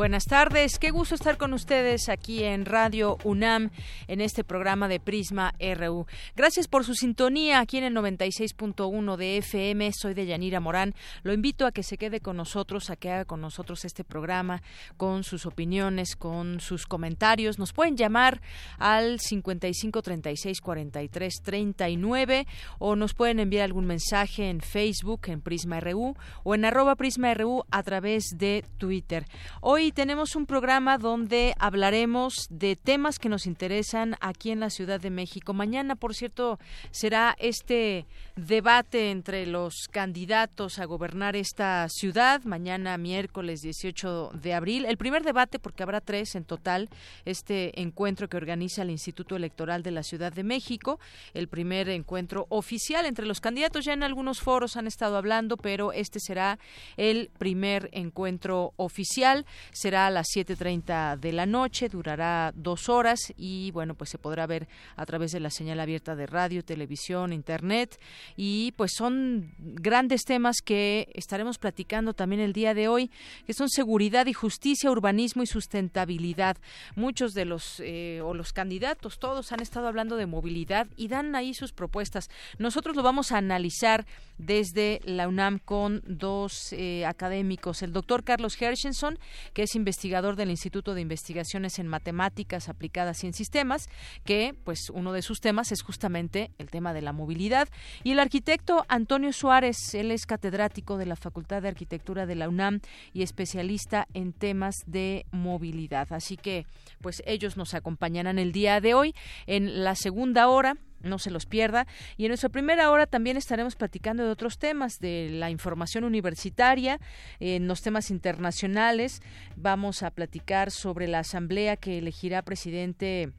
Buenas tardes, qué gusto estar con ustedes aquí en Radio UNAM en este programa de Prisma RU. Gracias por su sintonía aquí en el 96.1 de FM. Soy de Yanira Morán. Lo invito a que se quede con nosotros, a que haga con nosotros este programa con sus opiniones, con sus comentarios. Nos pueden llamar al 55 36 43 39 o nos pueden enviar algún mensaje en Facebook en Prisma RU o en arroba Prisma RU a través de Twitter. Hoy tenemos un programa donde hablaremos de temas que nos interesan aquí en la Ciudad de México. Mañana, por cierto, será este debate entre los candidatos a gobernar esta ciudad. Mañana, miércoles 18 de abril. El primer debate, porque habrá tres en total, este encuentro que organiza el Instituto Electoral de la Ciudad de México. El primer encuentro oficial entre los candidatos. Ya en algunos foros han estado hablando, pero este será el primer encuentro oficial será a las 7.30 de la noche, durará dos horas y bueno, pues se podrá ver a través de la señal abierta de radio, televisión, internet y pues son grandes temas que estaremos platicando también el día de hoy, que son seguridad y justicia, urbanismo y sustentabilidad. Muchos de los eh, o los candidatos, todos han estado hablando de movilidad y dan ahí sus propuestas. Nosotros lo vamos a analizar desde la UNAM con dos eh, académicos, el doctor Carlos Hershenson, que es investigador del Instituto de Investigaciones en Matemáticas Aplicadas y en Sistemas, que pues uno de sus temas es justamente el tema de la movilidad. Y el arquitecto Antonio Suárez, él es catedrático de la Facultad de Arquitectura de la UNAM y especialista en temas de movilidad. Así que pues ellos nos acompañarán el día de hoy en la segunda hora no se los pierda. Y en nuestra primera hora también estaremos platicando de otros temas, de la información universitaria, en los temas internacionales. Vamos a platicar sobre la asamblea que elegirá presidente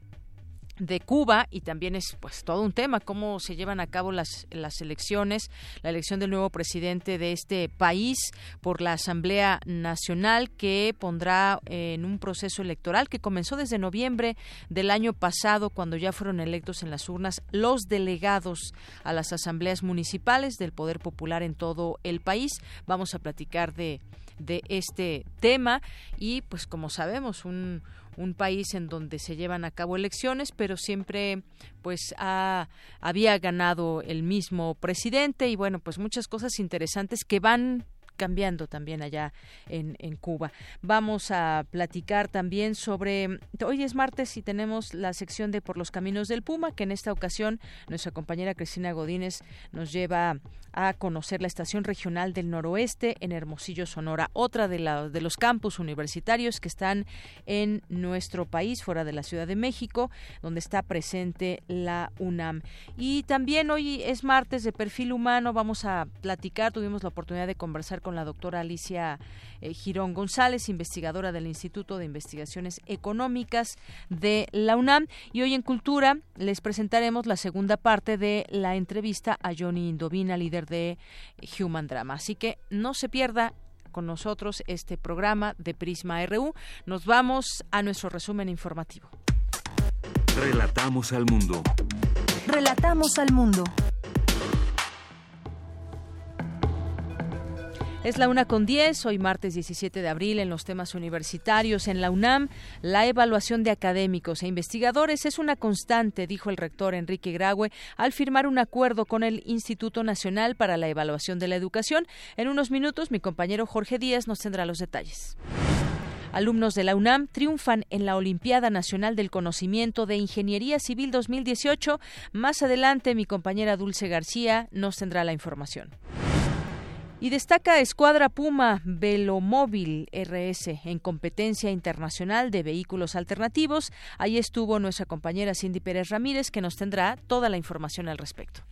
de Cuba y también es pues todo un tema cómo se llevan a cabo las, las elecciones, la elección del nuevo presidente de este país por la Asamblea Nacional que pondrá en un proceso electoral que comenzó desde noviembre del año pasado cuando ya fueron electos en las urnas los delegados a las asambleas municipales del Poder Popular en todo el país. Vamos a platicar de de este tema y pues como sabemos un un país en donde se llevan a cabo elecciones, pero siempre pues ha, había ganado el mismo presidente y bueno, pues muchas cosas interesantes que van cambiando también allá en, en, Cuba. Vamos a platicar también sobre, hoy es martes y tenemos la sección de Por los Caminos del Puma, que en esta ocasión nuestra compañera Cristina Godínez nos lleva a conocer la Estación Regional del Noroeste en Hermosillo, Sonora, otra de, la, de los campus universitarios que están en nuestro país, fuera de la Ciudad de México, donde está presente la UNAM. Y también hoy es martes de perfil humano, vamos a platicar, tuvimos la oportunidad de conversar con la doctora Alicia eh, Girón González, investigadora del Instituto de Investigaciones Económicas de la UNAM. Y hoy en Cultura les presentaremos la segunda parte de la entrevista a Johnny Indovina, líder de Human Drama. Así que no se pierda con nosotros este programa de Prisma RU. Nos vamos a nuestro resumen informativo. Relatamos al mundo. Relatamos al mundo. Es la una con diez, hoy martes 17 de abril, en los temas universitarios en la UNAM. La evaluación de académicos e investigadores es una constante, dijo el rector Enrique Graue al firmar un acuerdo con el Instituto Nacional para la Evaluación de la Educación. En unos minutos, mi compañero Jorge Díaz nos tendrá los detalles. Alumnos de la UNAM triunfan en la Olimpiada Nacional del Conocimiento de Ingeniería Civil 2018. Más adelante, mi compañera Dulce García nos tendrá la información. Y destaca Escuadra Puma Velomóvil RS en competencia internacional de vehículos alternativos. Ahí estuvo nuestra compañera Cindy Pérez Ramírez que nos tendrá toda la información al respecto.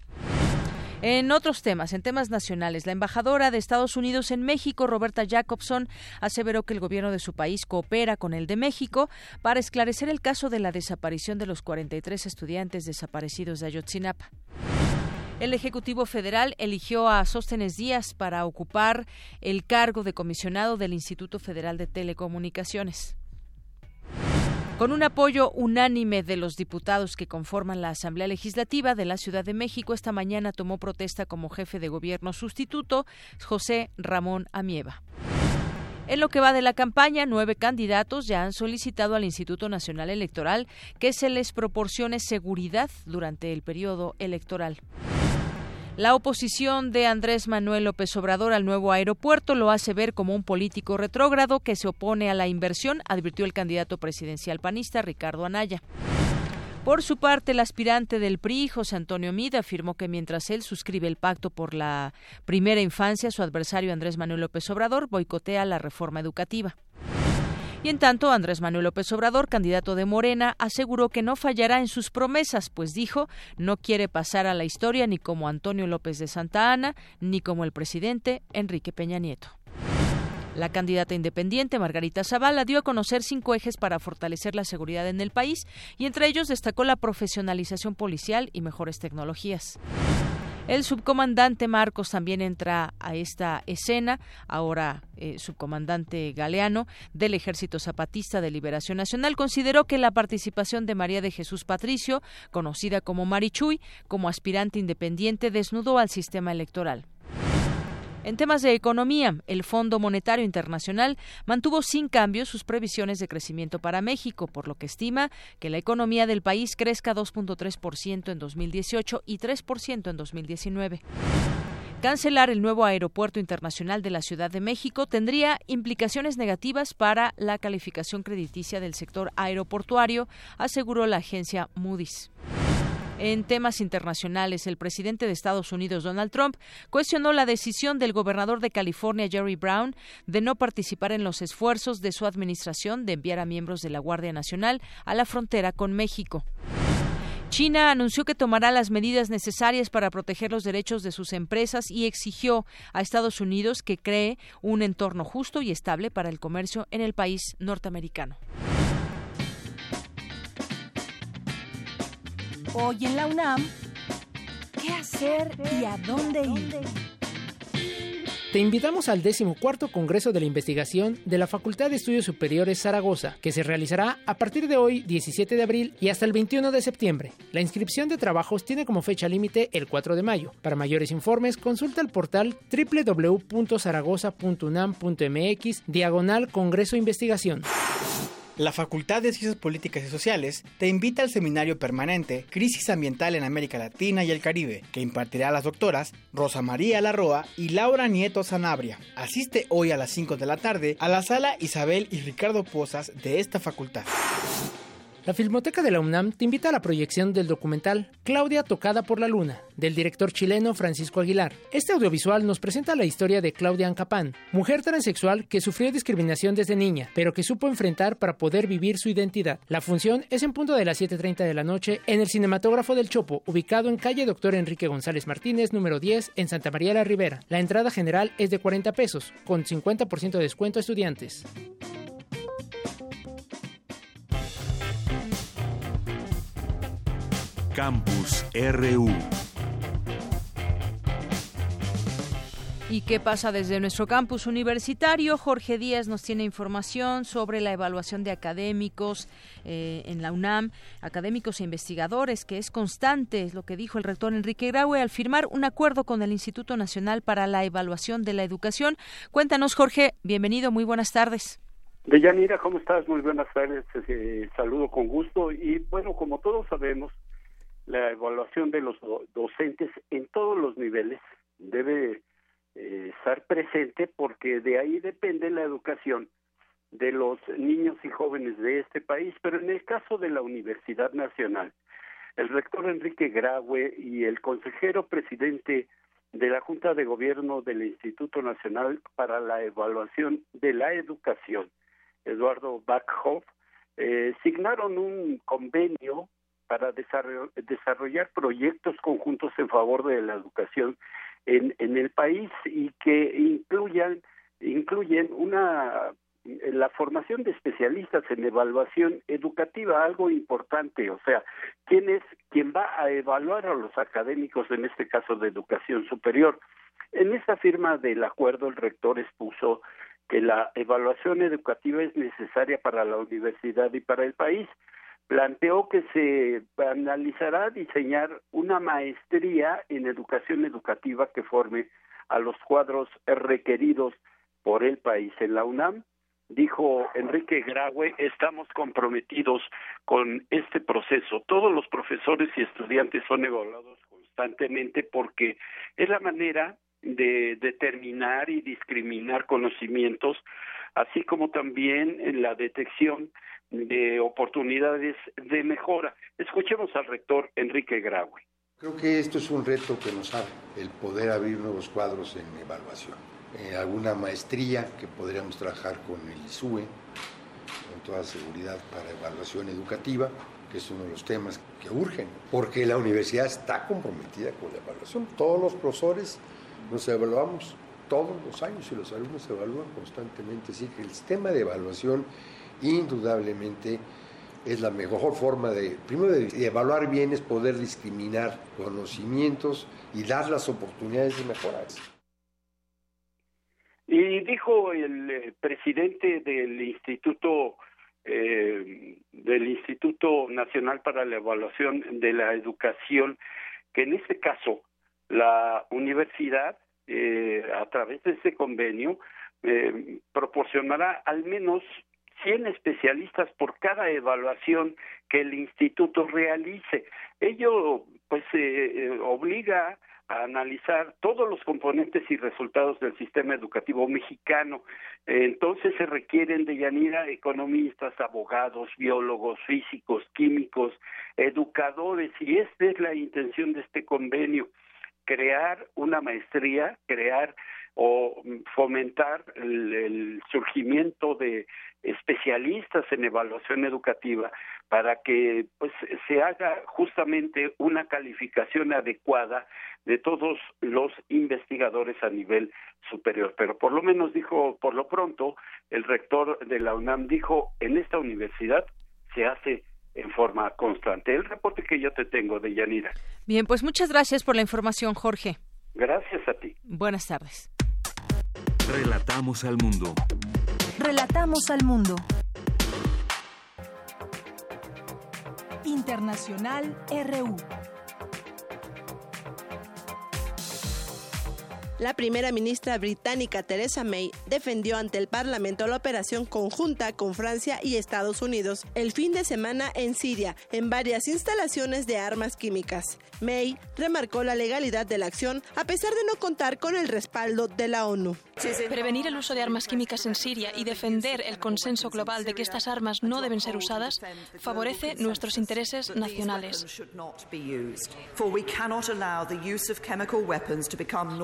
En otros temas, en temas nacionales, la embajadora de Estados Unidos en México, Roberta Jacobson, aseveró que el gobierno de su país coopera con el de México para esclarecer el caso de la desaparición de los 43 estudiantes desaparecidos de Ayotzinapa. El Ejecutivo Federal eligió a Sóstenes Díaz para ocupar el cargo de comisionado del Instituto Federal de Telecomunicaciones. Con un apoyo unánime de los diputados que conforman la Asamblea Legislativa de la Ciudad de México, esta mañana tomó protesta como jefe de gobierno sustituto José Ramón Amieva. En lo que va de la campaña, nueve candidatos ya han solicitado al Instituto Nacional Electoral que se les proporcione seguridad durante el periodo electoral. La oposición de Andrés Manuel López Obrador al nuevo aeropuerto lo hace ver como un político retrógrado que se opone a la inversión, advirtió el candidato presidencial panista Ricardo Anaya. Por su parte, el aspirante del PRI, José Antonio Mid, afirmó que mientras él suscribe el pacto por la primera infancia, su adversario Andrés Manuel López Obrador boicotea la reforma educativa. Y en tanto, Andrés Manuel López Obrador, candidato de Morena, aseguró que no fallará en sus promesas, pues dijo no quiere pasar a la historia ni como Antonio López de Santa Ana, ni como el presidente Enrique Peña Nieto. La candidata independiente Margarita Zavala dio a conocer cinco ejes para fortalecer la seguridad en el país y entre ellos destacó la profesionalización policial y mejores tecnologías. El subcomandante Marcos también entra a esta escena, ahora eh, subcomandante Galeano del Ejército Zapatista de Liberación Nacional, consideró que la participación de María de Jesús Patricio, conocida como Marichuy, como aspirante independiente, desnudó al sistema electoral. En temas de economía, el Fondo Monetario Internacional mantuvo sin cambio sus previsiones de crecimiento para México, por lo que estima que la economía del país crezca 2.3% en 2018 y 3% en 2019. Cancelar el nuevo aeropuerto internacional de la Ciudad de México tendría implicaciones negativas para la calificación crediticia del sector aeroportuario, aseguró la agencia Moody's. En temas internacionales, el presidente de Estados Unidos, Donald Trump, cuestionó la decisión del gobernador de California, Jerry Brown, de no participar en los esfuerzos de su administración de enviar a miembros de la Guardia Nacional a la frontera con México. China anunció que tomará las medidas necesarias para proteger los derechos de sus empresas y exigió a Estados Unidos que cree un entorno justo y estable para el comercio en el país norteamericano. Hoy en la UNAM, ¿qué hacer y a dónde ir? Te invitamos al 14 Congreso de la Investigación de la Facultad de Estudios Superiores Zaragoza, que se realizará a partir de hoy, 17 de abril, y hasta el 21 de septiembre. La inscripción de trabajos tiene como fecha límite el 4 de mayo. Para mayores informes, consulta el portal www.zaragoza.unam.mx, diagonal Congreso Investigación. La Facultad de Ciencias Políticas y Sociales te invita al seminario permanente Crisis Ambiental en América Latina y el Caribe, que impartirá las doctoras Rosa María Larroa y Laura Nieto Sanabria. Asiste hoy a las 5 de la tarde a la sala Isabel y Ricardo Pozas de esta facultad. La Filmoteca de la UNAM te invita a la proyección del documental Claudia tocada por la luna, del director chileno Francisco Aguilar. Este audiovisual nos presenta la historia de Claudia Ancapán, mujer transexual que sufrió discriminación desde niña, pero que supo enfrentar para poder vivir su identidad. La función es en punto de las 7.30 de la noche en el Cinematógrafo del Chopo, ubicado en calle Doctor Enrique González Martínez, número 10, en Santa María la Ribera. La entrada general es de 40 pesos, con 50% de descuento a estudiantes. Campus RU. ¿Y qué pasa desde nuestro campus universitario? Jorge Díaz nos tiene información sobre la evaluación de académicos eh, en la UNAM, académicos e investigadores, que es constante, es lo que dijo el rector Enrique Graue al firmar un acuerdo con el Instituto Nacional para la Evaluación de la Educación. Cuéntanos, Jorge, bienvenido, muy buenas tardes. Deyanira, ¿cómo estás? Muy buenas tardes, eh, saludo con gusto. Y bueno, como todos sabemos, la evaluación de los docentes en todos los niveles debe eh, estar presente porque de ahí depende la educación de los niños y jóvenes de este país, pero en el caso de la Universidad Nacional, el rector Enrique Graue y el consejero presidente de la Junta de Gobierno del Instituto Nacional para la Evaluación de la Educación, Eduardo Backhoff, eh, signaron un convenio para desarrollar proyectos conjuntos en favor de la educación en, en el país y que incluyan incluyen una la formación de especialistas en evaluación educativa, algo importante, o sea, quién es quien va a evaluar a los académicos, en este caso de educación superior. En esta firma del acuerdo, el rector expuso que la evaluación educativa es necesaria para la universidad y para el país. Planteó que se analizará diseñar una maestría en educación educativa que forme a los cuadros requeridos por el país. En la UNAM dijo Enrique Graue, estamos comprometidos con este proceso. Todos los profesores y estudiantes son evaluados constantemente porque es la manera de determinar y discriminar conocimientos, así como también en la detección de oportunidades de mejora. Escuchemos al rector Enrique Graue. Creo que esto es un reto que nos abre, el poder abrir nuevos cuadros en evaluación eh, alguna maestría que podríamos trabajar con el ISUE, con toda seguridad para evaluación educativa, que es uno de los temas que urgen, porque la universidad está comprometida con la evaluación. Todos los profesores nos evaluamos todos los años y los alumnos se evalúan constantemente, así que el sistema de evaluación indudablemente es la mejor forma de, primero de evaluar bien es poder discriminar conocimientos y dar las oportunidades de mejoras. Y dijo el eh, presidente del Instituto eh, del Instituto Nacional para la Evaluación de la Educación que en este caso la universidad eh, a través de este convenio eh, proporcionará al menos 100 especialistas por cada evaluación que el instituto realice. Ello pues eh, obliga a analizar todos los componentes y resultados del sistema educativo mexicano. Entonces se requieren de Yanira economistas, abogados, biólogos, físicos, químicos, educadores, y esta es la intención de este convenio, crear una maestría, crear o fomentar el, surgimiento de especialistas en evaluación educativa para que pues se haga justamente una calificación adecuada de todos los investigadores a nivel superior. Pero por lo menos dijo, por lo pronto, el rector de la UNAM dijo, en esta universidad se hace en forma constante. El reporte que yo te tengo de Yanira. Bien, pues muchas gracias por la información, Jorge. Gracias a ti. Buenas tardes. Relatamos al mundo. Relatamos al mundo. Internacional RU. La primera ministra británica Theresa May defendió ante el Parlamento la operación conjunta con Francia y Estados Unidos el fin de semana en Siria, en varias instalaciones de armas químicas. May remarcó la legalidad de la acción a pesar de no contar con el respaldo de la ONU. Prevenir el uso de armas químicas en Siria y defender el consenso global de que estas armas no deben ser usadas favorece nuestros intereses nacionales.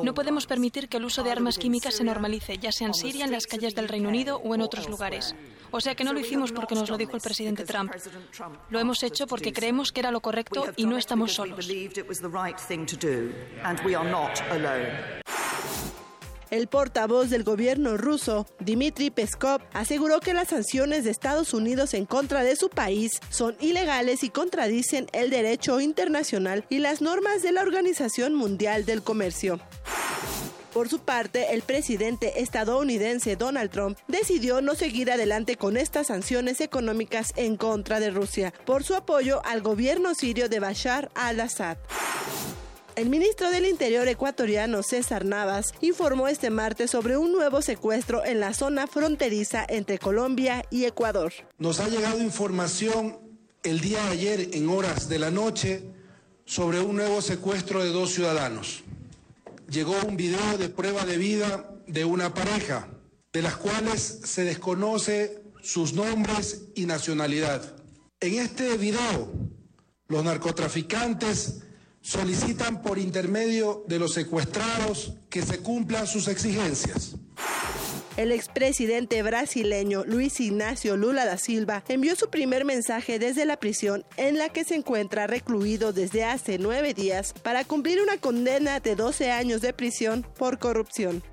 No podemos permitir que el uso de armas químicas se normalice, ya sea en Siria, en las calles del Reino Unido o en otros lugares. O sea que no lo hicimos porque nos lo dijo el presidente Trump. Lo hemos hecho porque creemos que era lo correcto y no estamos solos. El portavoz del gobierno ruso, Dmitry Peskov, aseguró que las sanciones de Estados Unidos en contra de su país son ilegales y contradicen el derecho internacional y las normas de la Organización Mundial del Comercio. Por su parte, el presidente estadounidense Donald Trump decidió no seguir adelante con estas sanciones económicas en contra de Rusia por su apoyo al gobierno sirio de Bashar al-Assad. El ministro del Interior ecuatoriano César Navas informó este martes sobre un nuevo secuestro en la zona fronteriza entre Colombia y Ecuador. Nos ha llegado información el día de ayer en horas de la noche sobre un nuevo secuestro de dos ciudadanos. Llegó un video de prueba de vida de una pareja, de las cuales se desconoce sus nombres y nacionalidad. En este video, los narcotraficantes solicitan por intermedio de los secuestrados que se cumplan sus exigencias. El expresidente brasileño Luis Ignacio Lula da Silva envió su primer mensaje desde la prisión en la que se encuentra recluido desde hace nueve días para cumplir una condena de 12 años de prisión por corrupción.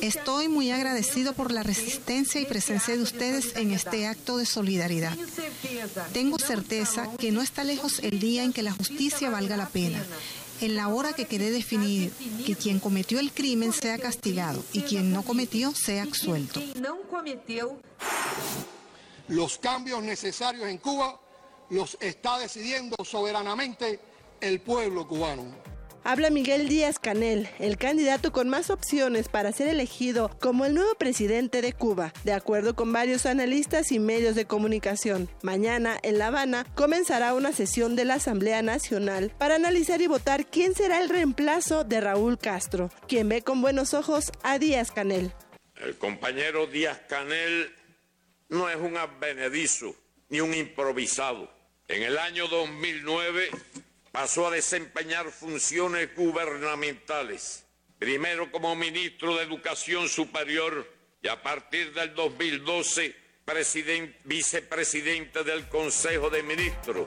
Estoy muy agradecido por la resistencia y presencia de ustedes en este acto de solidaridad. Tengo certeza que no está lejos el día en que la justicia valga la pena en la hora que quede definir que quien cometió el crimen sea castigado y quien no cometió sea absuelto. Los cambios necesarios en Cuba los está decidiendo soberanamente el pueblo cubano habla Miguel Díaz Canel, el candidato con más opciones para ser elegido como el nuevo presidente de Cuba, de acuerdo con varios analistas y medios de comunicación. Mañana, en La Habana, comenzará una sesión de la Asamblea Nacional para analizar y votar quién será el reemplazo de Raúl Castro, quien ve con buenos ojos a Díaz Canel. El compañero Díaz Canel no es un advenedizo ni un improvisado. En el año 2009 pasó a desempeñar funciones gubernamentales, primero como ministro de Educación Superior y a partir del 2012 vicepresidente del Consejo de Ministros.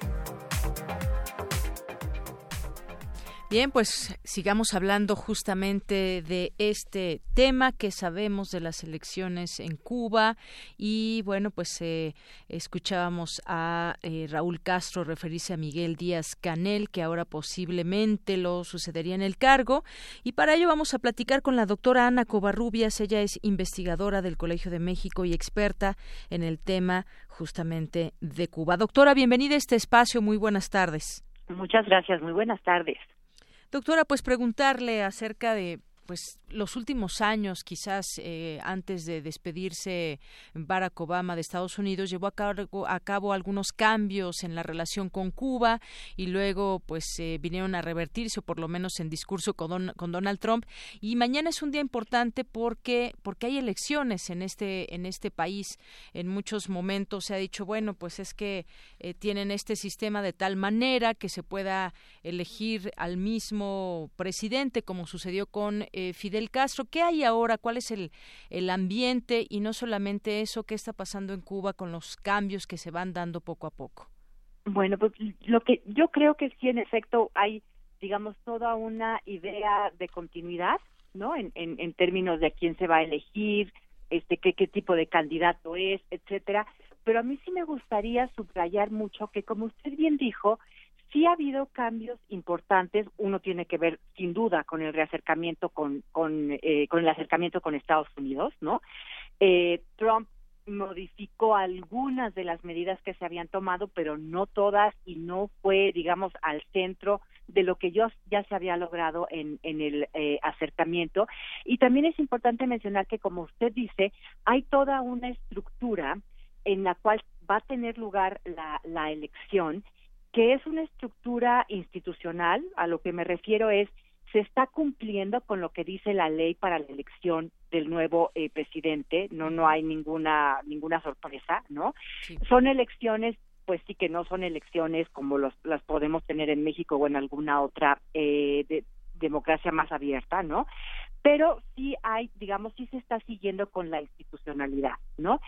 Bien, pues sigamos hablando justamente de este tema que sabemos de las elecciones en Cuba y bueno, pues eh, escuchábamos a eh, Raúl Castro referirse a Miguel Díaz Canel, que ahora posiblemente lo sucedería en el cargo y para ello vamos a platicar con la doctora Ana Covarrubias, ella es investigadora del Colegio de México y experta en el tema justamente de Cuba. Doctora, bienvenida a este espacio, muy buenas tardes. Muchas gracias, muy buenas tardes. Doctora, pues preguntarle acerca de pues los últimos años, quizás eh, antes de despedirse Barack Obama de Estados Unidos, llevó a cabo, a cabo algunos cambios en la relación con Cuba y luego pues vinieron a revertirse, o por lo menos en discurso con, Donald Trump. Y mañana es un día importante porque porque hay elecciones en este en este país. En muchos momentos se ha dicho bueno pues es que eh, tienen este sistema de tal manera que se pueda elegir al mismo presidente como sucedió con eh, Fidel Castro. ¿Qué hay ahora? ¿Cuál es el, el ambiente? Y no solamente eso, ¿qué está pasando en Cuba con los cambios que se van dando poco a poco? Bueno, pues lo que yo creo que sí, en efecto, hay, digamos, toda una idea de continuidad, ¿no? En, en, en términos de quién se va a elegir, este, qué, qué tipo de candidato es, etcétera. Pero a mí sí me gustaría subrayar mucho que, como usted bien dijo, sí ha habido cambios importantes. Uno tiene que ver, sin duda, con el reacercamiento con, con, eh, con el acercamiento con Estados Unidos, ¿no? Eh, Trump modificó algunas de las medidas que se habían tomado, pero no todas y no fue, digamos, al centro de lo que ya se había logrado en, en el eh, acercamiento. Y también es importante mencionar que, como usted dice, hay toda una estructura en la cual va a tener lugar la, la elección que es una estructura institucional, a lo que me refiero es, se está cumpliendo con lo que dice la ley para la elección del nuevo eh, presidente, no no hay ninguna ninguna sorpresa, ¿no? Son elecciones pues sí que no son elecciones como los, las podemos tener en México o en alguna otra eh, de, democracia más abierta, ¿no? Pero sí hay, digamos, sí se está siguiendo con la institucionalidad, ¿no?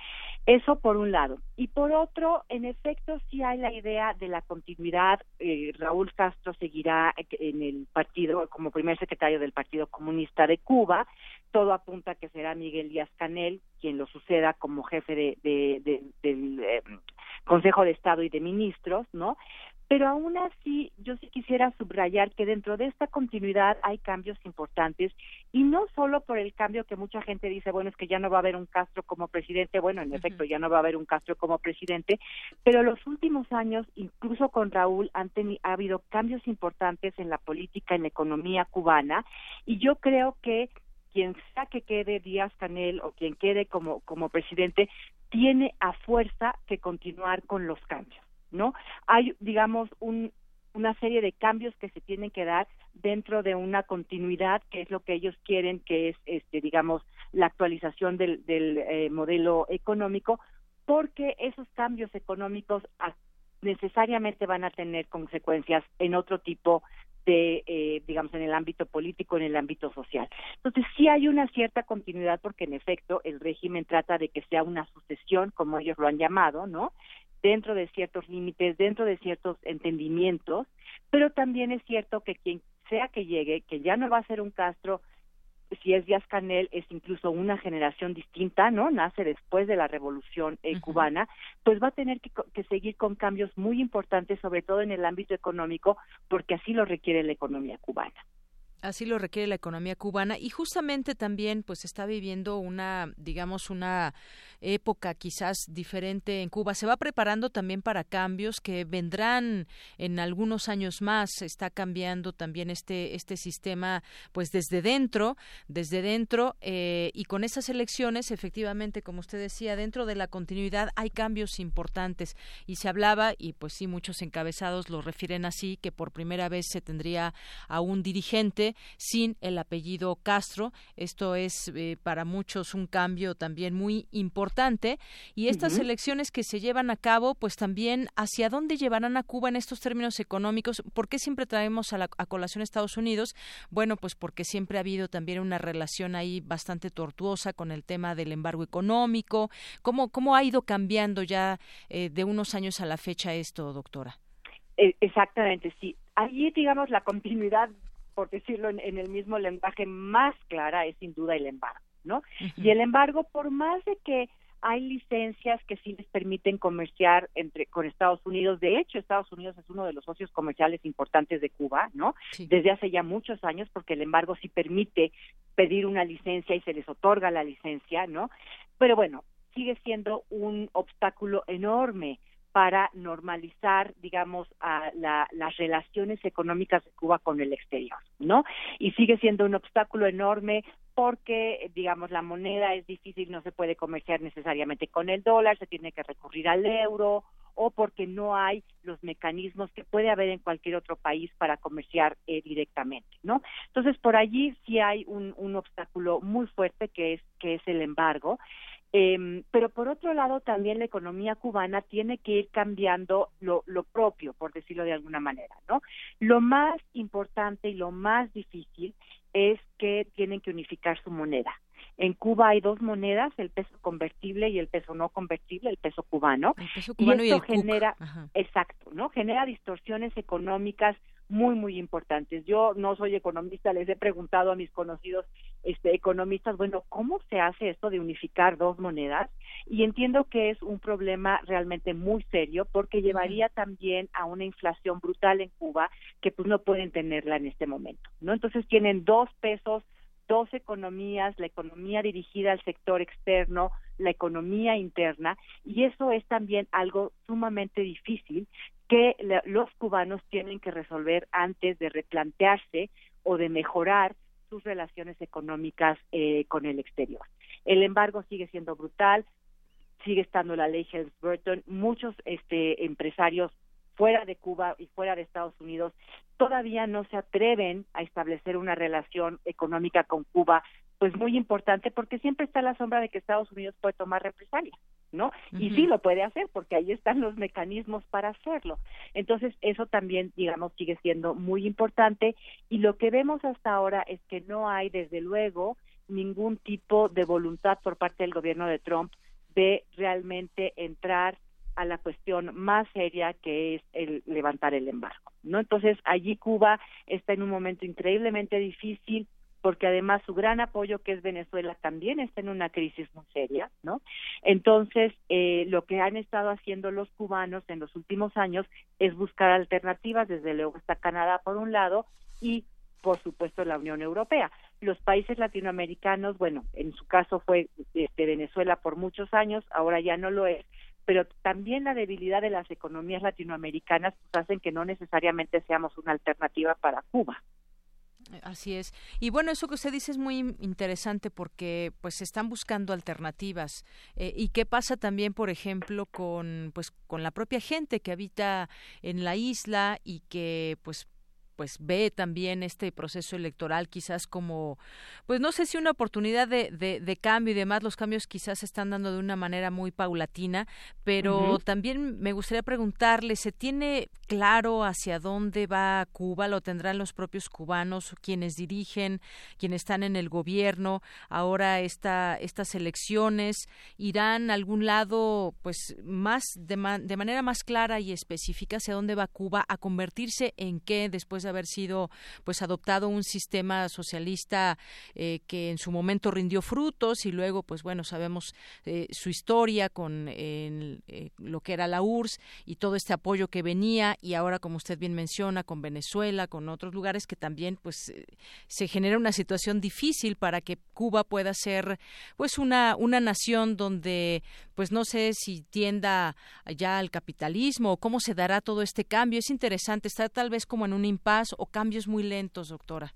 Eso por un lado. Y por otro, en efecto, sí hay la idea de la continuidad. Eh, Raúl Castro seguirá en el partido como primer secretario del Partido Comunista de Cuba. Todo apunta que será Miguel Díaz Canel quien lo suceda como jefe de, del eh, Consejo de Estado y de Ministros, ¿no? Pero aún así, yo sí quisiera subrayar que dentro de esta continuidad hay cambios importantes y no solo por el cambio que mucha gente dice, bueno, es que ya no va a haber un Castro como presidente, bueno, en efecto, ya no va a haber un Castro como presidente, pero los últimos años, incluso con Raúl, han ha habido cambios importantes en la política, en la economía cubana y yo creo que quien sea que quede Díaz Canel o quien quede como, como presidente, tiene a fuerza que continuar con los cambios. ¿No? Hay, digamos, un, una serie de cambios que se tienen que dar dentro de una continuidad que es lo que ellos quieren que es este digamos la actualización del, del eh, modelo económico porque esos cambios económicos necesariamente van a tener consecuencias en otro tipo de, eh, digamos, en el ámbito político, en el ámbito social. Entonces, sí hay una cierta continuidad porque, en efecto, el régimen trata de que sea una sucesión, como ellos lo han llamado, ¿no? Dentro de ciertos límites, dentro de ciertos entendimientos, pero también es cierto que quien sea que llegue, que ya no va a ser un Castro si es Díaz Canel, es incluso una generación distinta, ¿no? Nace después de la revolución eh, cubana, pues va a tener que, que, seguir con cambios muy importantes, sobre todo en el ámbito económico, porque así lo requiere la economía cubana. Así lo requiere la economía cubana y justamente también pues está viviendo una, digamos, una época quizás diferente en Cuba. Se va preparando también para cambios que vendrán en algunos años más. Está cambiando también este este sistema, pues desde dentro, desde dentro eh, y con esas elecciones, efectivamente, como usted decía, dentro de la continuidad hay cambios importantes y se hablaba y pues sí muchos encabezados lo refieren así que por primera vez se tendría a un dirigente sin el apellido Castro. Esto es eh, para muchos un cambio también muy importante y estas elecciones que se llevan a cabo, pues también hacia dónde llevarán a Cuba en estos términos económicos. ¿Por qué siempre traemos a, la, a colación Estados Unidos? Bueno, pues porque siempre ha habido también una relación ahí bastante tortuosa con el tema del embargo económico. ¿Cómo, cómo ha ido cambiando ya eh, de unos años a la fecha esto, doctora? E, exactamente, sí. Allí, digamos, la continuidad, por decirlo en, en, el mismo lenguaje más clara, es sin duda el embargo, ¿no? Y el embargo, por más de que hay licencias que sí les permiten comerciar entre con Estados Unidos. De hecho, Estados Unidos es uno de los socios comerciales importantes de Cuba, ¿no? Desde hace ya muchos años, porque el embargo sí permite pedir una licencia y se les otorga la licencia, ¿no? Pero bueno, sigue siendo un obstáculo enorme para normalizar, digamos, a las relaciones económicas de Cuba con el exterior, ¿no? Y sigue siendo un obstáculo enorme porque, digamos, la moneda es difícil, no se puede comerciar necesariamente con el dólar, se tiene que recurrir al euro o porque no hay los mecanismos que puede haber en cualquier otro país para comerciar eh, directamente, ¿no? Entonces, por allí sí hay un, un obstáculo muy fuerte que es que es el embargo eh, pero por otro lado, también la economía cubana tiene que ir cambiando lo, lo propio, por decirlo de alguna manera, ¿no? Lo más importante y lo más difícil es que tienen que unificar su moneda. En Cuba hay dos monedas, el peso convertible y el peso no convertible, el peso cubano. El peso cubano y, esto y el genera, exacto, ¿no? Genera distorsiones económicas muy muy importantes. Yo no soy economista, les he preguntado a mis conocidos este economistas, bueno, ¿cómo se hace esto de unificar dos monedas? Y entiendo que es un problema realmente muy serio porque llevaría también a una inflación brutal en Cuba que pues no pueden tenerla en este momento, ¿no? Entonces tienen dos pesos dos economías, la economía dirigida al sector externo, la economía interna, y eso es también algo sumamente difícil que los cubanos tienen que resolver antes de replantearse o de mejorar sus relaciones económicas eh, con el exterior. El embargo sigue siendo brutal, sigue estando la ley Helms-Burton, muchos este, empresarios fuera de Cuba y fuera de Estados Unidos todavía no se atreven a establecer una relación económica con Cuba, pues muy importante porque siempre está la sombra de que Estados Unidos puede tomar represalias, ¿no? Y sí lo puede hacer porque ahí están los mecanismos para hacerlo. Entonces, eso también, digamos, sigue siendo muy importante y lo que vemos hasta ahora es que no hay, desde luego, ningún tipo de voluntad por parte del gobierno de Trump de realmente entrar a la cuestión más seria que es el levantar el embargo, ¿no? Entonces, allí Cuba está en un momento increíblemente difícil porque además su gran apoyo que es Venezuela también está en una crisis muy seria, ¿no? Entonces, eh, lo que han estado haciendo los cubanos en los últimos años es buscar alternativas, desde luego está Canadá por un lado y por supuesto la Unión Europea. Los países latinoamericanos, bueno, en su caso fue este, Venezuela por muchos años, ahora ya no lo es, pero también la debilidad de las economías latinoamericanas pues, hacen que no necesariamente seamos una alternativa para Cuba. Así es. Y bueno, eso que usted dice es muy interesante porque pues se están buscando alternativas. Eh, ¿Y qué pasa también, por ejemplo, con pues con la propia gente que habita en la isla y que pues pues ve también este proceso electoral quizás como, pues no sé si una oportunidad de, de, cambio y demás, los cambios quizás se están dando de una manera muy paulatina, pero también me gustaría preguntarle, ¿se tiene claro hacia dónde va Cuba? ¿Lo tendrán los propios cubanos, quienes dirigen, quienes están en el gobierno? Ahora esta, estas elecciones irán a algún lado, pues más de, de manera más clara y específica hacia dónde va Cuba a convertirse en qué después de haber sido pues adoptado un sistema socialista eh, que en su momento rindió frutos y luego pues bueno sabemos eh, su historia con eh, lo que era la URSS y todo este apoyo que venía y ahora como usted bien menciona con Venezuela con otros lugares que también pues se genera una situación difícil para que Cuba pueda ser pues una una nación donde pues no sé si tienda ya al capitalismo o cómo se dará todo este cambio. Es interesante está tal vez como en un o cambios muy lentos doctora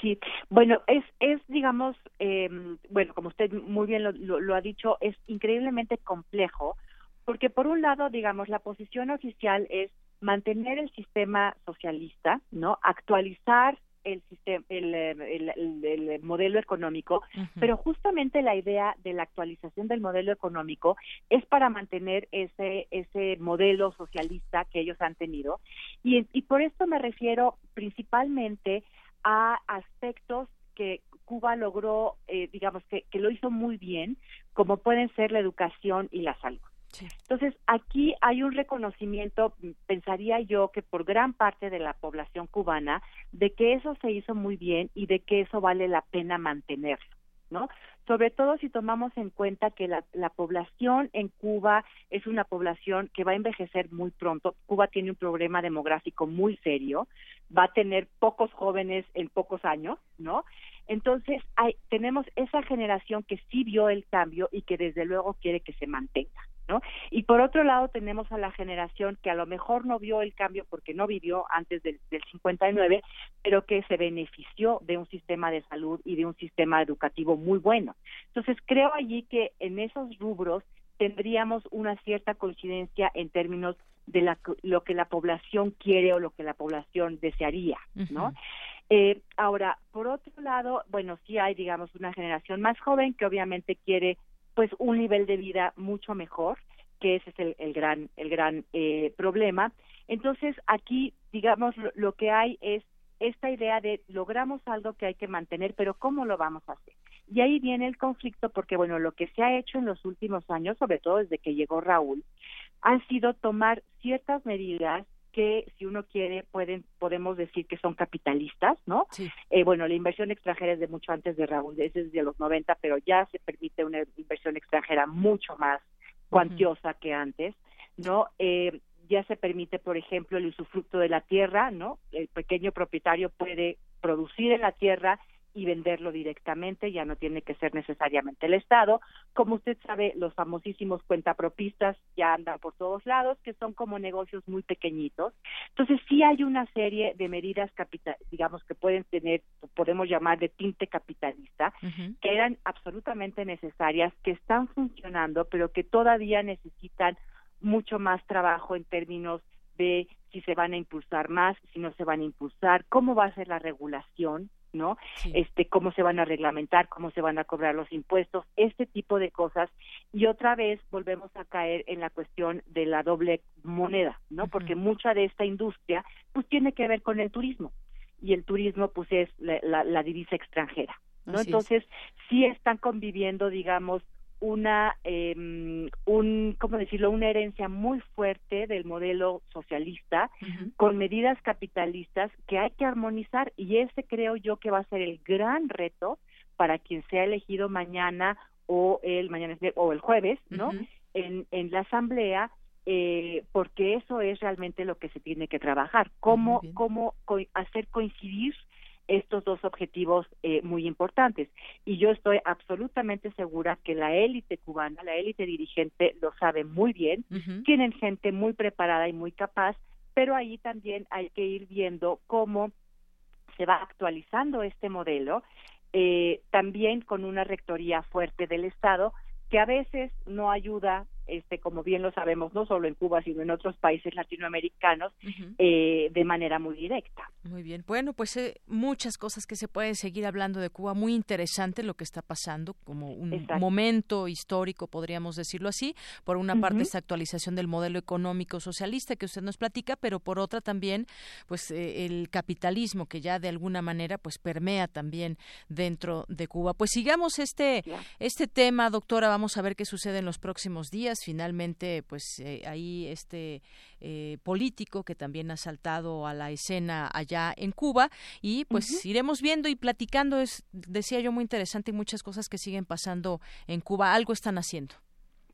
Sí, bueno, es, es digamos, eh, bueno, como usted muy bien lo, lo, ha dicho, es increíblemente complejo, porque por un lado, digamos, la posición oficial es mantener el sistema socialista, ¿no? Actualizar el sistema, el, el, modelo económico, pero justamente la idea de la actualización del modelo económico es para mantener ese ese modelo socialista que ellos han tenido y, y por esto me refiero principalmente a aspectos que Cuba logró, eh, digamos que, que lo hizo muy bien, como pueden ser la educación y la salud. Entonces, aquí hay un reconocimiento, pensaría yo, que por gran parte de la población cubana, de que eso se hizo muy bien y de que eso vale la pena mantenerlo, ¿no? Sobre todo si tomamos en cuenta que la, la población en Cuba es una población que va a envejecer muy pronto. Cuba tiene un problema demográfico muy serio, va a tener pocos jóvenes en pocos años, ¿no? Entonces, hay, tenemos esa generación que sí vio el cambio y que desde luego quiere que se mantenga. ¿No? Y por otro lado tenemos a la generación que a lo mejor no vio el cambio porque no vivió antes del, del 59, pero que se benefició de un sistema de salud y de un sistema educativo muy bueno. Entonces creo allí que en esos rubros tendríamos una cierta coincidencia en términos de la, lo que la población quiere o lo que la población desearía, ¿no? Eh, ahora, por otro lado, bueno, sí hay, digamos, una generación más joven que obviamente quiere, pues, un nivel de vida mucho mejor, que ese es el, gran, el gran eh, problema. Entonces, aquí, digamos, lo, que hay es esta idea de logramos algo que hay que mantener, pero ¿cómo lo vamos a hacer? Y ahí viene el conflicto porque, bueno, lo que se ha hecho en los últimos años, sobre todo desde que llegó Raúl, ha sido tomar ciertas medidas que si uno quiere pueden podemos decir que son capitalistas, ¿no? Eh, bueno, la inversión extranjera es de mucho antes de Raúl, es desde los 90, pero ya se permite una inversión extranjera mucho más cuantiosa que antes, ¿no? Eh, ya se permite, por ejemplo, el usufructo de la tierra, ¿no? El pequeño propietario puede producir en la tierra y venderlo directamente, ya no tiene que ser necesariamente el Estado. Como usted sabe, los famosísimos cuentapropistas ya andan por todos lados, que son como negocios muy pequeñitos. Entonces, sí hay una serie de medidas, capital, digamos, que pueden tener, podemos llamar de tinte capitalista, que eran absolutamente necesarias, que están funcionando, pero que todavía necesitan mucho más trabajo en términos de si se van a impulsar más, si no se van a impulsar, cómo va a ser la regulación, ¿no? Este, cómo se van a reglamentar, cómo se van a cobrar los impuestos, este tipo de cosas. Y otra vez volvemos a caer en la cuestión de la doble moneda, ¿no? Porque mucha de esta industria, pues tiene que ver con el turismo. Y el turismo, pues es la, la, divisa extranjera, ¿no? Entonces, sí están conviviendo, digamos, una eh, un cómo decirlo una herencia muy fuerte del modelo socialista con medidas capitalistas que hay que armonizar y ese creo yo que va a ser el gran reto para quien sea elegido mañana o el mañana o el jueves no en, en la asamblea eh, porque eso es realmente lo que se tiene que trabajar. Cómo cómo hacer coincidir estos dos objetivos eh, muy importantes. Y yo estoy absolutamente segura que la élite cubana, la élite dirigente, lo sabe muy bien, tienen gente muy preparada y muy capaz, pero ahí también hay que ir viendo cómo se va actualizando este modelo, eh, también con una rectoría fuerte del Estado, que a veces no ayuda este, como bien lo sabemos, no solo en Cuba, sino en otros países latinoamericanos, eh, de manera muy directa. Muy bien. Bueno, pues eh, muchas cosas que se pueden seguir hablando de Cuba. Muy interesante lo que está pasando, como un momento histórico, podríamos decirlo así. Por una parte, esta actualización del modelo económico socialista que usted nos platica, pero por otra también, pues eh, el capitalismo que ya de alguna manera pues permea también dentro de Cuba. Pues sigamos este, este tema, doctora. Vamos a ver qué sucede en los próximos días finalmente pues eh, ahí este eh, político que también ha saltado a la escena allá en Cuba y pues iremos viendo y platicando es decía yo muy interesante y muchas cosas que siguen pasando en Cuba algo están haciendo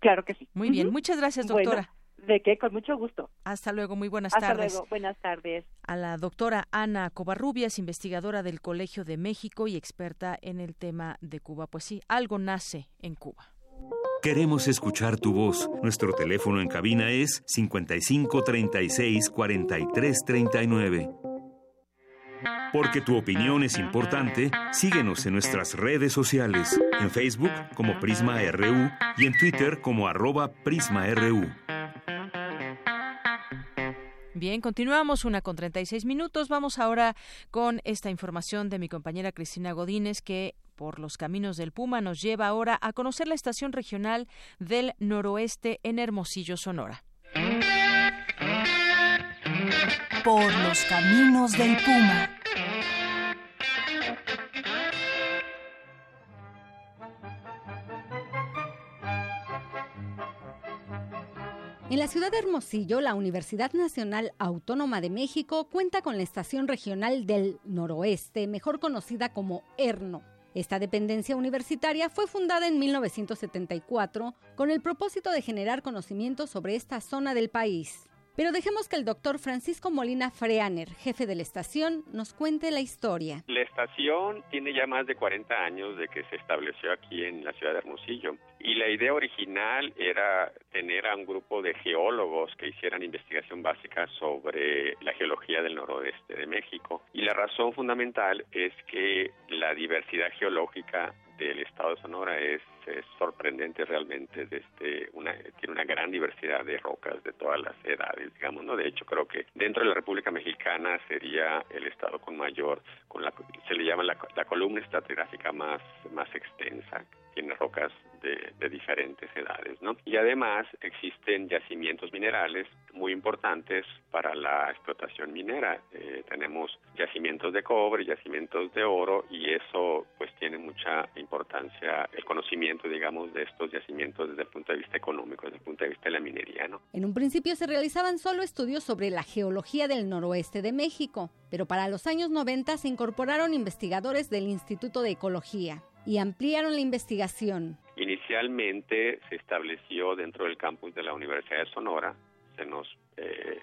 claro que sí muy bien muchas gracias doctora ¿De qué? Con mucho gusto. Hasta luego, muy buenas tardes. Hasta luego, buenas tardes. A la doctora Ana Covarrubias, investigadora del Colegio de México y experta en el tema de Cuba. Pues sí, algo nace en Cuba. Queremos escuchar tu voz. Nuestro teléfono en cabina es 55 36 43 39. Porque tu opinión es importante, síguenos en nuestras redes sociales, en Facebook como Prisma RU y en Twitter como arroba PrismaRU. Bien, continuamos una con 36 minutos. Vamos ahora con esta información de mi compañera Cristina Godínez que por los caminos del Puma nos lleva ahora a conocer la estación regional del noroeste en Hermosillo, Sonora. Por los caminos del Puma. En la ciudad de Hermosillo, la Universidad Nacional Autónoma de México cuenta con la estación regional del noroeste, mejor conocida como ERNO. Esta dependencia universitaria fue fundada en 1974 con el propósito de generar conocimiento sobre esta zona del país. Pero dejemos que el doctor Francisco Molina Freaner, jefe de la estación, nos cuente la historia. La estación tiene ya más de 40 años de que se estableció aquí en la ciudad de Hermosillo y la idea original era tener a un grupo de geólogos que hicieran investigación básica sobre la geología del noroeste de México. Y la razón fundamental es que la diversidad geológica del estado de Sonora es, sorprendente realmente desde una tiene una gran diversidad de rocas de todas las edades digamos no de hecho creo que dentro de la República Mexicana sería el estado con mayor con la se le llama la, columna estratigráfica más más extensa tiene rocas de, diferentes edades, ¿no? Y además existen yacimientos minerales muy importantes para la explotación minera. Eh, tenemos yacimientos de cobre, yacimientos de oro y eso pues tiene mucha importancia el conocimiento, digamos, de estos yacimientos desde el punto de vista económico, desde el punto de vista de la minería, ¿no? En un principio se realizaban solo estudios sobre la geología del noroeste de México, pero para los años 90 se incorporaron investigadores del Instituto de Ecología y ampliaron la investigación. Inicialmente se estableció dentro del campus de la Universidad de Sonora, se nos eh,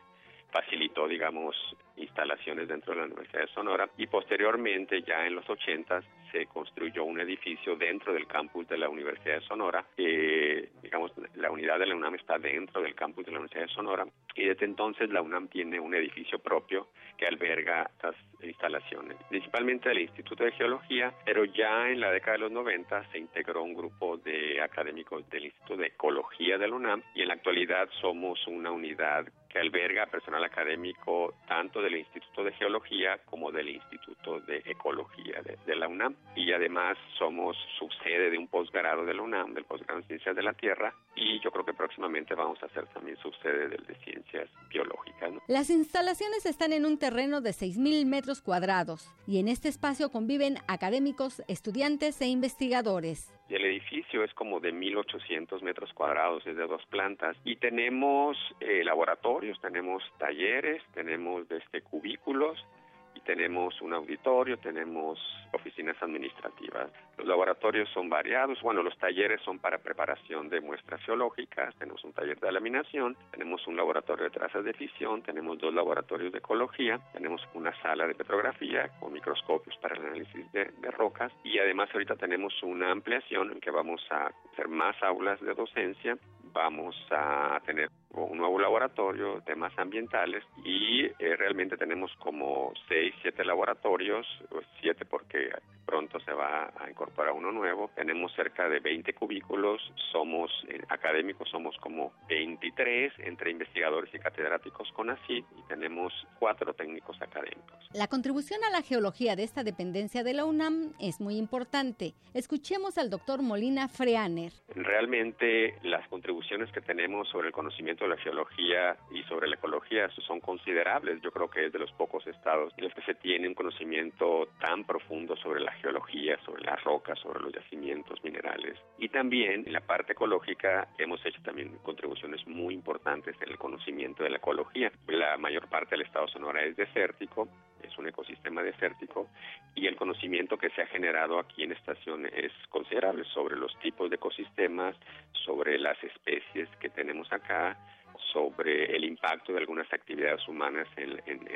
facilitó, digamos, instalaciones dentro de la Universidad de Sonora y posteriormente, ya en los 80, se construyó un edificio dentro del campus de la Universidad de Sonora. digamos, la unidad de la UNAM está dentro del campus de la Universidad de Sonora y desde entonces la UNAM tiene un edificio propio que alberga estas instalaciones, principalmente del Instituto de Geología, pero ya en la década de los 90 se integró un grupo de académicos del Instituto de Ecología de la UNAM y en la actualidad somos una unidad que alberga personal académico tanto del Instituto de Geología como del Instituto de Ecología de, la UNAM. Y además somos subsede de un posgrado de la UNAM, del posgrado en Ciencias de la Tierra, y yo creo que próximamente vamos a ser también subsede del de Ciencias Biológicas. Las instalaciones están en un terreno de 6.000 metros cuadrados y en este espacio conviven académicos, estudiantes e investigadores. El edificio es como de 1.800 metros cuadrados, es de dos plantas. Y tenemos eh, laboratorios, tenemos talleres, tenemos este, cubículos, tenemos un auditorio, tenemos oficinas administrativas. Los laboratorios son variados, bueno, los talleres son para preparación de muestras geológicas, tenemos un taller de laminación, tenemos un laboratorio de trazas de fisión, tenemos dos laboratorios de ecología, tenemos una sala de petrografía con microscopios para el análisis de, rocas. Y además ahorita tenemos una ampliación en que vamos a hacer más aulas de docencia. Vamos a tener un nuevo laboratorio, temas ambientales y eh, realmente tenemos como seis, siete laboratorios, siete porque pronto se va a incorporar uno nuevo. Tenemos cerca de 20 cubículos, somos eh, académicos, somos como 23 entre investigadores y catedráticos con así y tenemos cuatro técnicos académicos. La contribución a la geología de esta dependencia de la UNAM es muy importante. Escuchemos al doctor Molina Freaner. Realmente las contribuciones que tenemos sobre el conocimiento de la geología y sobre la ecología son considerables. Yo creo que es de los pocos estados en los que se tiene un conocimiento tan profundo sobre la geología, sobre las rocas, sobre los yacimientos minerales. Y también en la parte ecológica hemos hecho también contribuciones muy importantes en el conocimiento de la ecología. La mayor parte del estado Sonora es desértico, es un ecosistema desértico y el conocimiento que se ha generado aquí en estación es considerable sobre los tipos de ecosistemas, sobre las especies que tenemos acá, sobre el impacto de algunas actividades humanas en,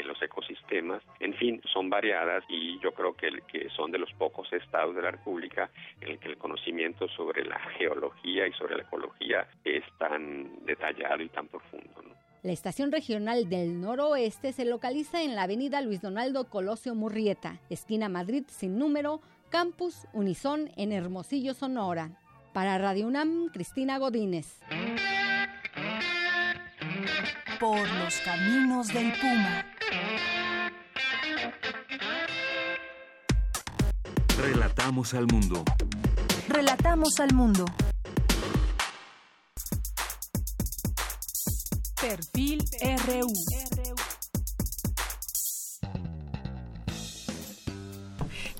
los ecosistemas. En fin, son variadas y yo creo que, que son de los pocos estados de la República en el que el conocimiento sobre la geología y sobre la ecología es tan detallado y tan profundo. La estación regional del noroeste se localiza en la avenida Luis Donaldo Colosio Murrieta, esquina Madrid sin número, campus Unison en Hermosillo, Sonora. Para Radio UNAM, Cristina Godínez. Por los caminos del Puma. Relatamos al mundo. Relatamos al mundo. Perfil RU.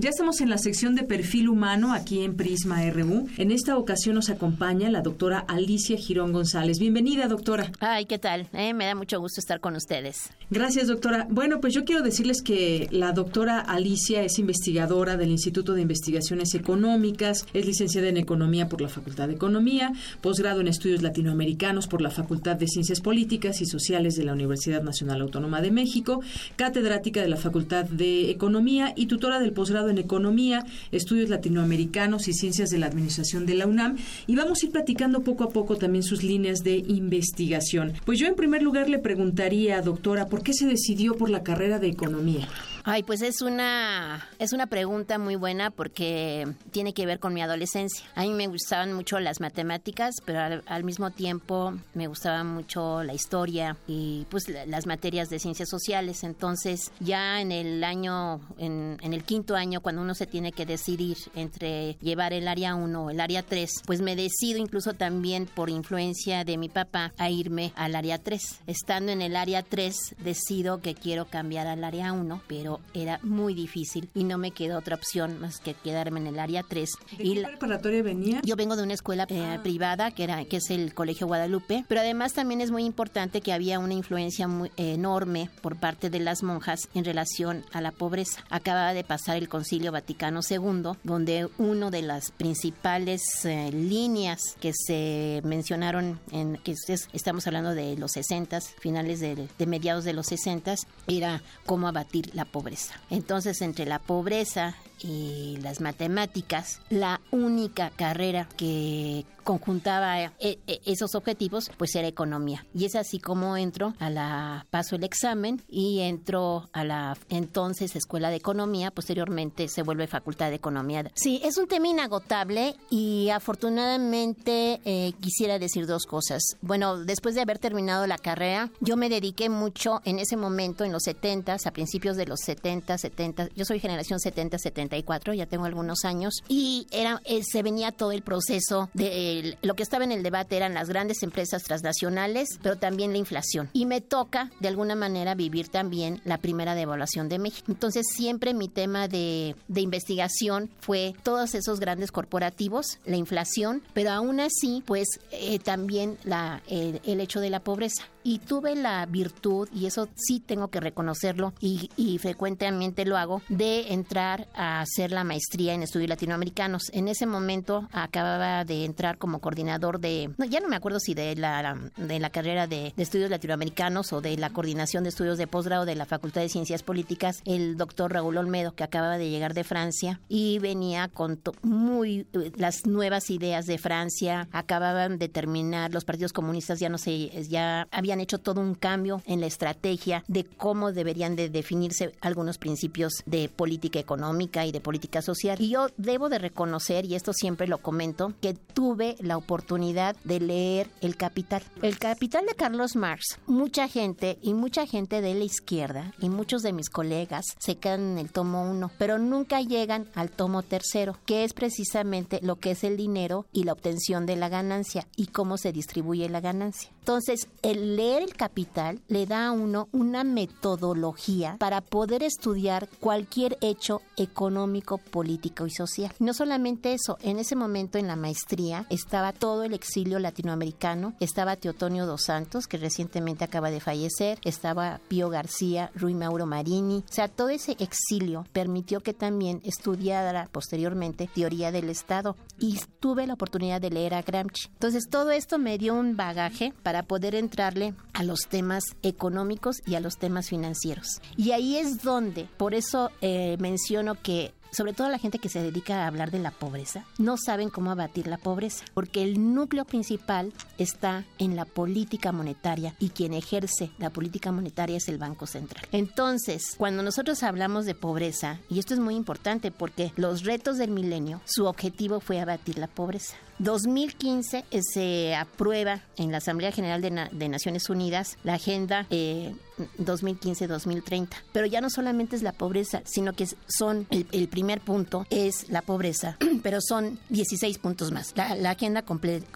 Ya estamos en la sección de perfil humano aquí en Prisma RU. En esta ocasión nos acompaña la doctora Alicia Girón González. Bienvenida, doctora. Ay, ¿qué tal? Eh, me da mucho gusto estar con ustedes. Gracias, doctora. Bueno, pues yo quiero decirles que la doctora Alicia es investigadora del Instituto de Investigaciones Económicas, es licenciada en Economía por la Facultad de Economía, posgrado en Estudios Latinoamericanos por la Facultad de Ciencias Políticas y Sociales de la Universidad Nacional Autónoma de México, catedrática de la Facultad de Economía y tutora del posgrado en Economía, Estudios Latinoamericanos y Ciencias de la Administración de la UNAM y vamos a ir platicando poco a poco también sus líneas de investigación. Pues yo en primer lugar le preguntaría, doctora, ¿por qué se decidió por la carrera de Economía? Ay, pues es una es una pregunta muy buena porque tiene que ver con mi adolescencia. A mí me gustaban mucho las matemáticas, pero al, mismo tiempo me gustaba mucho la historia y pues las materias de ciencias sociales. Entonces, ya en el año en, en el quinto año cuando uno se tiene que decidir entre llevar el área 1 o el área 3, pues me decido incluso también por influencia de mi papá a irme al área 3. Estando en el área 3, decido que quiero cambiar al área 1, pero era muy difícil y no me quedó otra opción más que quedarme en el área 3. ¿De y qué preparatoria venía? Yo vengo de una escuela eh, ah. privada que era que es el Colegio Guadalupe, pero además también es muy importante que había una influencia muy enorme por parte de las monjas en relación a la pobreza. Acababa de pasar el Concilio Vaticano II, donde una de las principales eh, líneas que se mencionaron en que estamos hablando de los 60 finales de, de mediados de los 60 era cómo abatir la pobreza entonces, entre la pobreza y las matemáticas, la única carrera que conjuntaba eh, eh, esos objetivos, pues era economía. Y es así como entro a la, paso el examen y entro a la entonces Escuela de Economía, posteriormente se vuelve Facultad de Economía. Sí, es un tema inagotable y afortunadamente eh, quisiera decir dos cosas. Bueno, después de haber terminado la carrera, yo me dediqué mucho en ese momento, en los 70, a principios de los 70, 70, yo soy generación 70, 70 ya tengo algunos años, y era, eh, se venía todo el proceso de lo que estaba en el debate eran las grandes empresas transnacionales, pero también la inflación. Y me toca, de alguna manera, vivir también la primera devaluación de México. Entonces, siempre mi tema de, de investigación fue todos esos grandes corporativos, la inflación, pero aún así, pues eh, también la, el hecho de la pobreza y tuve la virtud, y eso sí tengo que reconocerlo y, frecuentemente lo hago, de entrar a hacer la maestría en estudios latinoamericanos. En ese momento acababa de entrar como coordinador de, ya no me acuerdo si de la, de la carrera de, estudios latinoamericanos o de la coordinación de estudios de posgrado de la Facultad de Ciencias Políticas, el doctor Raúl Olmedo, que acababa de llegar de Francia y venía con muy las nuevas ideas de Francia, acababan de terminar, los partidos comunistas ya no sé, ya había habían hecho todo un cambio en la estrategia de cómo deberían de definirse algunos principios de política económica y de política social. Y yo debo de reconocer, y esto siempre lo comento, que tuve la oportunidad de leer El Capital. El Capital de Carlos Marx, mucha gente y mucha gente de la izquierda y muchos de mis colegas se quedan en el tomo uno, pero nunca llegan al tomo tercero, que es precisamente lo que es el dinero y la obtención de la ganancia y cómo se distribuye la ganancia. Entonces, el leer el capital le da a uno una metodología para poder estudiar cualquier hecho económico, político y social. No solamente eso, en ese momento en la maestría estaba todo el exilio latinoamericano, estaba Teotonio dos Santos, que recientemente acaba de fallecer, estaba Pío García, Rui Mauro Marini, o sea, todo ese exilio permitió que también estudiara posteriormente teoría del Estado y tuve la oportunidad de leer a Gramsci. Entonces, todo esto me dio un bagaje para poder entrarle a los temas económicos y a los temas financieros. Y ahí es donde, por eso eh, menciono que sobre todo la gente que se dedica a hablar de la pobreza, no saben cómo abatir la pobreza, porque el núcleo principal está en la política monetaria y quien ejerce la política monetaria es el Banco Central. Entonces, cuando nosotros hablamos de pobreza, y esto es muy importante porque los retos del milenio, su objetivo fue abatir la pobreza. 2015 eh, se aprueba en la Asamblea General de, Naciones Unidas la Agenda 2015-2030. Eh, pero ya no solamente es la pobreza, sino que son el, primer punto es la pobreza, pero son 16 puntos más. La, agenda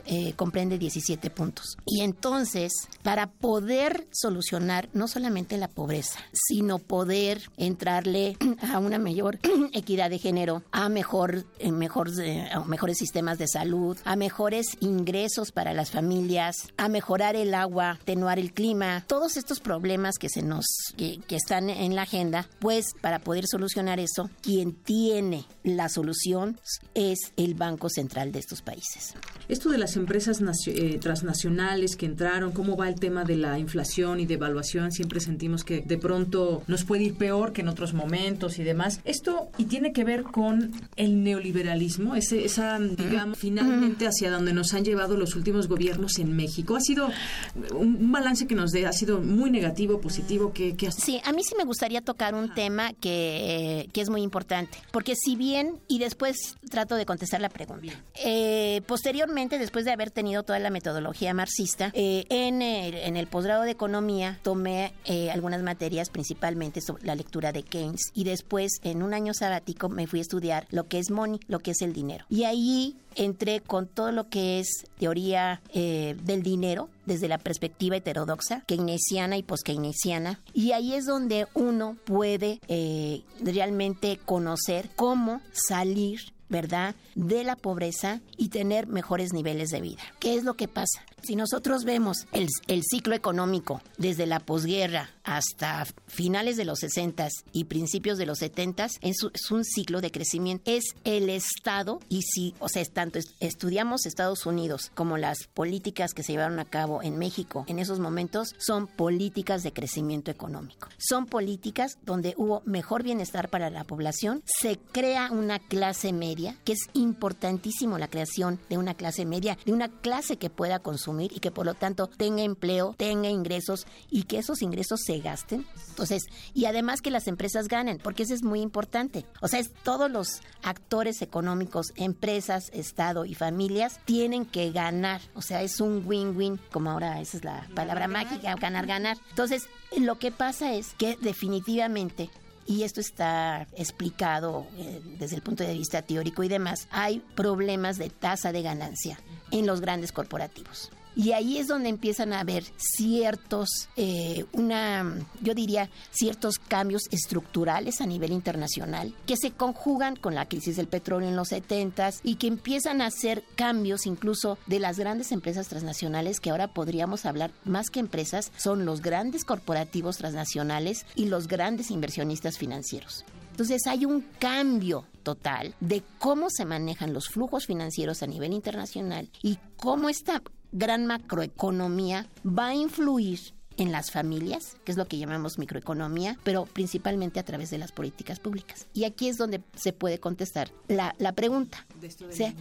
eh, comprende 17 puntos. Y entonces, para poder solucionar no solamente la pobreza, sino poder entrarle a una mayor equidad de género, a mejor, mejor, mejores sistemas de salud, a mejores ingresos para las familias, a mejorar el agua, atenuar el clima, todos estos problemas que se nos que, están en la agenda, pues para poder solucionar eso, quien tiene la solución es el Banco Central de estos países. Esto de las empresas eh, transnacionales que entraron, cómo va el tema de la inflación y devaluación, siempre sentimos que de pronto nos puede ir peor que en otros momentos y demás. Esto y tiene que ver con el neoliberalismo, ese, esa, digamos, hacia donde nos han llevado los últimos gobiernos en México. Ha sido un balance que nos dé, ha sido muy negativo, positivo. que Sí, a mí sí me gustaría tocar un tema que, que, es muy importante, porque si bien, y después trato de contestar la pregunta, eh, posteriormente, después de haber tenido toda la metodología marxista, eh, en, el, en el posgrado de economía tomé eh, algunas materias, principalmente sobre la lectura de Keynes, y después en un año sabático me fui a estudiar lo que es money, lo que es el dinero. Y ahí entré con todo lo que es teoría eh, del dinero desde la perspectiva heterodoxa, keynesiana y post-keynesiana. Y ahí es donde uno puede eh, realmente conocer cómo salir ¿verdad?, de la pobreza y tener mejores niveles de vida. ¿Qué es lo que pasa? Si nosotros vemos el, ciclo económico desde la posguerra hasta finales de los 60 y principios de los 70 es, es, un ciclo de crecimiento. Es el Estado y si, o sea, tanto estudiamos Estados Unidos como las políticas que se llevaron a cabo en México en esos momentos son políticas de crecimiento económico. Son políticas donde hubo mejor bienestar para la población, se crea una clase media, que es importantísimo la creación de una clase media, de una clase que pueda consumir y que por lo tanto tenga empleo, tenga ingresos y que esos ingresos se gasten. Entonces, y además que las empresas ganen, porque eso es muy importante. O sea, es todos los actores económicos, empresas, Estado y familias tienen que ganar. O sea, es un win-win, como ahora esa es la palabra mágica, ganar, ganar. Entonces, lo que pasa es que definitivamente y esto está explicado eh, desde el punto de vista teórico y demás, hay problemas de tasa de ganancia en los grandes corporativos. Y ahí es donde empiezan a haber ciertos, eh, una, yo diría, ciertos cambios estructurales a nivel internacional que se conjugan con la crisis del petróleo en los 70 y que empiezan a hacer cambios incluso de las grandes empresas transnacionales que ahora podríamos hablar más que empresas, son los grandes corporativos transnacionales y los grandes inversionistas financieros. Entonces hay un cambio total de cómo se manejan los flujos financieros a nivel internacional y cómo esta gran macroeconomía va a influir en las familias, que es lo que llamamos microeconomía, pero principalmente a través de las políticas públicas. Y aquí es donde se puede contestar la, la pregunta. O sea,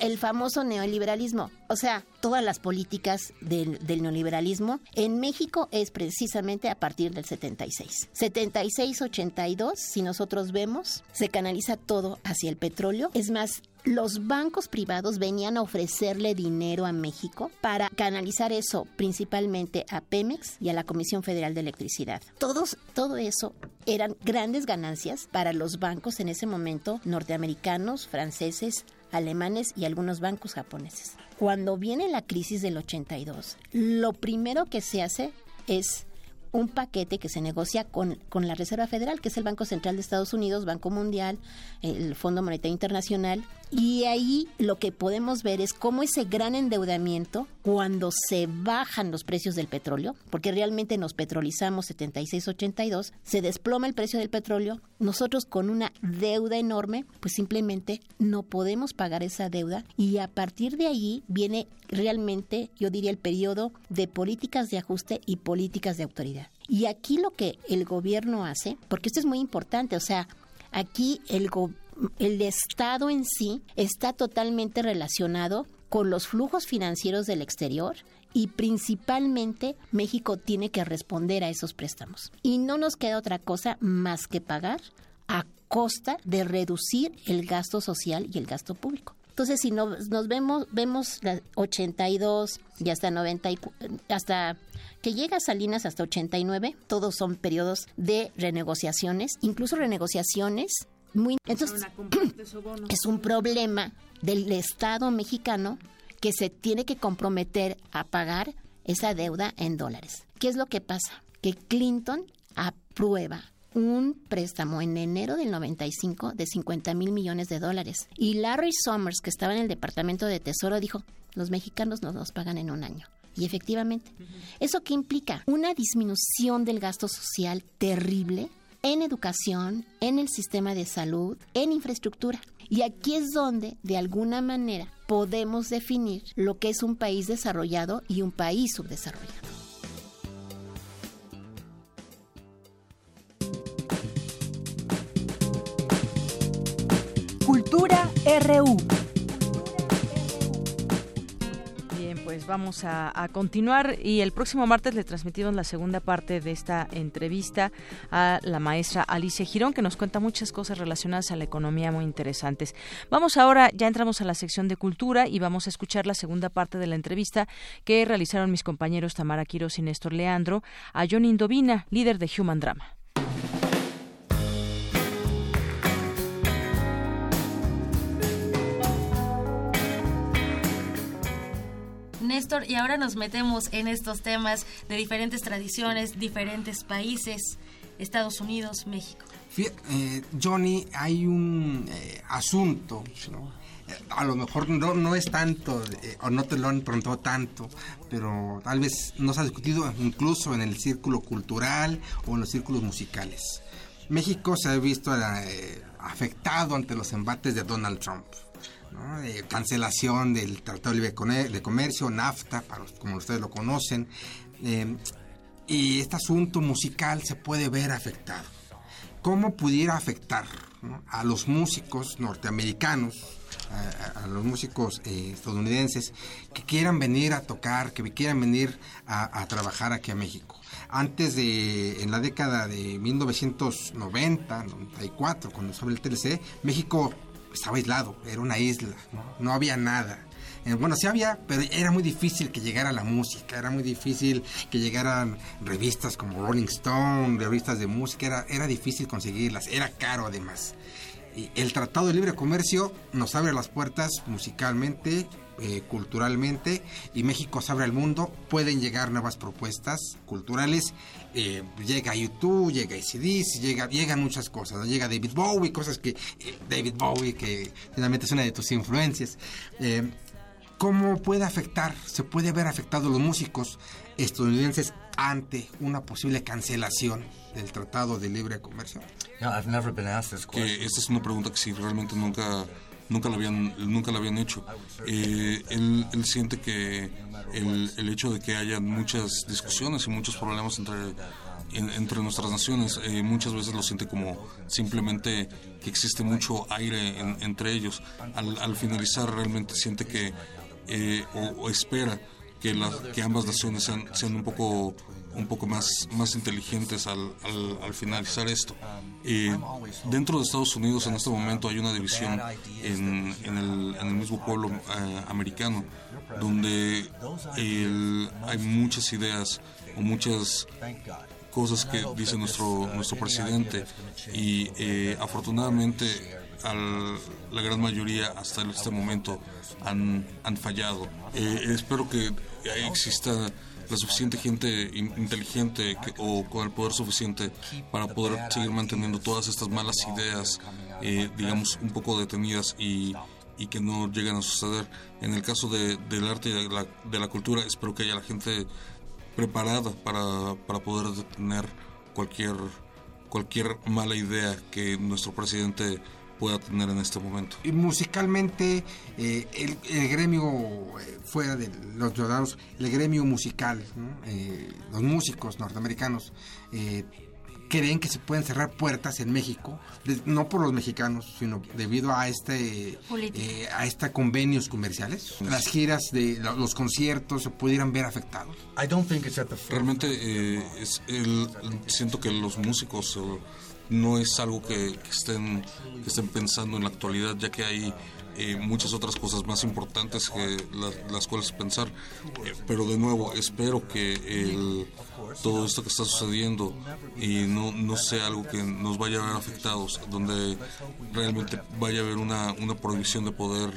el famoso neoliberalismo. O sea, todas las políticas del, del neoliberalismo en México es precisamente a partir del 76. 76-82, si nosotros vemos, se canaliza todo hacia el petróleo. Es más, los bancos privados venían a ofrecerle dinero a México para canalizar eso principalmente a Pemex y a la Comisión Federal de Electricidad. Todos, todo eso eran grandes ganancias para los bancos en ese momento norteamericanos, franceses, alemanes y algunos bancos japoneses. Cuando viene la crisis del 82, lo primero que se hace es un paquete que se negocia con, con la Reserva Federal, que es el Banco Central de Estados Unidos, Banco Mundial, el Fondo Monetario Internacional, y ahí lo que podemos ver es cómo ese gran endeudamiento, cuando se bajan los precios del petróleo, porque realmente nos petrolizamos 76-82, se desploma el precio del petróleo, nosotros con una deuda enorme, pues simplemente no podemos pagar esa deuda y a partir de ahí viene realmente, yo diría, el periodo de políticas de ajuste y políticas de autoridad. Y aquí lo que el gobierno hace, porque esto es muy importante, o sea, aquí el, el Estado en sí está totalmente relacionado con los flujos financieros del exterior y principalmente México tiene que responder a esos préstamos. Y no nos queda otra cosa más que pagar a costa de reducir el gasto social y el gasto público. Entonces, si nos, nos vemos, vemos la 82 y hasta 90, hasta que llega Salinas hasta 89, todos son periodos de renegociaciones, incluso renegociaciones muy... Entonces, es un problema del Estado mexicano que se tiene que comprometer a pagar esa deuda en dólares. ¿Qué es lo que pasa? Que Clinton aprueba un préstamo en enero del 95 de 50 mil millones de dólares. Y Larry Summers, que estaba en el Departamento de Tesoro, dijo, los mexicanos nos los pagan en un año. Y efectivamente, ¿eso qué implica? Una disminución del gasto social terrible en educación, en el sistema de salud, en infraestructura. Y aquí es donde, de alguna manera, podemos definir lo que es un país desarrollado y un país subdesarrollado. RU. Bien, pues vamos a, continuar y el próximo martes le transmitimos la segunda parte de esta entrevista a la maestra Alicia Girón que nos cuenta muchas cosas relacionadas a la economía muy interesantes. Vamos ahora, ya entramos a la sección de cultura y vamos a escuchar la segunda parte de la entrevista que realizaron mis compañeros Tamara Quiroz y Néstor Leandro a John Indovina, líder de Human Drama. Néstor, y ahora nos metemos en estos temas de diferentes tradiciones, diferentes países, Estados Unidos, México. Eh, Johnny, hay un eh, asunto, ¿no? a lo mejor no, no es tanto, eh, o no te lo han preguntado tanto, pero tal vez no se ha discutido incluso en el círculo cultural o en los círculos musicales. México se ha visto eh, afectado ante los embates de Donald Trump. ¿No? De cancelación del Tratado de Comercio, NAFTA, para, como ustedes lo conocen, eh, y este asunto musical se puede ver afectado. ¿Cómo pudiera afectar ¿no? a los músicos norteamericanos, a, a los músicos eh, estadounidenses que quieran venir a tocar, que quieran venir a, a, trabajar aquí a México? Antes de, en la década de 1990, 94, cuando abrió el TLC, México estaba aislado, era una isla, no, había nada. Eh, bueno, sí había, pero era muy difícil que llegara la música, era muy difícil que llegaran revistas como Rolling Stone, revistas de música, era, era difícil conseguirlas, era caro además. El Tratado de Libre Comercio nos abre las puertas musicalmente, eh, culturalmente, y México se abre al mundo, pueden llegar nuevas propuestas culturales, eh, llega YouTube, llega ACDC, llega, llegan muchas cosas, ¿no? llega David Bowie, cosas que eh, David Bowie, que finalmente es una de tus influencias. Eh, ¿Cómo puede afectar, se puede ver afectados los músicos estadounidenses ante una posible cancelación del Tratado de Libre Comercio? que esta es una pregunta que sí realmente nunca nunca lo habían, nunca lo habían hecho. Eh, él, siente que el, el, hecho de que haya muchas discusiones y muchos problemas entre, entre nuestras naciones, eh, muchas veces lo siente como simplemente que existe mucho aire entre ellos. Al, al, finalizar realmente siente que, eh, o, o, espera que, las que ambas naciones sean, sean un poco un poco más, más inteligentes al, al, al finalizar esto. Eh, dentro de Estados Unidos en este momento hay una división en, en, el, en el, mismo pueblo eh, americano donde el, hay muchas ideas o muchas cosas que dice nuestro, nuestro presidente y eh, afortunadamente al, la gran mayoría hasta este momento han, han fallado. Eh, espero que exista la suficiente gente inteligente que, o con el poder suficiente para poder seguir manteniendo todas estas malas ideas, eh, digamos, un poco detenidas y, y, que no lleguen a suceder. En el caso de, del arte y de la, de la, cultura, espero que haya la gente preparada para, para poder detener cualquier, cualquier mala idea que nuestro presidente pueda tener en este momento. Y musicalmente, eh, el, el, gremio, eh, fuera de los ciudadanos, el gremio musical, ¿no? eh, los músicos norteamericanos, creen que se pueden cerrar puertas en México, no por los mexicanos, sino debido a este eh, a estos convenios comerciales. Las giras de los conciertos se pudieran ver afectados. Realmente eh, es el, siento que los músicos no es algo que, que, estén, que estén pensando en la actualidad, ya que hay eh, muchas otras cosas más importantes que la, las cuales pensar. Eh, pero de nuevo, espero que el, todo esto que está sucediendo y no, no sea algo que nos vaya a ver afectados, donde realmente vaya a haber una, una prohibición de poder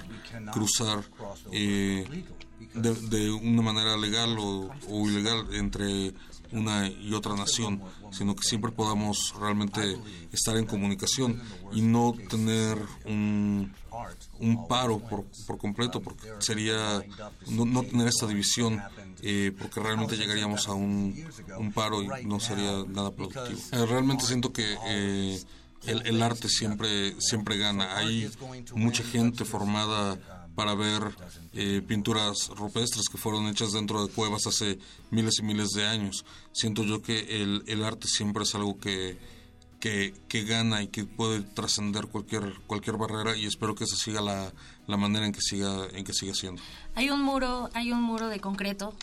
cruzar eh, de, de, una manera legal o ilegal entre una y otra nación, sino que siempre podamos realmente estar en comunicación y no tener un, un paro por, por completo, porque sería no, no tener esta división, eh, porque realmente llegaríamos a un, un, paro y no sería nada productivo. Eh, realmente siento que eh, el, el, arte siempre, siempre gana. Hay mucha gente formada para ver pinturas rupestres que fueron hechas dentro de cuevas hace miles y miles de años. Siento yo que el, el arte siempre es algo que, que, que gana y que puede trascender cualquier, cualquier barrera y espero que esa siga la, la manera en que siga, en que siga siendo. Hay un muro, hay un muro de concreto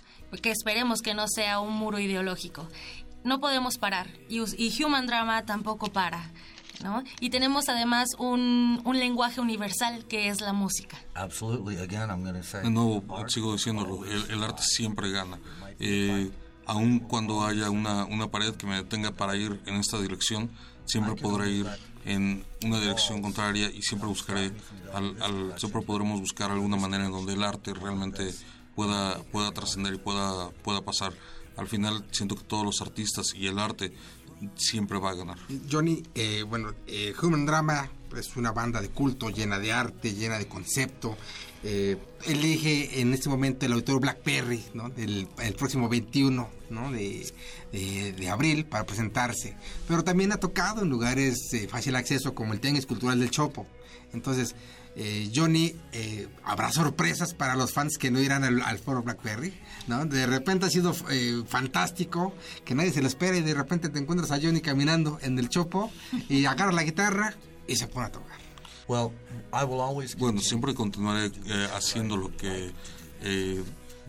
que esperemos que no sea un muro ideológico. No podemos parar y, y Human Drama tampoco para. ¿no? Y tenemos además un, un, lenguaje universal que es la música. De nuevo, sigo diciéndolo, el, el arte siempre gana. Eh, aun cuando haya una, una pared que me detenga para ir en esta dirección, siempre podré ir en una dirección contraria y siempre buscaré, al, al, siempre podremos buscar alguna manera en donde el arte realmente pueda, pueda trascender y pueda, pueda pasar. Al final siento que todos los artistas y el arte siempre va a ganar. Johnny, eh, bueno, eh, Human Drama es una banda de culto llena de arte, llena de concepto. Eh, elige en este momento el auditorio Blackberry, ¿no? El, el próximo 21 ¿no? de, de, de, abril para presentarse. Pero también ha tocado en lugares de fácil acceso como el Tenis Cultural del Chopo. Entonces, eh, Johnny, eh, habrá sorpresas para los fans que no irán al, al foro Blackberry, ¿no? De repente ha sido eh, fantástico, que nadie se lo espera y de repente te encuentras a Johnny caminando en el chopo y agarra la guitarra y se pone a tocar. Bueno, siempre continuaré eh, haciendo lo que eh,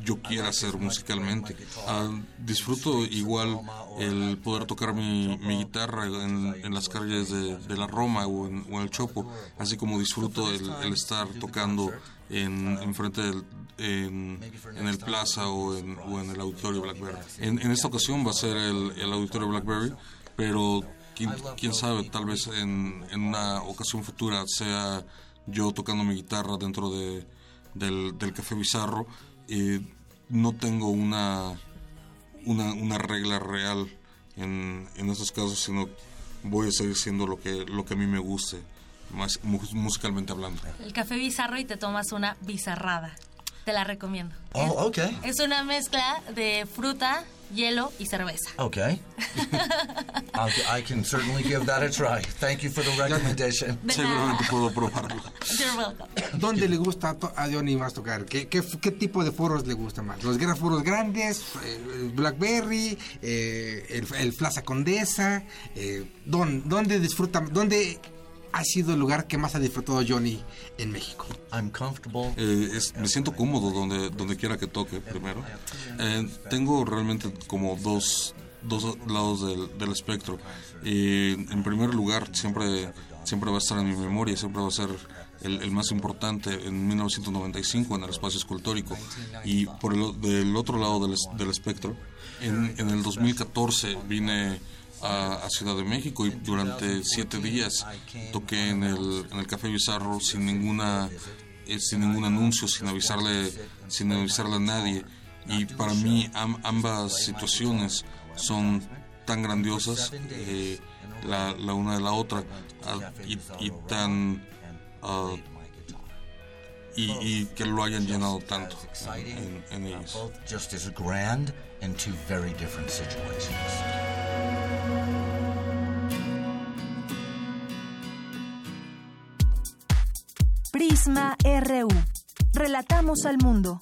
yo quiera hacer musicalmente. Uh, disfruto igual el poder tocar mi, guitarra en, las calles de, la Roma o en, el Chopo, así como disfruto el, estar tocando en, en frente del, en, en, el Plaza o en, o el Auditorio Blackberry. En, en, esta ocasión va a ser el, Auditorio Blackberry, pero quién, sabe, tal vez en, una ocasión futura sea yo tocando mi guitarra dentro de, del Café Bizarro. Eh, no tengo una, una, una regla real en, en esos casos, sino voy a seguir siendo lo que, lo que a mí me guste, más musicalmente hablando. El café bizarro y te tomas una bizarrada. Te la recomiendo. Oh, ok. Es una mezcla de fruta hielo y cerveza. Okay. I can certainly give that a try. Thank you for the recommendation. Seguramente puedo probarlo. You're welcome. ¿Dónde le gusta a Johnny más tocar? ¿Qué, qué, qué tipo de foros le gusta más? ¿Los foros grandes? Eh, ¿Blackberry? Eh, el, el, Plaza Condesa? Eh, ¿dónde, ¿Dónde disfruta? ¿Dónde ha sido el lugar que más ha disfrutado Johnny en México? I'm comfortable. Eh, me siento cómodo donde, donde quiera que toque primero. Eh, tengo realmente como dos, dos lados del, del espectro. en primer lugar, siempre, siempre va a estar en mi memoria, siempre va a ser el, el, más importante en 1995 en el espacio escultórico. Y por el del otro lado del, del espectro, en, en el 2014 vine a, Ciudad de México y durante siete días toqué en el, en el Café Bizarro sin ninguna eh, sin ningún anuncio, sin avisarle sin avisarle a nadie y para mí ambas situaciones son tan grandiosas eh, la, la, una de la otra uh, y, y, tan uh, y, y, que lo hayan llenado tanto en, en ellos. Prisma RU. Relatamos al mundo.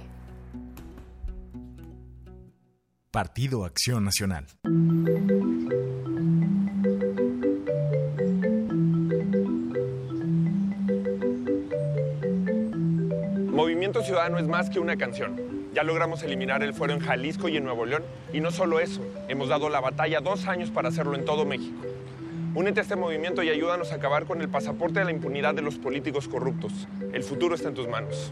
Partido Acción Nacional. Movimiento Ciudadano es más que una canción. Ya logramos eliminar el fuero en Jalisco y en Nuevo León. Y no solo eso, hemos dado la batalla dos años para hacerlo en todo México. Únete a este movimiento y ayúdanos a acabar con el pasaporte de la impunidad de los políticos corruptos. El futuro está en tus manos.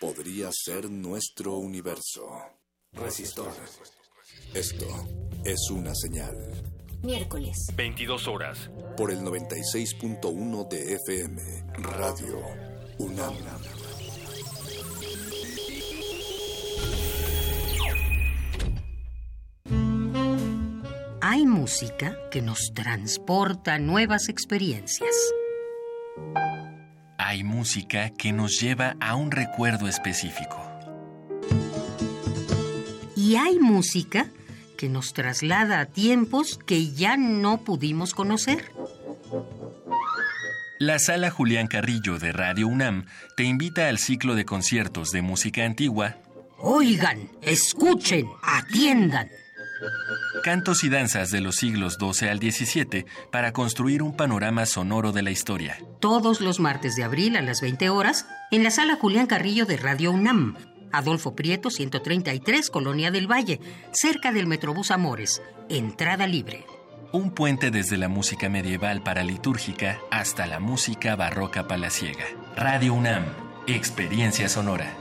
podría ser nuestro universo. Resistor. Esto es una señal. Miércoles. 22 horas. Por el 96.1 de FM. Radio UNAM. Hay música que nos transporta a nuevas experiencias. Hay música que nos lleva a un recuerdo específico. Y hay música que nos traslada a tiempos que ya no pudimos conocer. La Sala Julián Carrillo de Radio UNAM te invita al ciclo de conciertos de música antigua. Oigan, escuchen, atiendan. Cantos y danzas de los siglos XII al XVII para construir un panorama sonoro de la historia. Todos los martes de abril a las 20 horas en la Sala Julián Carrillo de Radio UNAM Adolfo Prieto, 133, Colonia del Valle, cerca del Metrobús Amores. Entrada libre. Un puente desde la música medieval paralitúrgica hasta la música barroca palaciega. Radio UNAM, experiencia sonora.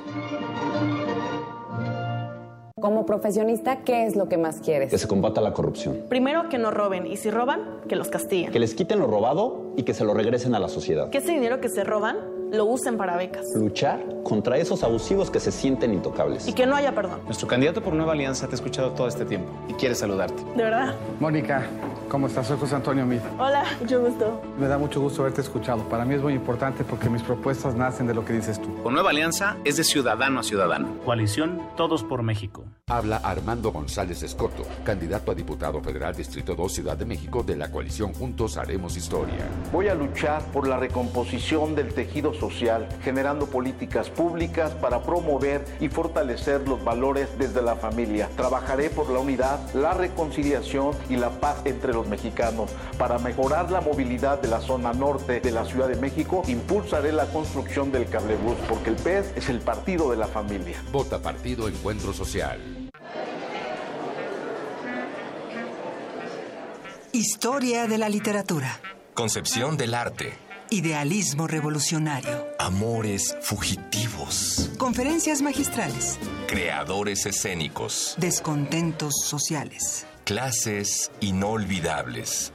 Como profesionista, ¿qué es lo que más quieres? Que se combata la corrupción. Primero, que no roben. Y si roban, que los castiguen. Que les quiten lo robado y que se lo regresen a la sociedad. Que ese dinero que se roban lo usen para becas. Luchar contra esos abusivos que se sienten intocables. Y que no haya perdón. Nuestro candidato por Nueva Alianza te ha escuchado todo este tiempo y quiere saludarte. ¿De verdad? Mónica, ¿cómo estás? Soy José Antonio Mid. Hola, mucho gusto. Me da mucho gusto haberte escuchado. Para mí es muy importante porque mis propuestas nacen de lo que dices tú. Con Nueva Alianza es de ciudadano a ciudadano. Coalición Todos por México. Habla Armando González Escoto, candidato a diputado federal Distrito 2 Ciudad de México de la coalición Juntos Haremos Historia. Voy a luchar por la recomposición del tejido social, generando políticas públicas para promover y fortalecer los valores desde la familia. Trabajaré por la unidad, la reconciliación y la paz entre los mexicanos. Para mejorar la movilidad de la zona norte de la Ciudad de México, impulsaré la construcción del cablebús, porque el PES es el partido de la familia. Vota Partido Encuentro Social. Historia de la literatura. Concepción del arte. Idealismo revolucionario. Amores fugitivos. Conferencias magistrales. Creadores escénicos. Descontentos sociales. Clases inolvidables.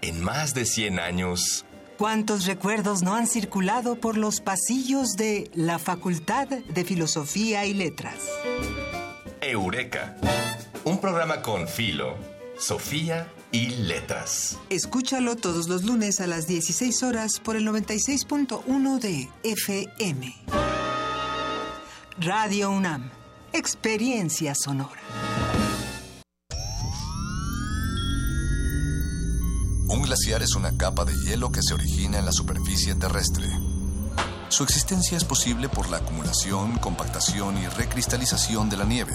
En más de 100 años. ¿Cuántos recuerdos no han circulado por los pasillos de la Facultad de Filosofía y Letras? Eureka. Un programa con Filo, Sofía y Letras. Escúchalo todos los lunes a las 16 horas por el 96.1 de FM. Radio UNAM. Experiencia sonora. Un glaciar es una capa de hielo que se origina en la superficie terrestre. Su existencia es posible por la acumulación, compactación y recristalización de la nieve.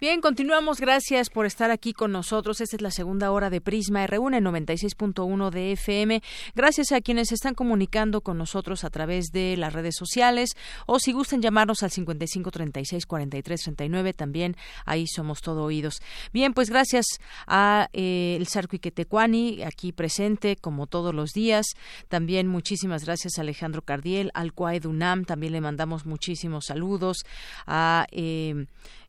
Bien, continuamos. Gracias por estar aquí con nosotros. Esta es la segunda hora de Prisma R1 en 96.1 de FM. Gracias a quienes están comunicando con nosotros a través de las redes sociales o si gustan llamarnos al 55 36 43 39 también ahí somos todo oídos. Bien, pues gracias a eh, el Sarco Iquetecuani aquí presente como todos los días. También muchísimas gracias a Alejandro Cardiel, al Cuaed UNAM. También le mandamos muchísimos saludos a eh,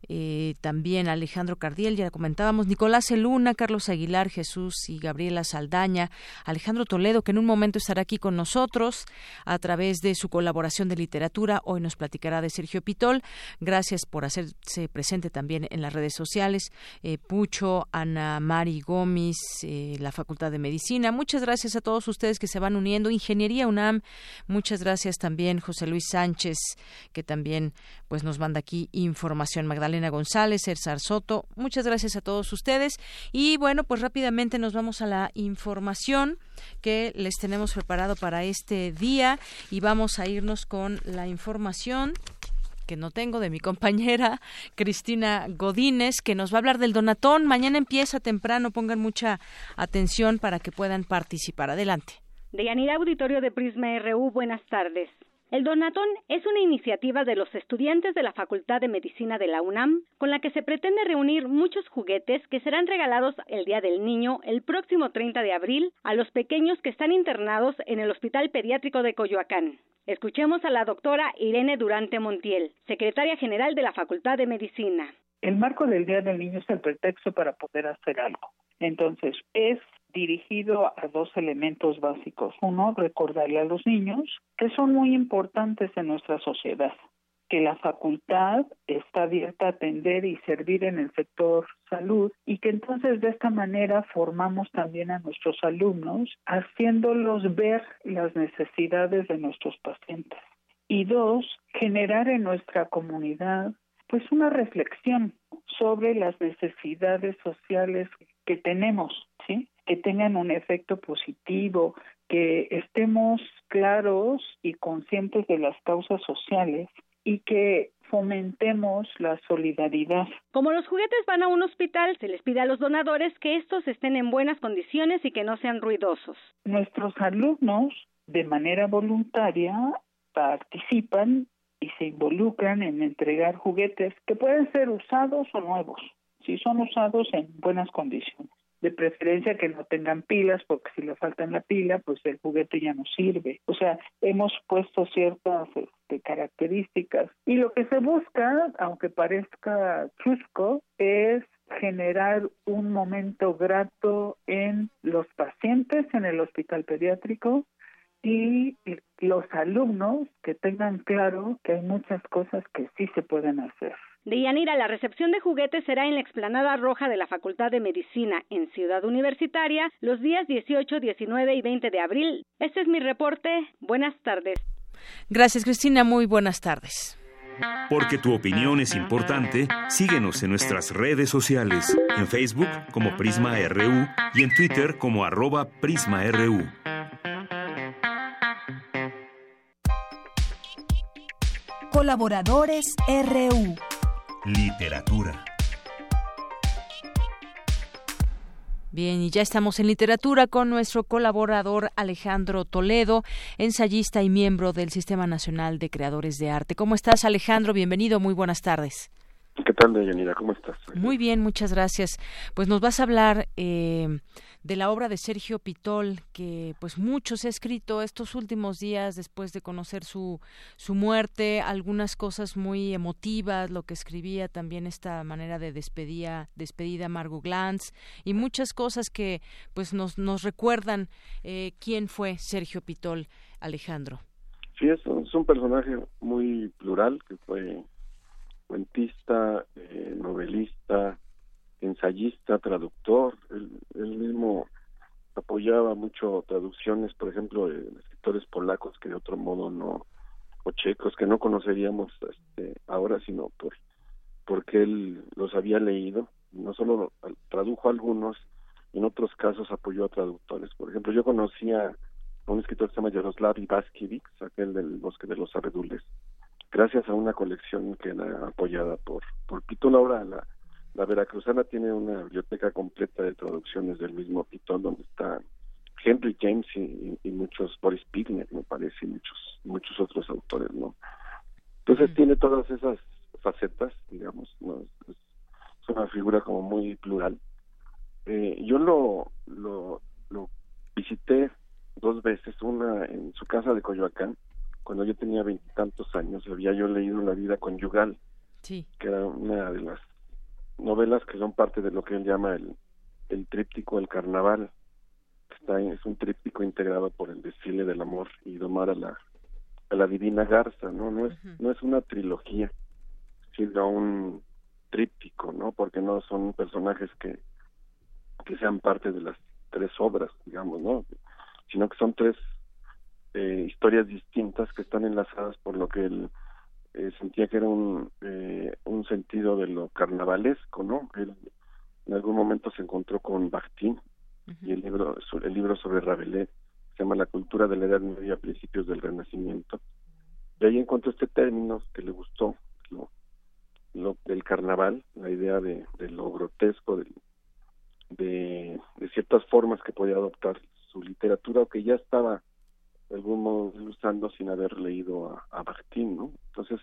eh, también Alejandro Cardiel, ya comentábamos, Nicolás Eluna, Carlos Aguilar, Jesús y Gabriela Saldaña, Alejandro Toledo, que en un momento estará aquí con nosotros a través de su colaboración de literatura. Hoy nos platicará de Sergio Pitol. Gracias por hacerse presente también en las redes sociales. Eh, Pucho, Ana Mari Gómez, eh, la Facultad de Medicina. Muchas gracias a todos ustedes que se van uniendo. Ingeniería UNAM, muchas gracias también José Luis Sánchez, que también pues nos manda aquí información. Magdalena González, Erzar Soto. Muchas gracias a todos ustedes. Y bueno, pues rápidamente nos vamos a la información que les tenemos preparado para este día y vamos a irnos con la información que no tengo de mi compañera Cristina Godínez, que nos va a hablar del donatón. Mañana empieza temprano, pongan mucha atención para que puedan participar. Adelante. Deyanira Auditorio de Prisma RU, buenas tardes. El Donatón es una iniciativa de los estudiantes de la Facultad de Medicina de la UNAM con la que se pretende reunir muchos juguetes que serán regalados el Día del Niño el próximo 30 de abril a los pequeños que están internados en el Hospital Pediátrico de Coyoacán. Escuchemos a la doctora Irene Durante Montiel, secretaria general de la Facultad de Medicina. El marco del Día del Niño es el pretexto para poder hacer algo. Entonces, es dirigido a dos elementos básicos. Uno, recordarle a los niños que son muy importantes en nuestra sociedad, que la facultad está abierta a atender y servir en el sector salud y que entonces de esta manera formamos también a nuestros alumnos haciéndolos ver las necesidades de nuestros pacientes. Y dos, generar en nuestra comunidad pues una reflexión sobre las necesidades sociales que tenemos, ¿sí? Que tengan un efecto positivo, que estemos claros y conscientes de las causas sociales y que fomentemos la solidaridad. Como los juguetes van a un hospital, se les pide a los donadores que estos estén en buenas condiciones y que no sean ruidosos. Nuestros alumnos, de manera voluntaria, participan y se involucran en entregar juguetes que pueden ser usados o nuevos, si son usados en buenas condiciones de preferencia que no tengan pilas, porque si le faltan la pila, pues el juguete ya no sirve. O sea, hemos puesto ciertas este, características. Y lo que se busca, aunque parezca chusco, es generar un momento grato en los pacientes en el hospital pediátrico y los alumnos que tengan claro que hay muchas cosas que sí se pueden hacer. De Yanira, la recepción de juguetes será en la explanada roja de la Facultad de Medicina en Ciudad Universitaria los días 18, 19 y 20 de abril. Este es mi reporte. Buenas tardes. Gracias, Cristina. Muy buenas tardes. Porque tu opinión es importante, síguenos en nuestras redes sociales, en Facebook como Prisma RU y en Twitter como arroba PrismaRU. Colaboradores RU. Literatura. Bien, y ya estamos en literatura con nuestro colaborador Alejandro Toledo, ensayista y miembro del Sistema Nacional de Creadores de Arte. ¿Cómo estás, Alejandro? Bienvenido, muy buenas tardes. ¿Qué tal, Deyanira? ¿Cómo estás? Muy bien, muchas gracias. Pues nos vas a hablar eh, de la obra de Sergio Pitol, que pues mucho se ha escrito estos últimos días después de conocer su, su muerte, algunas cosas muy emotivas, lo que escribía también esta manera de despedida, despedida Margot Glantz, y muchas cosas que pues nos, nos recuerdan eh, quién fue Sergio Pitol, Alejandro. Sí, es un, es un personaje muy plural, que fue cuentista, eh, novelista, ensayista, traductor, él, mismo apoyaba mucho traducciones, por ejemplo, de escritores polacos que de otro modo no, o checos que no conoceríamos este, ahora, sino por porque él los había leído, no solo tradujo algunos, en otros casos apoyó a traductores. Por ejemplo, yo conocía a un escritor que se llama Yaroslav Ivaskiewicz, aquel del Bosque de los Abedules, gracias a una colección que era apoyada por, por Pito Laura, la la Veracruzana tiene una biblioteca completa de traducciones del mismo Pitón, donde está Henry James y, muchos, Boris Pignet, me parece, y muchos, muchos otros autores, ¿no? Entonces tiene todas esas facetas, digamos, ¿no? es, una figura como muy plural. Eh, yo lo, lo, lo visité dos veces, una en su casa de Coyoacán, cuando yo tenía veintitantos años, había yo leído La vida conyugal, sí. que era una de las novelas que son parte de lo que él llama el, el tríptico del carnaval. Está, es un tríptico integrado por el desfile del amor y domar a la, a la divina garza, ¿no? No es, no es una trilogía, sino un tríptico, ¿no? Porque no son personajes que, que sean parte de las tres obras, digamos, ¿no? Sino que son tres eh, historias distintas que están enlazadas por lo que él eh, sentía que era un, eh, un sentido de lo carnavalesco, ¿no? Él en algún momento se encontró con Bakhtin y el libro, el libro sobre Rabelais se llama La cultura de la Edad Media a principios del Renacimiento. Y ahí encontró este término que le gustó, lo, lo del carnaval, la idea de, de lo grotesco, de, de, de, ciertas formas que podía adoptar su literatura o que ya estaba de algún modo usando sin haber leído a, a Bakhtin, ¿no? Entonces,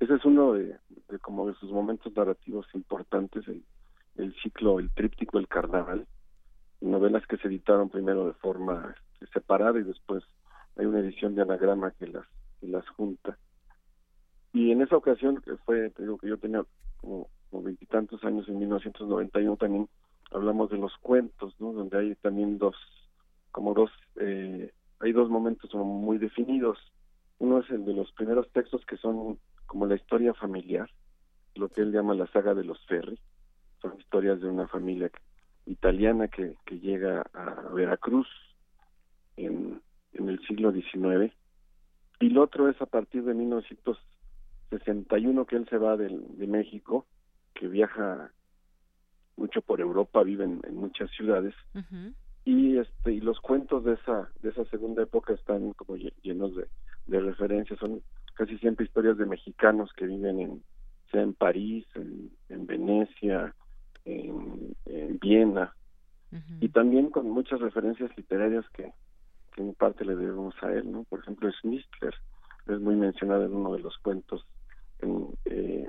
ese es uno de, como de sus momentos narrativos importantes, el, ciclo, el tríptico El Carnaval, novelas que se editaron primero de forma este, separada y después hay una edición de anagrama que las, que las junta. Y en esa ocasión, que fue, digo que yo tenía como veintitantos años, en 1991 también hablamos de los cuentos, ¿no? Donde hay también dos, como dos eh, hay dos momentos muy definidos. Uno es el de los primeros textos que son como la historia familiar, lo que él llama la saga de los Ferri. Son historias de una familia italiana que, llega a Veracruz en, el siglo XIX. Y el otro es a partir de 1961 que él se va de, de México, que viaja mucho por Europa, vive en, muchas ciudades y este y los cuentos de esa de esa segunda época están como llenos de, de referencias son casi siempre historias de mexicanos que viven en, sea en París, en, Venecia, en, Viena, y también con muchas referencias literarias que, que en parte le debemos a él, ¿no? Por ejemplo, Schnitzler es muy mencionado en uno de los cuentos. Eh,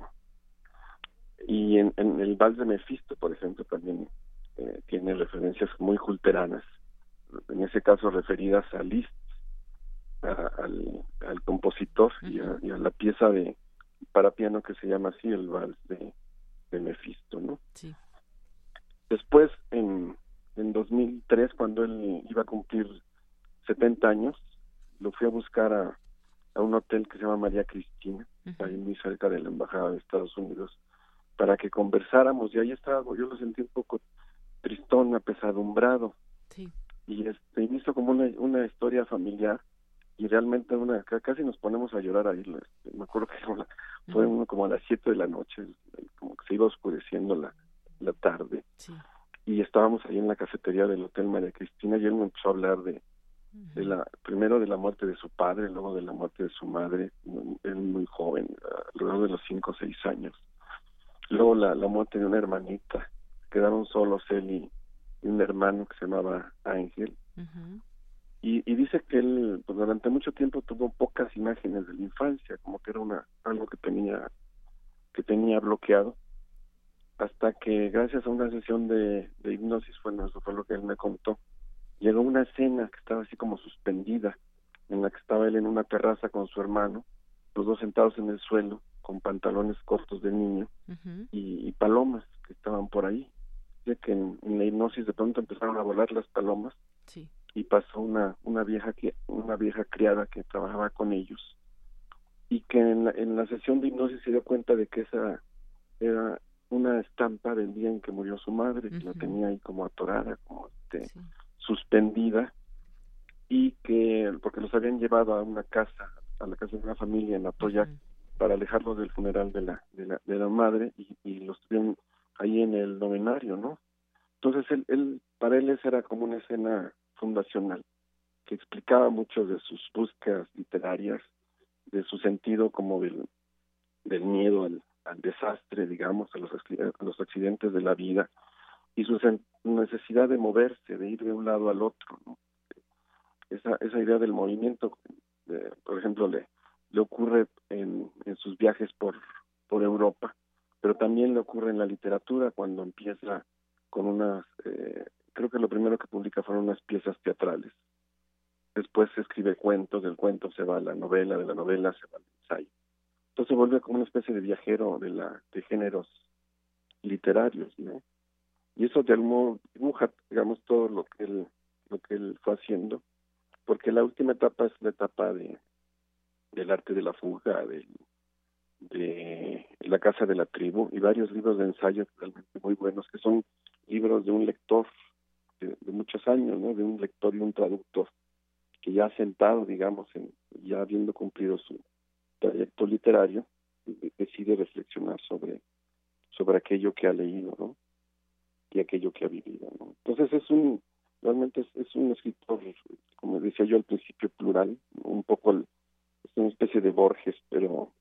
y en, el Vals de Mefisto, por ejemplo, también eh, tiene referencias muy culteranas, en ese caso referidas a Liszt, al, compositor y, a, la pieza de para piano que se llama así, el Vals de, de Mefisto, ¿no? Sí. Después, en, en 2003, cuando él iba a cumplir 70 años, lo fui a buscar a, a un hotel que se llama María Cristina, ahí muy cerca de la Embajada de Estados Unidos, para que conversáramos y ahí estaba, yo lo sentí un poco tristón, apesadumbrado. Sí. Y este, hizo como una, una historia familiar y realmente una casi nos ponemos a llorar ahí. Este, me acuerdo que fue uno como a las 7 de la noche, como que se iba oscureciendo la, la tarde. Sí. Y estábamos ahí en la cafetería del Hotel María Cristina y él me empezó a hablar de, de la primero de la muerte de su padre, luego de la muerte de su madre, él muy joven, alrededor de los cinco o seis años. Luego la, la muerte de una hermanita, quedaron solos él y, un hermano que se llamaba Ángel. y, y, dice que él pues, durante mucho tiempo tuvo pocas imágenes de la infancia, como que era una algo que tenía que tenía bloqueado hasta que gracias a una sesión de, de hipnosis fue, eso fue lo que él me contó llegó una escena que estaba así como suspendida, en la que estaba él en una terraza con su hermano, los dos sentados en el suelo, con pantalones cortos de niño y, palomas que estaban por ahí. Que en, la hipnosis de pronto empezaron a volar las palomas y pasó una una vieja que una vieja criada que trabajaba con ellos. Y que en la, en la sesión de hipnosis se dio cuenta de que esa era una estampa del día en que murió su madre, que la tenía ahí como atorada, como este, suspendida y que porque los habían llevado a una casa a la casa de una familia en Atoyac para alejarlos del funeral de la de la, de la madre y, y, los tuvieron ahí en el novenario no entonces él, él para él esa era como una escena fundacional que explicaba mucho de sus búsquedas literarias de su sentido como del miedo al, desastre digamos a los accidentes de la vida y su necesidad de moverse, de ir de un lado al otro. Esa, esa idea del movimiento, por ejemplo, le, ocurre en, sus viajes por Europa, pero también le ocurre en la literatura cuando empieza con unas, eh, creo que lo primero que publica fueron unas piezas teatrales. Después se escribe cuentos, del cuento se va a la novela, de la novela se va al ensayo. Entonces vuelve como una especie de viajero de, la, de géneros literarios, ¿no? y eso de algún modo dibuja digamos todo lo que él lo que él fue haciendo porque la última etapa es la etapa de del arte de la fuga de, de la casa de la tribu y varios libros de ensayo realmente muy buenos que son libros de un lector de, muchos años no de un lector y un traductor que ya ha sentado digamos en ya habiendo cumplido su trayecto literario decide reflexionar sobre sobre aquello que ha leído no y aquello que ha vivido. ¿no? Entonces es un, realmente es, un escritor, como decía yo al principio, plural, un poco, es una especie de Borges, pero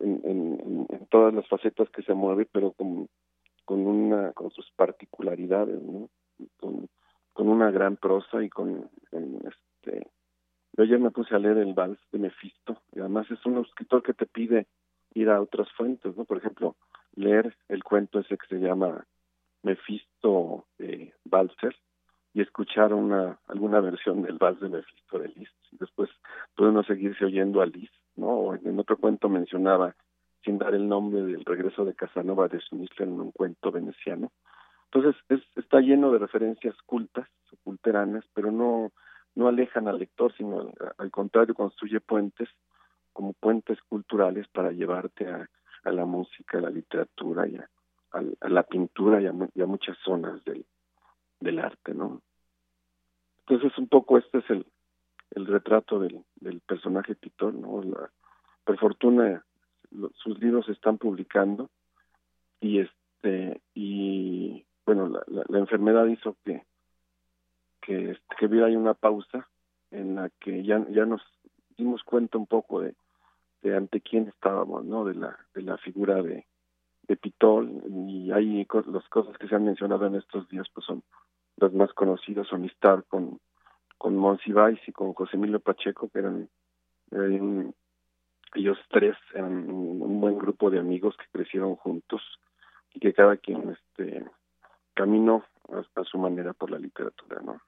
en, en, todas las facetas que se mueve, pero con, con una, con sus particularidades, ¿no? Con, una gran prosa y con, este, yo ayer me puse a leer el vals de Mefisto, y además es un escritor que te pide ir a otras fuentes, ¿no? Por ejemplo, leer el cuento ese que se llama Mephisto eh, y escuchar una alguna versión del vals de Mephisto de Liszt. Después puede uno seguirse oyendo a Liszt, ¿no? En otro cuento mencionaba, sin dar el nombre del regreso de Casanova de Schnitzler en un cuento veneciano. Entonces es, está lleno de referencias cultas, culteranas, pero no no alejan al lector, sino al, contrario construye puentes como puentes culturales para llevarte a, a la música, a la literatura y a, a, la pintura y a, muchas zonas del, del arte, ¿no? Entonces un poco este es el, el retrato del, del personaje Titor, ¿no? La, por fortuna sus libros se están publicando y este y bueno la, la, enfermedad hizo que que, este, que hubiera una pausa en la que ya ya nos dimos cuenta un poco de de ante quién estábamos, ¿no? De la, de la figura de, de Pitol y ahí las cosas que se han mencionado en estos días pues son las más conocidas, su amistad con, con Monsiváis y con José Emilio Pacheco, que eran, ellos tres eran un buen grupo de amigos que crecieron juntos y que cada quien este caminó a, a su manera por la literatura, ¿no?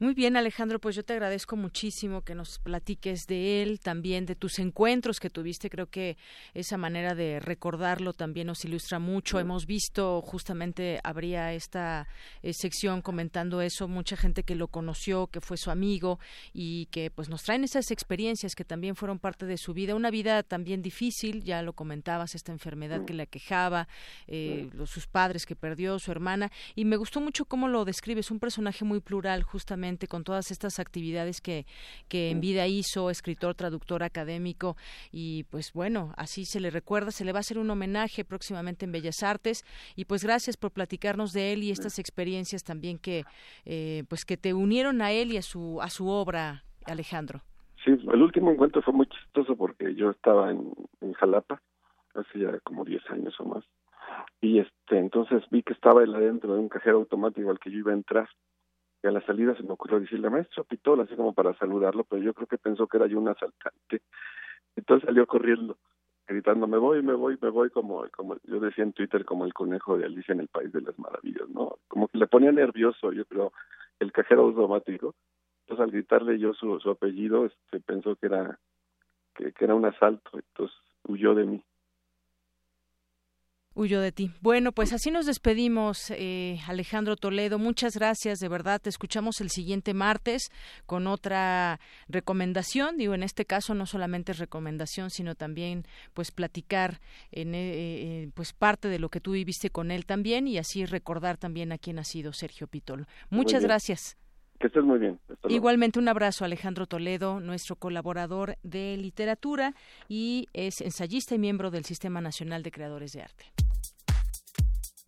Muy bien, Alejandro, pues yo te agradezco muchísimo que nos platiques de él, también de tus encuentros que tuviste. Creo que esa manera de recordarlo también nos ilustra mucho. Hemos visto, justamente, habría esta eh, sección comentando eso, mucha gente que lo conoció, que fue su amigo y que pues nos traen esas experiencias que también fueron parte de su vida. Una vida también difícil, ya lo comentabas, esta enfermedad que le aquejaba, eh, los, sus padres que perdió, su hermana. Y me gustó mucho cómo lo describes, un personaje muy plural, justamente con todas estas actividades que, que en vida hizo, escritor, traductor académico y pues bueno, así se le recuerda, se le va a hacer un homenaje próximamente en Bellas Artes. Y pues gracias por platicarnos de él y estas experiencias también que eh, pues que te unieron a él y a su a su obra, Alejandro. Sí, el último encuentro fue muy chistoso porque yo estaba en, en Jalapa hace ya como 10 años o más. Y este entonces vi que estaba él adentro de un cajero automático al que yo iba a entrar y a la salida se me ocurrió decirle, maestro Pitola, así como para saludarlo, pero yo creo que pensó que era yo un asaltante. Entonces salió corriendo, gritando, me voy, me voy, me voy, como, como yo decía en Twitter, como el conejo de Alicia en el País de las Maravillas, ¿no? Como que le ponía nervioso, yo creo, el cajero automático. Entonces al gritarle yo su, su apellido, este, pensó que era, que, que era un asalto, entonces huyó de mí huyó de ti. Bueno, pues así nos despedimos, eh, Alejandro Toledo. Muchas gracias, de verdad. Te escuchamos el siguiente martes con otra recomendación. Digo, en este caso no solamente es recomendación, sino también pues platicar en eh, eh, pues parte de lo que tú viviste con él también y así recordar también a quién ha sido Sergio Pitol. Muchas gracias. Que estés muy bien. Igualmente un abrazo Alejandro Toledo, nuestro colaborador de literatura y es ensayista y miembro del Sistema Nacional de Creadores de Arte.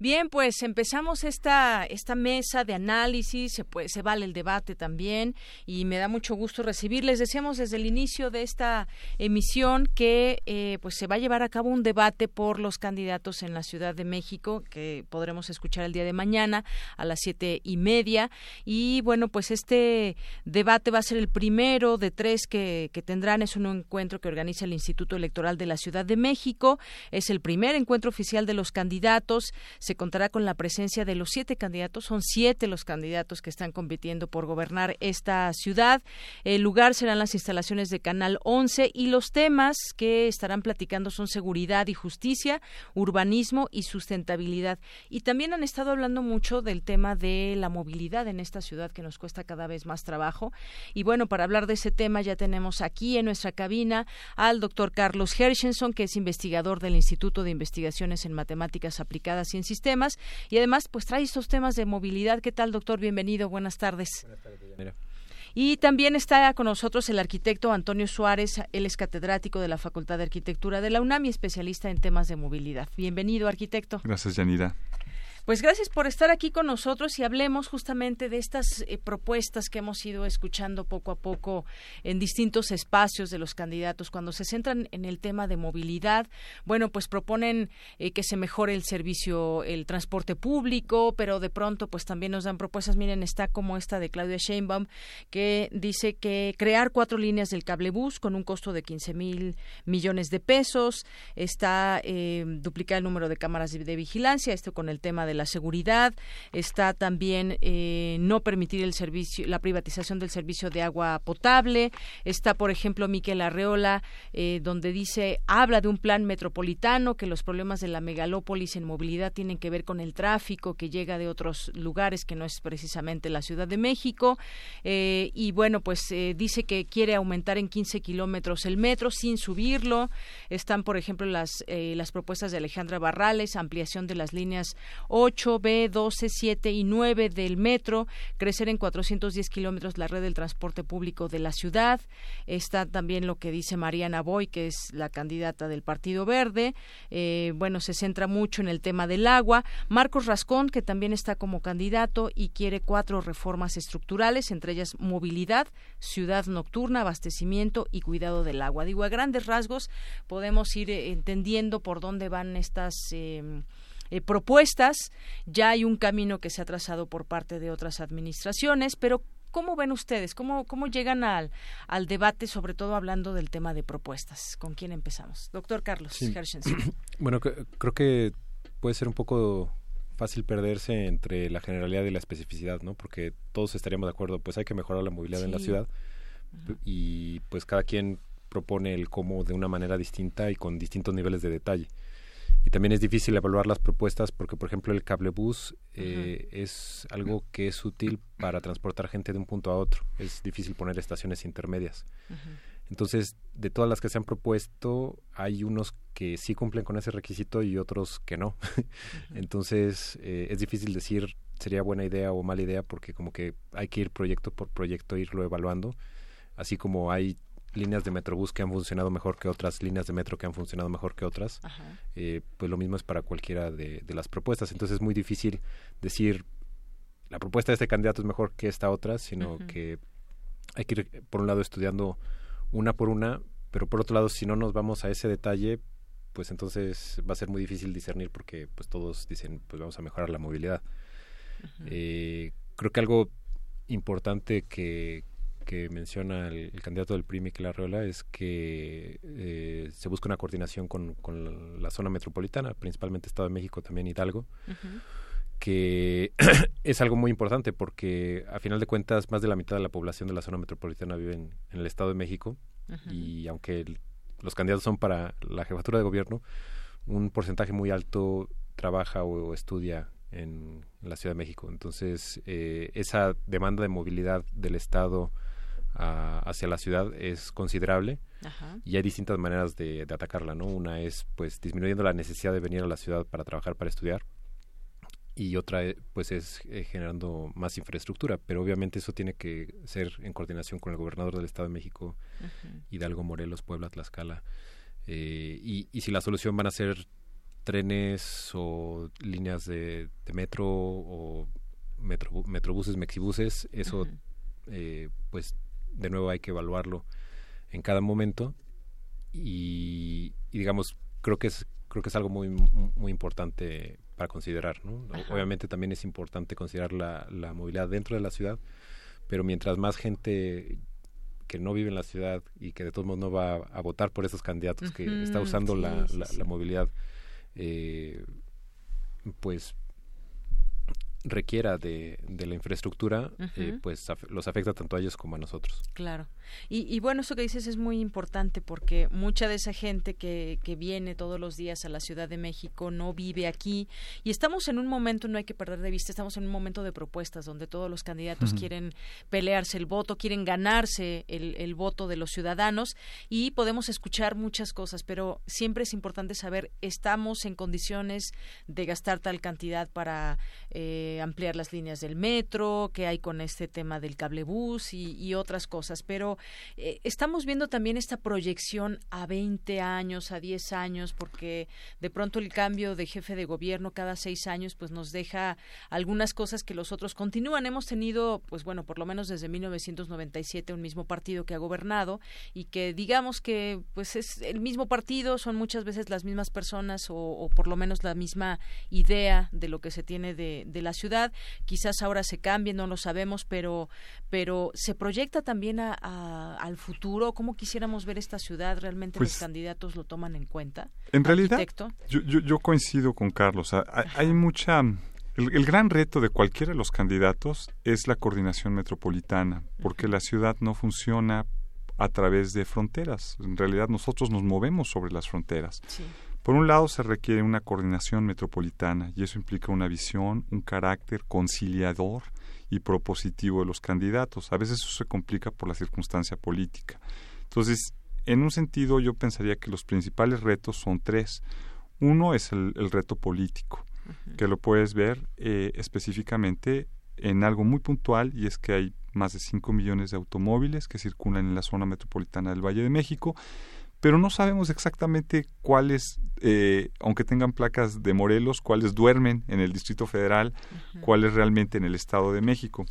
Bien, pues empezamos esta, esta mesa de análisis, se, puede, se vale el debate también y me da mucho gusto recibirles. Decíamos desde el inicio de esta emisión que eh, pues se va a llevar a cabo un debate por los candidatos en la Ciudad de México que podremos escuchar el día de mañana a las siete y media. Y bueno pues este debate va a ser el primero de tres que, que tendrán. Es un encuentro que organiza el Instituto Electoral de la Ciudad de México. Es el primer encuentro oficial de los candidatos se contará con la presencia de los siete candidatos. Son siete los candidatos que están compitiendo por gobernar esta ciudad. El lugar serán las instalaciones de Canal 11 y los temas que estarán platicando son seguridad y justicia, urbanismo y sustentabilidad. Y también han estado hablando mucho del tema de la movilidad en esta ciudad que nos cuesta cada vez más trabajo. Y bueno, para hablar de ese tema ya tenemos aquí en nuestra cabina al doctor Carlos Hershenson, que es investigador del Instituto de Investigaciones en Matemáticas Aplicadas y en sistemas y además pues trae estos temas de movilidad. ¿Qué tal, doctor? Bienvenido, buenas tardes. Buenas tardes, Y también está con nosotros el arquitecto Antonio Suárez, él es catedrático de la Facultad de Arquitectura de la UNAM y especialista en temas de movilidad. Bienvenido, arquitecto. Gracias, Yanira. Pues gracias por estar aquí con nosotros y hablemos justamente de estas eh, propuestas que hemos ido escuchando poco a poco en distintos espacios de los candidatos. Cuando se centran en el tema de movilidad, bueno, pues proponen eh, que se mejore el servicio, el transporte público, pero de pronto pues también nos dan propuestas. Miren, está como esta de Claudia Sheinbaum, que dice que crear cuatro líneas del cablebús con un costo de 15 mil millones de pesos, está eh, duplicar el número de cámaras de, de vigilancia, esto con el tema de la seguridad, está también eh, no permitir el servicio, la privatización del servicio de agua potable, está, por ejemplo, Miquel Arreola, eh, donde dice, habla de un plan metropolitano, que los problemas de la megalópolis en movilidad tienen que ver con el tráfico que llega de otros lugares que no es precisamente la Ciudad de México, eh, y bueno, pues dice que quiere aumentar en 15 kilómetros el metro sin subirlo, están, por ejemplo, las, las propuestas de Alejandra Barrales, ampliación de las líneas 8, B, 12, 7 y 9 del metro, crecer en 410 kilómetros la red del transporte público de la ciudad. Está también lo que dice Mariana Boy, que es la candidata del Partido Verde. Eh, bueno, se centra mucho en el tema del agua. Marcos Rascón, que también está como candidato y quiere cuatro reformas estructurales, entre ellas movilidad, ciudad nocturna, abastecimiento y cuidado del agua. Digo, a grandes rasgos podemos ir eh, entendiendo por dónde van estas eh, eh, propuestas. Ya hay un camino que se ha trazado por parte de otras administraciones, pero ¿cómo ven ustedes? ¿Cómo, cómo llegan al, al debate, sobre todo hablando del tema de propuestas? ¿Con quién empezamos? Doctor Carlos Bueno, creo que puede ser un poco fácil perderse entre la generalidad y la especificidad, ¿no? Porque todos estaríamos de acuerdo, pues hay que mejorar la movilidad en la ciudad y pues cada quien propone el cómo de una manera distinta y con distintos niveles de detalle y también es difícil evaluar las propuestas porque, por ejemplo, el cablebús eh, es algo que es útil para transportar gente de un punto a otro. Es difícil poner estaciones intermedias. Entonces, de todas las que se han propuesto, hay unos que sí cumplen con ese requisito y otros que no. Entonces, eh, es difícil decir sería buena idea o mala idea porque como que hay que ir proyecto por proyecto, irlo evaluando. Así como hay líneas de Metrobús que han funcionado mejor que otras, líneas de metro que han funcionado mejor que otras, eh, pues lo mismo es para cualquiera de, las propuestas. Entonces es muy difícil decir la propuesta de este candidato es mejor que esta otra, sino que hay que ir, por un lado, estudiando una por una, pero por otro lado, si no nos vamos a ese detalle, pues entonces va a ser muy difícil discernir porque pues todos dicen, pues vamos a mejorar la movilidad. Eh, creo que algo importante que, que menciona el, candidato del PRI, Miquel Arreola, es que eh, se busca una coordinación con, la, zona metropolitana, principalmente Estado de México, también Hidalgo, que es algo muy importante porque a final de cuentas más de la mitad de la población de la zona metropolitana vive en, el Estado de México y aunque los candidatos son para la jefatura de gobierno, un porcentaje muy alto trabaja o, estudia en, la Ciudad de México. Entonces, eh, esa demanda de movilidad del Estado hacia la ciudad es considerable. Y hay distintas maneras de, atacarla, ¿no? Una es pues disminuyendo la necesidad de venir a la ciudad para trabajar, para estudiar. Y otra eh, pues es eh, generando más infraestructura, pero obviamente eso tiene que ser en coordinación con el gobernador del Estado de México, Hidalgo, Morelos, Puebla, Tlaxcala. Eh, y, si la solución van a ser trenes o líneas de, metro o metro, metrobuses, mexibuses, eso pues de nuevo hay que evaluarlo en cada momento. Y, digamos creo que es creo que es algo muy muy importante para considerar ¿no? obviamente también es importante considerar la, la movilidad dentro de la ciudad pero mientras más gente que no vive en la ciudad y que de todos modos no va a, votar por esos candidatos que está usando la, la, movilidad eh, pues requiera de, de la infraestructura, eh, pues los afecta tanto a ellos como a nosotros. Claro. Y, y, bueno, eso que dices es muy importante porque mucha de esa gente que, que viene todos los días a la Ciudad de México no vive aquí y estamos en un momento, no hay que perder de vista, estamos en un momento de propuestas donde todos los candidatos quieren pelearse el voto, quieren ganarse el, el voto de los ciudadanos y podemos escuchar muchas cosas, pero siempre es importante saber, ¿estamos en condiciones de gastar tal cantidad para... Eh, ampliar las líneas del metro, qué hay con este tema del cablebús y, y otras cosas. Pero eh, estamos viendo también esta proyección a 20 años, a 10 años, porque de pronto el cambio de jefe de gobierno cada seis años pues nos deja algunas cosas que los otros continúan. Hemos tenido, pues bueno, por lo menos desde 1997 un mismo partido que ha gobernado y que digamos que pues es el mismo partido, son muchas veces las mismas personas o, por lo menos la misma idea de lo que se tiene de, de la ciudad ciudad. Quizás ahora se cambie, no lo sabemos, pero, pero se proyecta también a, al futuro. ¿Cómo quisiéramos ver esta ciudad? ¿Realmente los pues candidatos lo toman en cuenta? En realidad, yo, yo, coincido con Carlos. Hay, mucha El, gran reto de cualquiera de los candidatos es la coordinación metropolitana, porque la ciudad no funciona a través de fronteras. En realidad nosotros nos movemos sobre las fronteras. Por un lado se requiere una coordinación metropolitana y eso implica una visión, un carácter conciliador y propositivo de los candidatos. A veces eso se complica por la circunstancia política. Entonces, en un sentido yo pensaría que los principales retos son tres. Uno es el, reto político, que lo puedes ver eh, específicamente en algo muy puntual y es que hay más de 5 millones de automóviles que circulan en la zona metropolitana del Valle de México, pero no sabemos exactamente cuáles, eh, aunque tengan placas de Morelos, cuáles duermen en el Distrito Federal, cuáles realmente en el Estado de México.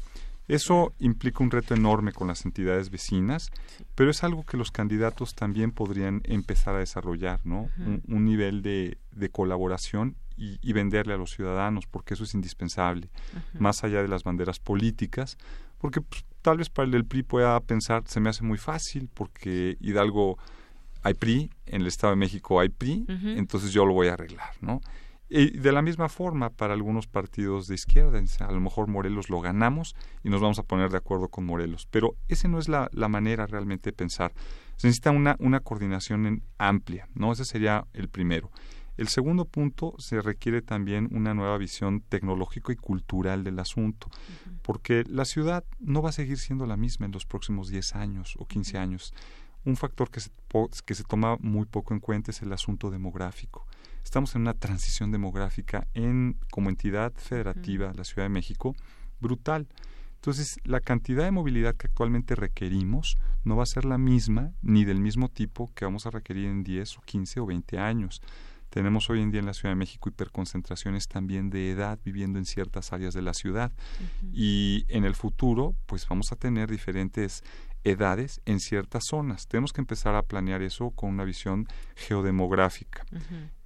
Eso implica un reto enorme con las entidades vecinas, pero es algo que los candidatos también podrían empezar a desarrollar, ¿no? un, nivel de, de colaboración y, venderle a los ciudadanos, porque eso es indispensable, más allá de las banderas políticas, porque pues, tal vez para el PRI pueda pensar, se me hace muy fácil, porque Hidalgo hay PRI, en el Estado de México hay PRI, entonces yo lo voy a arreglar, ¿no? Y de la misma forma, para algunos partidos de izquierda, a lo mejor Morelos lo ganamos y nos vamos a poner de acuerdo con Morelos. Pero esa no es la, manera realmente de pensar. Se necesita una, una coordinación amplia, ¿no? Ese sería el primero. El segundo punto, se requiere también una nueva visión tecnológica y cultural del asunto, porque la ciudad no va a seguir siendo la misma en los próximos 10 años o 15 años. Un factor que se, que se toma muy poco en cuenta es el asunto demográfico. Estamos en una transición demográfica en como entidad federativa, la Ciudad de México, brutal. Entonces, la cantidad de movilidad que actualmente requerimos no va a ser la misma ni del mismo tipo que vamos a requerir en 10 o 15 o 20 años. Tenemos hoy en día en la Ciudad de México hiperconcentraciones también de edad viviendo en ciertas áreas de la ciudad y en el futuro pues vamos a tener diferentes edades en ciertas zonas. Tenemos que empezar a planear eso con una visión geodemográfica.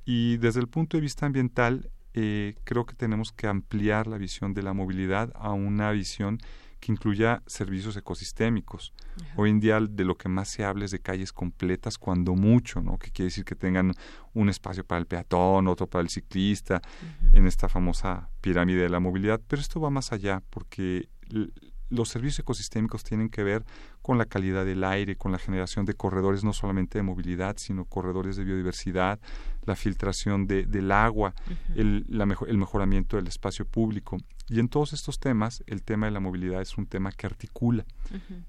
Y desde el punto de vista ambiental, eh, creo que tenemos que ampliar la visión de la movilidad a una visión que incluya servicios ecosistémicos. Hoy en día de lo que más se habla es de calles completas, cuando mucho, ¿no? Que quiere decir que tengan un espacio para el peatón, otro para el ciclista, en esta famosa pirámide de la movilidad. Pero esto va más allá, porque los servicios ecosistémicos tienen que ver con la calidad del aire, con la generación de corredores no solamente de movilidad, sino corredores de biodiversidad, la filtración de, del agua, el, el mejoramiento del espacio público. Y en todos estos temas, el tema de la movilidad es un tema que articula.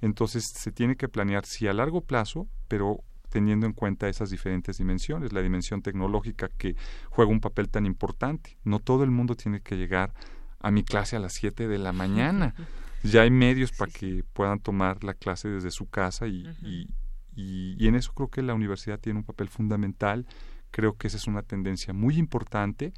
Entonces, se tiene que planear, sí, a largo plazo, pero teniendo en cuenta esas diferentes dimensiones, la dimensión tecnológica que juega un papel tan importante. No todo el mundo tiene que llegar a mi clase a las 7 de la mañana. ya hay medios para que puedan tomar la clase desde su casa y, y, y, en eso creo que la universidad tiene un papel fundamental. Creo que esa es una tendencia muy importante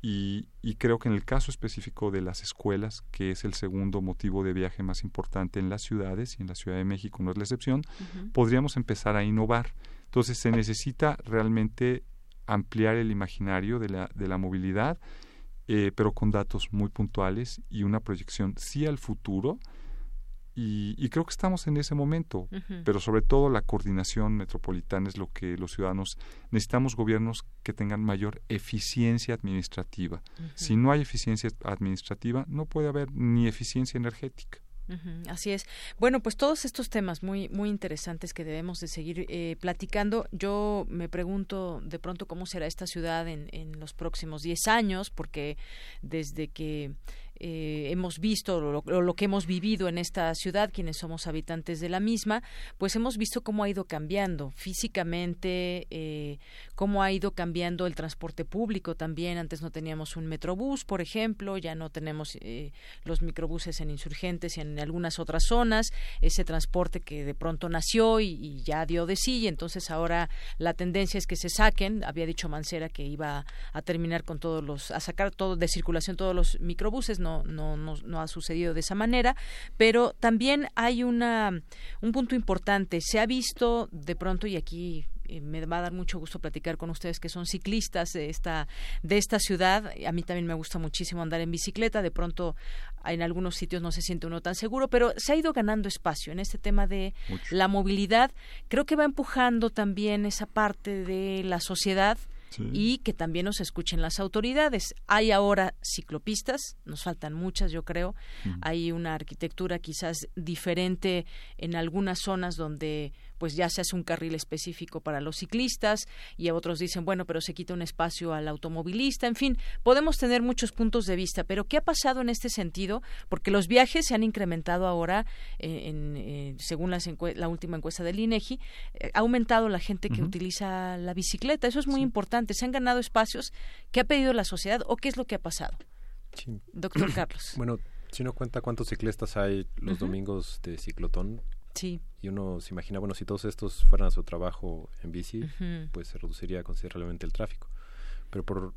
y, y, creo que en el caso específico de las escuelas, que es el segundo motivo de viaje más importante en las ciudades, y en la Ciudad de México no es la excepción, podríamos empezar a innovar. Entonces se necesita realmente ampliar el imaginario de la, de la movilidad, eh, pero con datos muy puntuales y una proyección sí al futuro. Y, creo que estamos en ese momento, pero sobre todo la coordinación metropolitana es lo que los ciudadanos necesitamos gobiernos que tengan mayor eficiencia administrativa. Si no hay eficiencia administrativa, no puede haber ni eficiencia energética así es. Bueno, pues todos estos temas muy muy interesantes que debemos de seguir eh, platicando. Yo me pregunto de pronto cómo será esta ciudad en, en los próximos 10 años, porque desde que eh, hemos visto lo, lo, que hemos vivido en esta ciudad, quienes somos habitantes de la misma, pues hemos visto cómo ha ido cambiando físicamente, eh, cómo ha ido cambiando el transporte público también. Antes no teníamos un metrobús, por ejemplo, ya no tenemos eh, los microbuses en insurgentes y en algunas otras zonas. Ese transporte que de pronto nació y, y ya dio de sí, y entonces ahora la tendencia es que se saquen. Había dicho Mancera que iba a terminar con todos los, a sacar todo de circulación todos los microbuses. No no, no, no, ha sucedido de esa manera, pero también hay una, un punto importante. Se ha visto de pronto, y aquí eh, me va a dar mucho gusto platicar con ustedes que son ciclistas de esta de esta ciudad. A mí también me gusta muchísimo andar en bicicleta. De pronto en algunos sitios no se siente uno tan seguro, pero se ha ido ganando espacio en este tema de la movilidad. Creo que va empujando también esa parte de la sociedad y que también nos escuchen las autoridades. Hay ahora ciclopistas, nos faltan muchas, yo creo. Hay una arquitectura quizás diferente en algunas zonas donde pues ya se hace un carril específico para los ciclistas y otros dicen, bueno, pero se quita un espacio al automovilista, en fin, podemos tener muchos puntos de vista, pero ¿qué ha pasado en este sentido? Porque los viajes se han incrementado ahora, eh, en, eh, según la última encuesta del INEGI, eh, ha aumentado la gente que utiliza la bicicleta, eso es muy importante, se han ganado espacios, ¿qué ha pedido la sociedad o qué es lo que ha pasado? Doctor Carlos. Bueno, si uno cuenta cuántos ciclistas hay los domingos de ciclotón, Sí. Y uno se imagina, bueno, si todos estos fueran a su trabajo en bici, pues se reduciría considerablemente el tráfico. Pero por,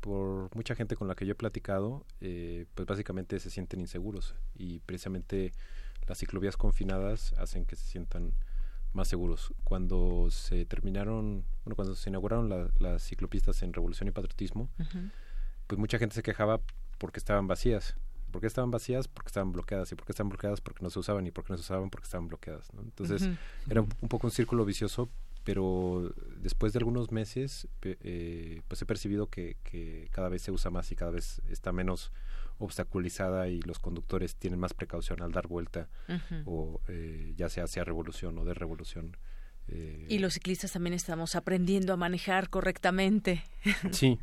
por mucha gente con la que yo he platicado, eh, pues básicamente se sienten inseguros y precisamente las ciclovías confinadas hacen que se sientan más seguros. Cuando se terminaron, bueno, cuando se inauguraron las ciclopistas en Revolución y Patriotismo, pues mucha gente se quejaba porque estaban vacías ¿Por qué estaban vacías? Porque estaban bloqueadas. ¿Y por qué estaban bloqueadas? Porque no se usaban. ¿Y por qué no se usaban? Porque estaban bloqueadas. Entonces, era un, poco un círculo vicioso, pero después de algunos meses, eh, pues he percibido que, cada vez se usa más y cada vez está menos obstaculizada y los conductores tienen más precaución al dar vuelta o eh, ya sea hacia revolución o de revolución. Eh. y los ciclistas también estamos aprendiendo a manejar correctamente. Sí,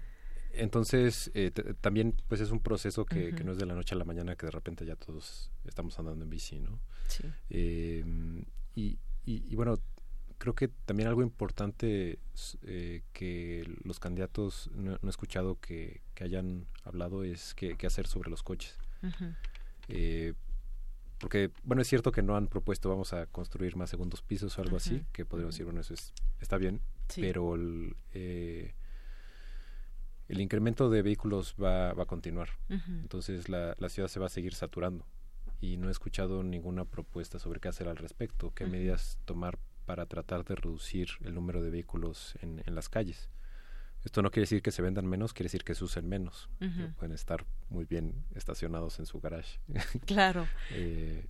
entonces, eh, también pues es un proceso que, no es de la noche a la mañana que de repente ya todos estamos andando en bici, ¿no? Sí. Em, y, y, bueno, creo que también algo importante eh, que los candidatos no, he escuchado que, hayan hablado es qué hacer sobre los coches. Eh, porque, bueno, es cierto que no han propuesto vamos a construir más segundos pisos o algo así, que podríamos decir, bueno, eso es, está bien, pero el, el incremento de vehículos va, a continuar. Entonces la, ciudad se va a seguir saturando y no he escuchado ninguna propuesta sobre qué hacer al respecto, qué medidas tomar para tratar de reducir el número de vehículos en, las calles. Esto no quiere decir que se vendan menos, quiere decir que se usen menos. Pueden estar muy bien estacionados en su garage. Claro. eh,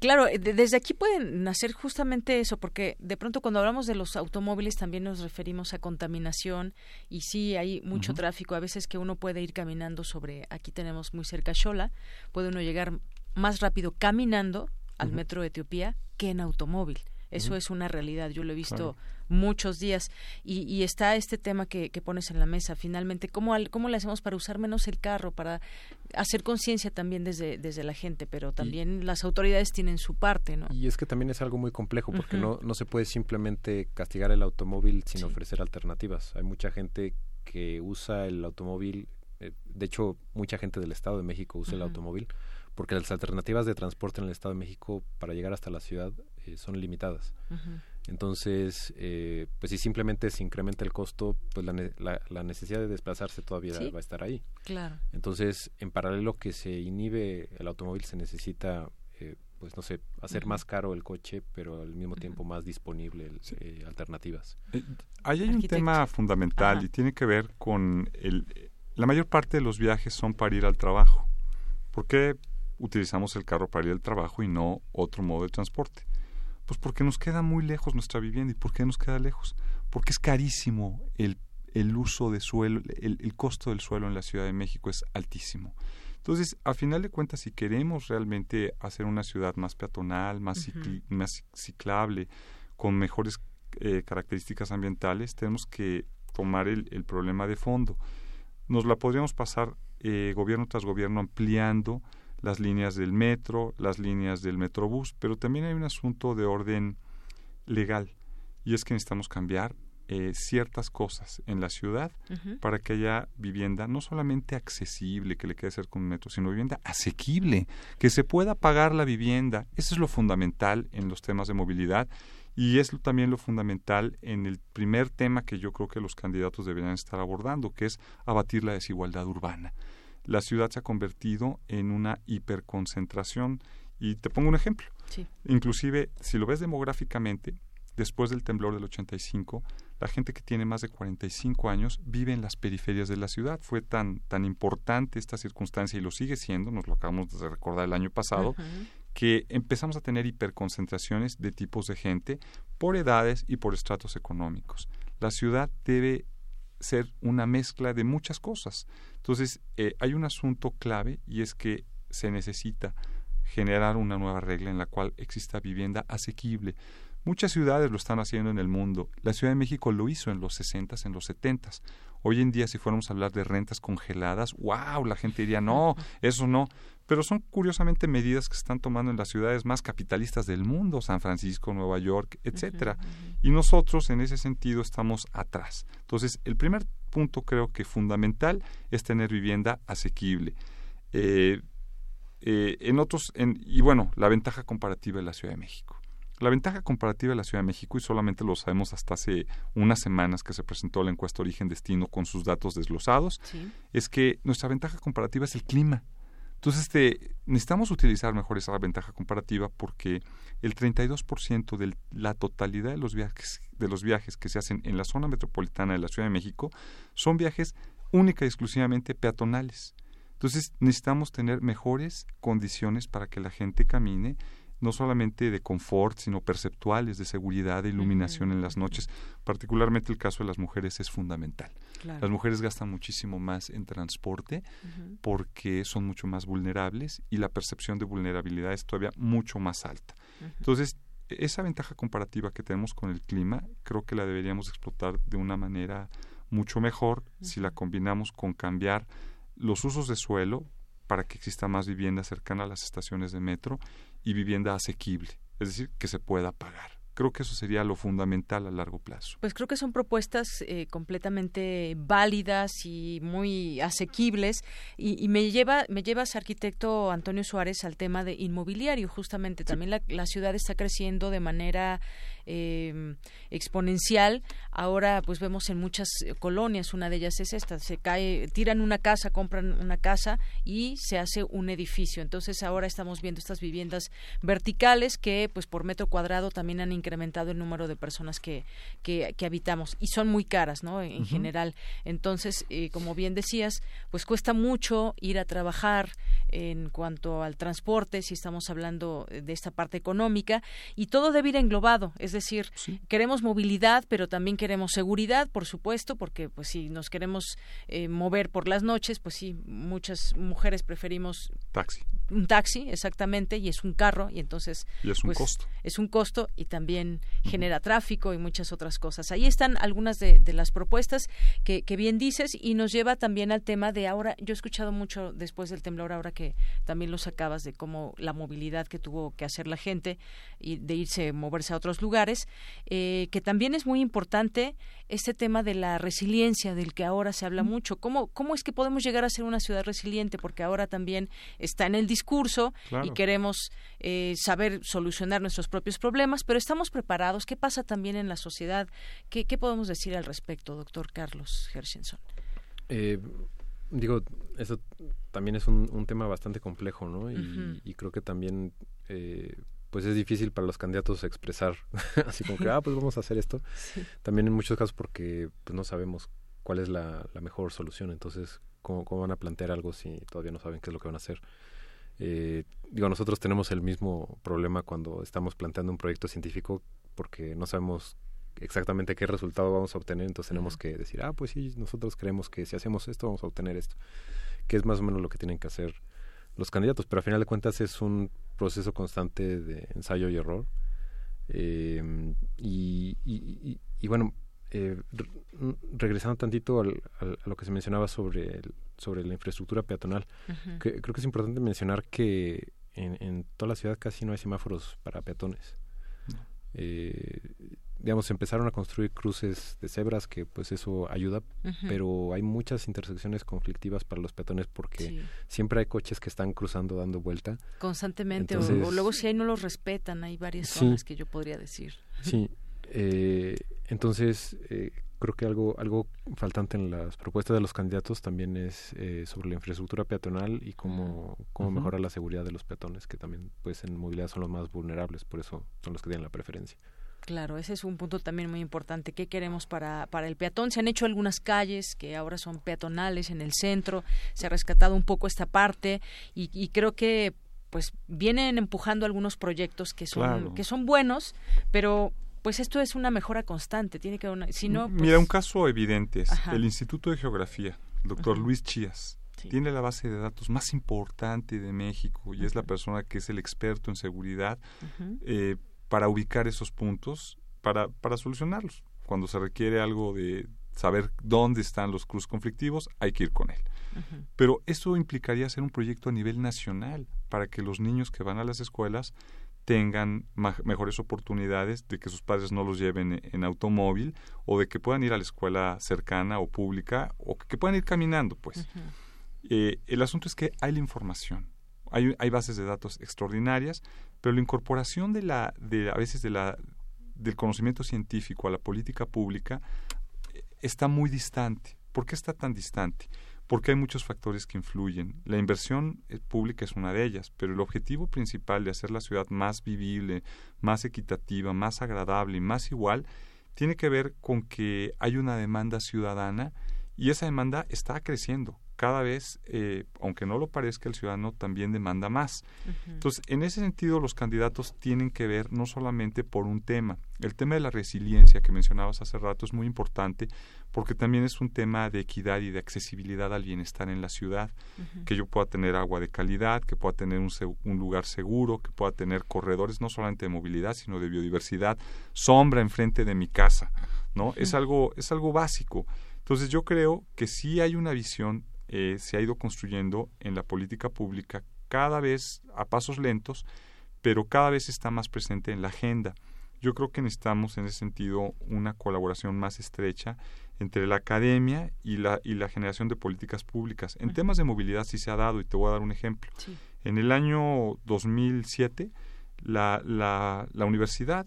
Claro, eh, desde aquí pueden nacer justamente eso, porque de pronto cuando hablamos de los automóviles también nos referimos a contaminación y sí hay mucho tráfico, a veces que uno puede ir caminando sobre, aquí tenemos muy cerca Xola, puede uno llegar más rápido caminando al metro de Etiopía que en automóvil. Eso es una realidad, yo lo he visto muchos días y, y, está este tema que, que, pones en la mesa, finalmente, ¿cómo, ¿cómo le hacemos para usar menos el carro, para hacer conciencia también desde, desde la gente, pero también las autoridades tienen su parte, ¿no? Y es que también es algo muy complejo porque no, no se puede simplemente castigar el automóvil sin ofrecer alternativas. Hay mucha gente que usa el automóvil, eh, de hecho, mucha gente del Estado de México usa el automóvil porque las alternativas de transporte en el Estado de México para llegar hasta la ciudad eh, son limitadas. Entonces, eh, pues si simplemente se incrementa el costo, pues la, la, necesidad de desplazarse todavía va a estar ahí. Claro. Entonces, en paralelo que se inhibe el automóvil, se necesita, eh, pues no sé, hacer más caro el coche, pero al mismo tiempo más disponible alternativas. ahí hay un tema fundamental y tiene que ver con el... La mayor parte de los viajes son para ir al trabajo. ¿Por qué utilizamos el carro para ir al trabajo y no otro modo de transporte? Pues porque nos queda muy lejos nuestra vivienda. ¿Y por qué nos queda lejos? Porque es carísimo el, el uso de suelo, el, el, costo del suelo en la Ciudad de México es altísimo. Entonces, a final de cuentas, si queremos realmente hacer una ciudad más peatonal, más, más ciclable, con mejores eh, características ambientales, tenemos que tomar el, el, problema de fondo. Nos la podríamos pasar eh, gobierno tras gobierno ampliando las líneas del metro, las líneas del metrobús, pero también hay un asunto de orden legal y es que necesitamos cambiar eh, ciertas cosas en la ciudad para que haya vivienda no solamente accesible, que le quede cerca un metro, sino vivienda asequible, que se pueda pagar la vivienda. Eso es lo fundamental en los temas de movilidad y es también lo fundamental en el primer tema que yo creo que los candidatos deberían estar abordando, que es abatir la desigualdad urbana la ciudad se ha convertido en una hiperconcentración. Y te pongo un ejemplo. Inclusive, si lo ves demográficamente, después del temblor del 85, la gente que tiene más de 45 años vive en las periferias de la ciudad. Fue tan, tan importante esta circunstancia y lo sigue siendo, nos lo acabamos de recordar el año pasado, que empezamos a tener hiperconcentraciones de tipos de gente por edades y por estratos económicos. La ciudad debe ser una mezcla de muchas cosas. Entonces, eh, hay un asunto clave y es que se necesita generar una nueva regla en la cual exista vivienda asequible. Muchas ciudades lo están haciendo en el mundo. La Ciudad de México lo hizo en los 60 en los 70 Hoy en día, si fuéramos a hablar de rentas congeladas, wow, la gente diría, no, eso no. Pero son curiosamente medidas que se están tomando en las ciudades más capitalistas del mundo, San Francisco, Nueva York, etcétera. Y nosotros, en ese sentido, estamos atrás. Entonces, el primer punto creo que fundamental es tener vivienda asequible. Eh, eh, en otros, en, y bueno, la ventaja comparativa de la Ciudad de México. La ventaja comparativa de la Ciudad de México, y solamente lo sabemos hasta hace unas semanas que se presentó la encuesta Origen-Destino con sus datos desglosados, es que nuestra ventaja comparativa es el clima. Entonces, este, necesitamos utilizar mejor esa ventaja comparativa porque el 32% de la totalidad de los, viajes, de los viajes que se hacen en la zona metropolitana de la Ciudad de México son viajes única y exclusivamente peatonales. Entonces, necesitamos tener mejores condiciones para que la gente camine no solamente de confort, sino perceptuales, de seguridad, de iluminación en las noches. Particularmente el caso de las mujeres es fundamental. Las mujeres gastan muchísimo más en transporte porque son mucho más vulnerables y la percepción de vulnerabilidad es todavía mucho más alta. Entonces, esa ventaja comparativa que tenemos con el clima, creo que la deberíamos explotar de una manera mucho mejor si la combinamos con cambiar los usos de suelo para que exista más vivienda cercana a las estaciones de metro y vivienda asequible, es decir, que se pueda pagar. Creo que eso sería lo fundamental a largo plazo. Pues creo que son propuestas eh, completamente válidas y muy asequibles. Y, me lleva, me llevas, arquitecto Antonio Suárez, al tema de inmobiliario. Justamente también la, la ciudad está creciendo de manera eh, exponencial. Ahora, pues vemos en muchas colonias, una de ellas es esta, se cae, tiran una casa, compran una casa y se hace un edificio. Entonces, ahora estamos viendo estas viviendas verticales que, pues por metro cuadrado, también han incrementado el número de personas que, que, habitamos y son muy caras, ¿no? En general. Entonces, eh, como bien decías, pues cuesta mucho ir a trabajar en cuanto al transporte, si estamos hablando de esta parte económica, y todo debe ir englobado, es decir, queremos movilidad, pero también queremos seguridad, por supuesto, porque pues si nos queremos eh, mover por las noches, pues sí, muchas mujeres preferimos taxi. Un taxi, exactamente, y es un carro, y entonces y es un pues, costo. Es un costo y también genera tráfico y muchas otras cosas. Ahí están algunas de, las propuestas que, que bien dices y nos lleva también al tema de ahora, yo he escuchado mucho después del temblor, ahora que también lo sacabas de cómo la movilidad que tuvo que hacer la gente y de irse, moverse a otros lugares eh, que también es muy importante este tema de la resiliencia del que ahora se habla mucho. ¿Cómo, ¿Cómo es que podemos llegar a ser una ciudad resiliente? Porque ahora también está en el discurso y queremos eh, saber solucionar nuestros propios problemas, pero estamos preparados. ¿Qué pasa también en la sociedad? ¿Qué, podemos decir al respecto, doctor Carlos Hershenson? Eh, digo, eso también es un, tema bastante complejo, ¿no? Y, creo que también pues es difícil para los candidatos expresar así como que, ah, pues vamos a hacer esto. También en muchos casos porque pues no sabemos cuál es la, mejor solución, entonces, ¿cómo, ¿cómo, van a plantear algo si todavía no saben qué es lo que van a hacer? Eh, digo, nosotros tenemos el mismo problema cuando estamos planteando un proyecto científico porque no sabemos exactamente qué resultado vamos a obtener, entonces tenemos que decir, ah, pues sí, nosotros creemos que si hacemos esto vamos a obtener esto, que es más o menos lo que tienen que hacer los candidatos, pero a final de cuentas es un proceso constante de ensayo y error. Eh, y, y, bueno, eh, regresando tantito al, a lo que se mencionaba sobre, sobre la infraestructura peatonal, creo que es importante mencionar que en, en, toda la ciudad casi no hay semáforos para peatones. Eh, digamos, empezaron a construir cruces de cebras, que pues eso ayuda, pero hay muchas intersecciones conflictivas para los peatones porque siempre hay coches que están cruzando, dando vuelta. Constantemente, o, luego si ahí no los respetan, hay varias zonas que yo podría decir. Sí, eh, entonces eh, creo que algo, algo faltante en las propuestas de los candidatos también es eh, sobre la infraestructura peatonal y cómo, cómo mejorar la seguridad de los peatones, que también pues en movilidad son los más vulnerables, por eso son los que tienen la preferencia. Claro, ese es un punto también muy importante. ¿Qué queremos para, para el peatón? Se han hecho algunas calles que ahora son peatonales en el centro, se ha rescatado un poco esta parte y, creo que pues vienen empujando algunos proyectos que son que son buenos, pero pues esto es una mejora constante, tiene que una, si no, Mira, pues un caso evidente es el Instituto de Geografía, el doctor Luis Chías, tiene la base de datos más importante de México y es la persona que es el experto en seguridad eh, para ubicar esos puntos, para, para solucionarlos. Cuando se requiere algo de saber dónde están los cruces conflictivos, hay que ir con él. Pero eso implicaría hacer un proyecto a nivel nacional para que los niños que van a las escuelas tengan mejores oportunidades de que sus padres no los lleven en automóvil o de que puedan ir a la escuela cercana o pública o que, puedan ir caminando, pues. Eh, el asunto es que hay la información, hay, hay, bases de datos extraordinarias, pero la incorporación de la, de, a veces de la, del conocimiento científico a la política pública eh, está muy distante. ¿Por qué está tan distante? porque hay muchos factores que influyen. La inversión eh, pública es una de ellas, pero el objetivo principal de hacer la ciudad más vivible, más equitativa, más agradable y más igual tiene que ver con que hay una demanda ciudadana y esa demanda está creciendo cada vez, eh, aunque no lo parezca, el ciudadano también demanda más. Entonces, en ese sentido, los candidatos tienen que ver no solamente por un tema. El tema de la resiliencia que mencionabas hace rato es muy importante porque también es un tema de equidad y de accesibilidad al bienestar en la ciudad. Que yo pueda tener agua de calidad, que pueda tener un, un lugar seguro, que pueda tener corredores no solamente de movilidad, sino de biodiversidad, sombra enfrente de mi casa. ¿no? es, algo, es algo básico. Entonces yo creo que sí hay una visión eh, se ha ido construyendo en la política pública cada vez a pasos lentos, pero cada vez está más presente en la agenda. Yo creo que necesitamos en ese sentido una colaboración más estrecha entre la academia y la, y la generación de políticas públicas. En temas de movilidad sí se ha dado, y te voy a dar un ejemplo. En el año 2007, la, la, la universidad,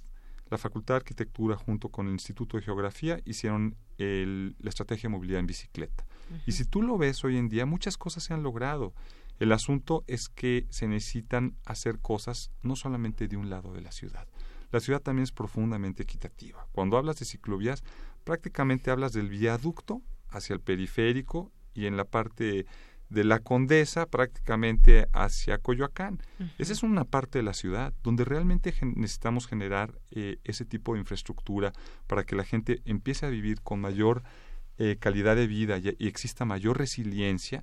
la Facultad de Arquitectura junto con el Instituto de Geografía hicieron la estrategia de movilidad en bicicleta. Y si tú lo ves hoy en día, muchas cosas se han logrado. El asunto es que se necesitan hacer cosas no solamente de un lado de la ciudad. La ciudad también es profundamente equitativa. Cuando hablas de ciclovías, prácticamente hablas del viaducto hacia el periférico y en la parte de la Condesa prácticamente hacia Coyoacán. Esa es una parte de la ciudad donde realmente necesitamos generar eh, ese tipo de infraestructura para que la gente empiece a vivir con mayor eh, calidad de vida y, exista mayor resiliencia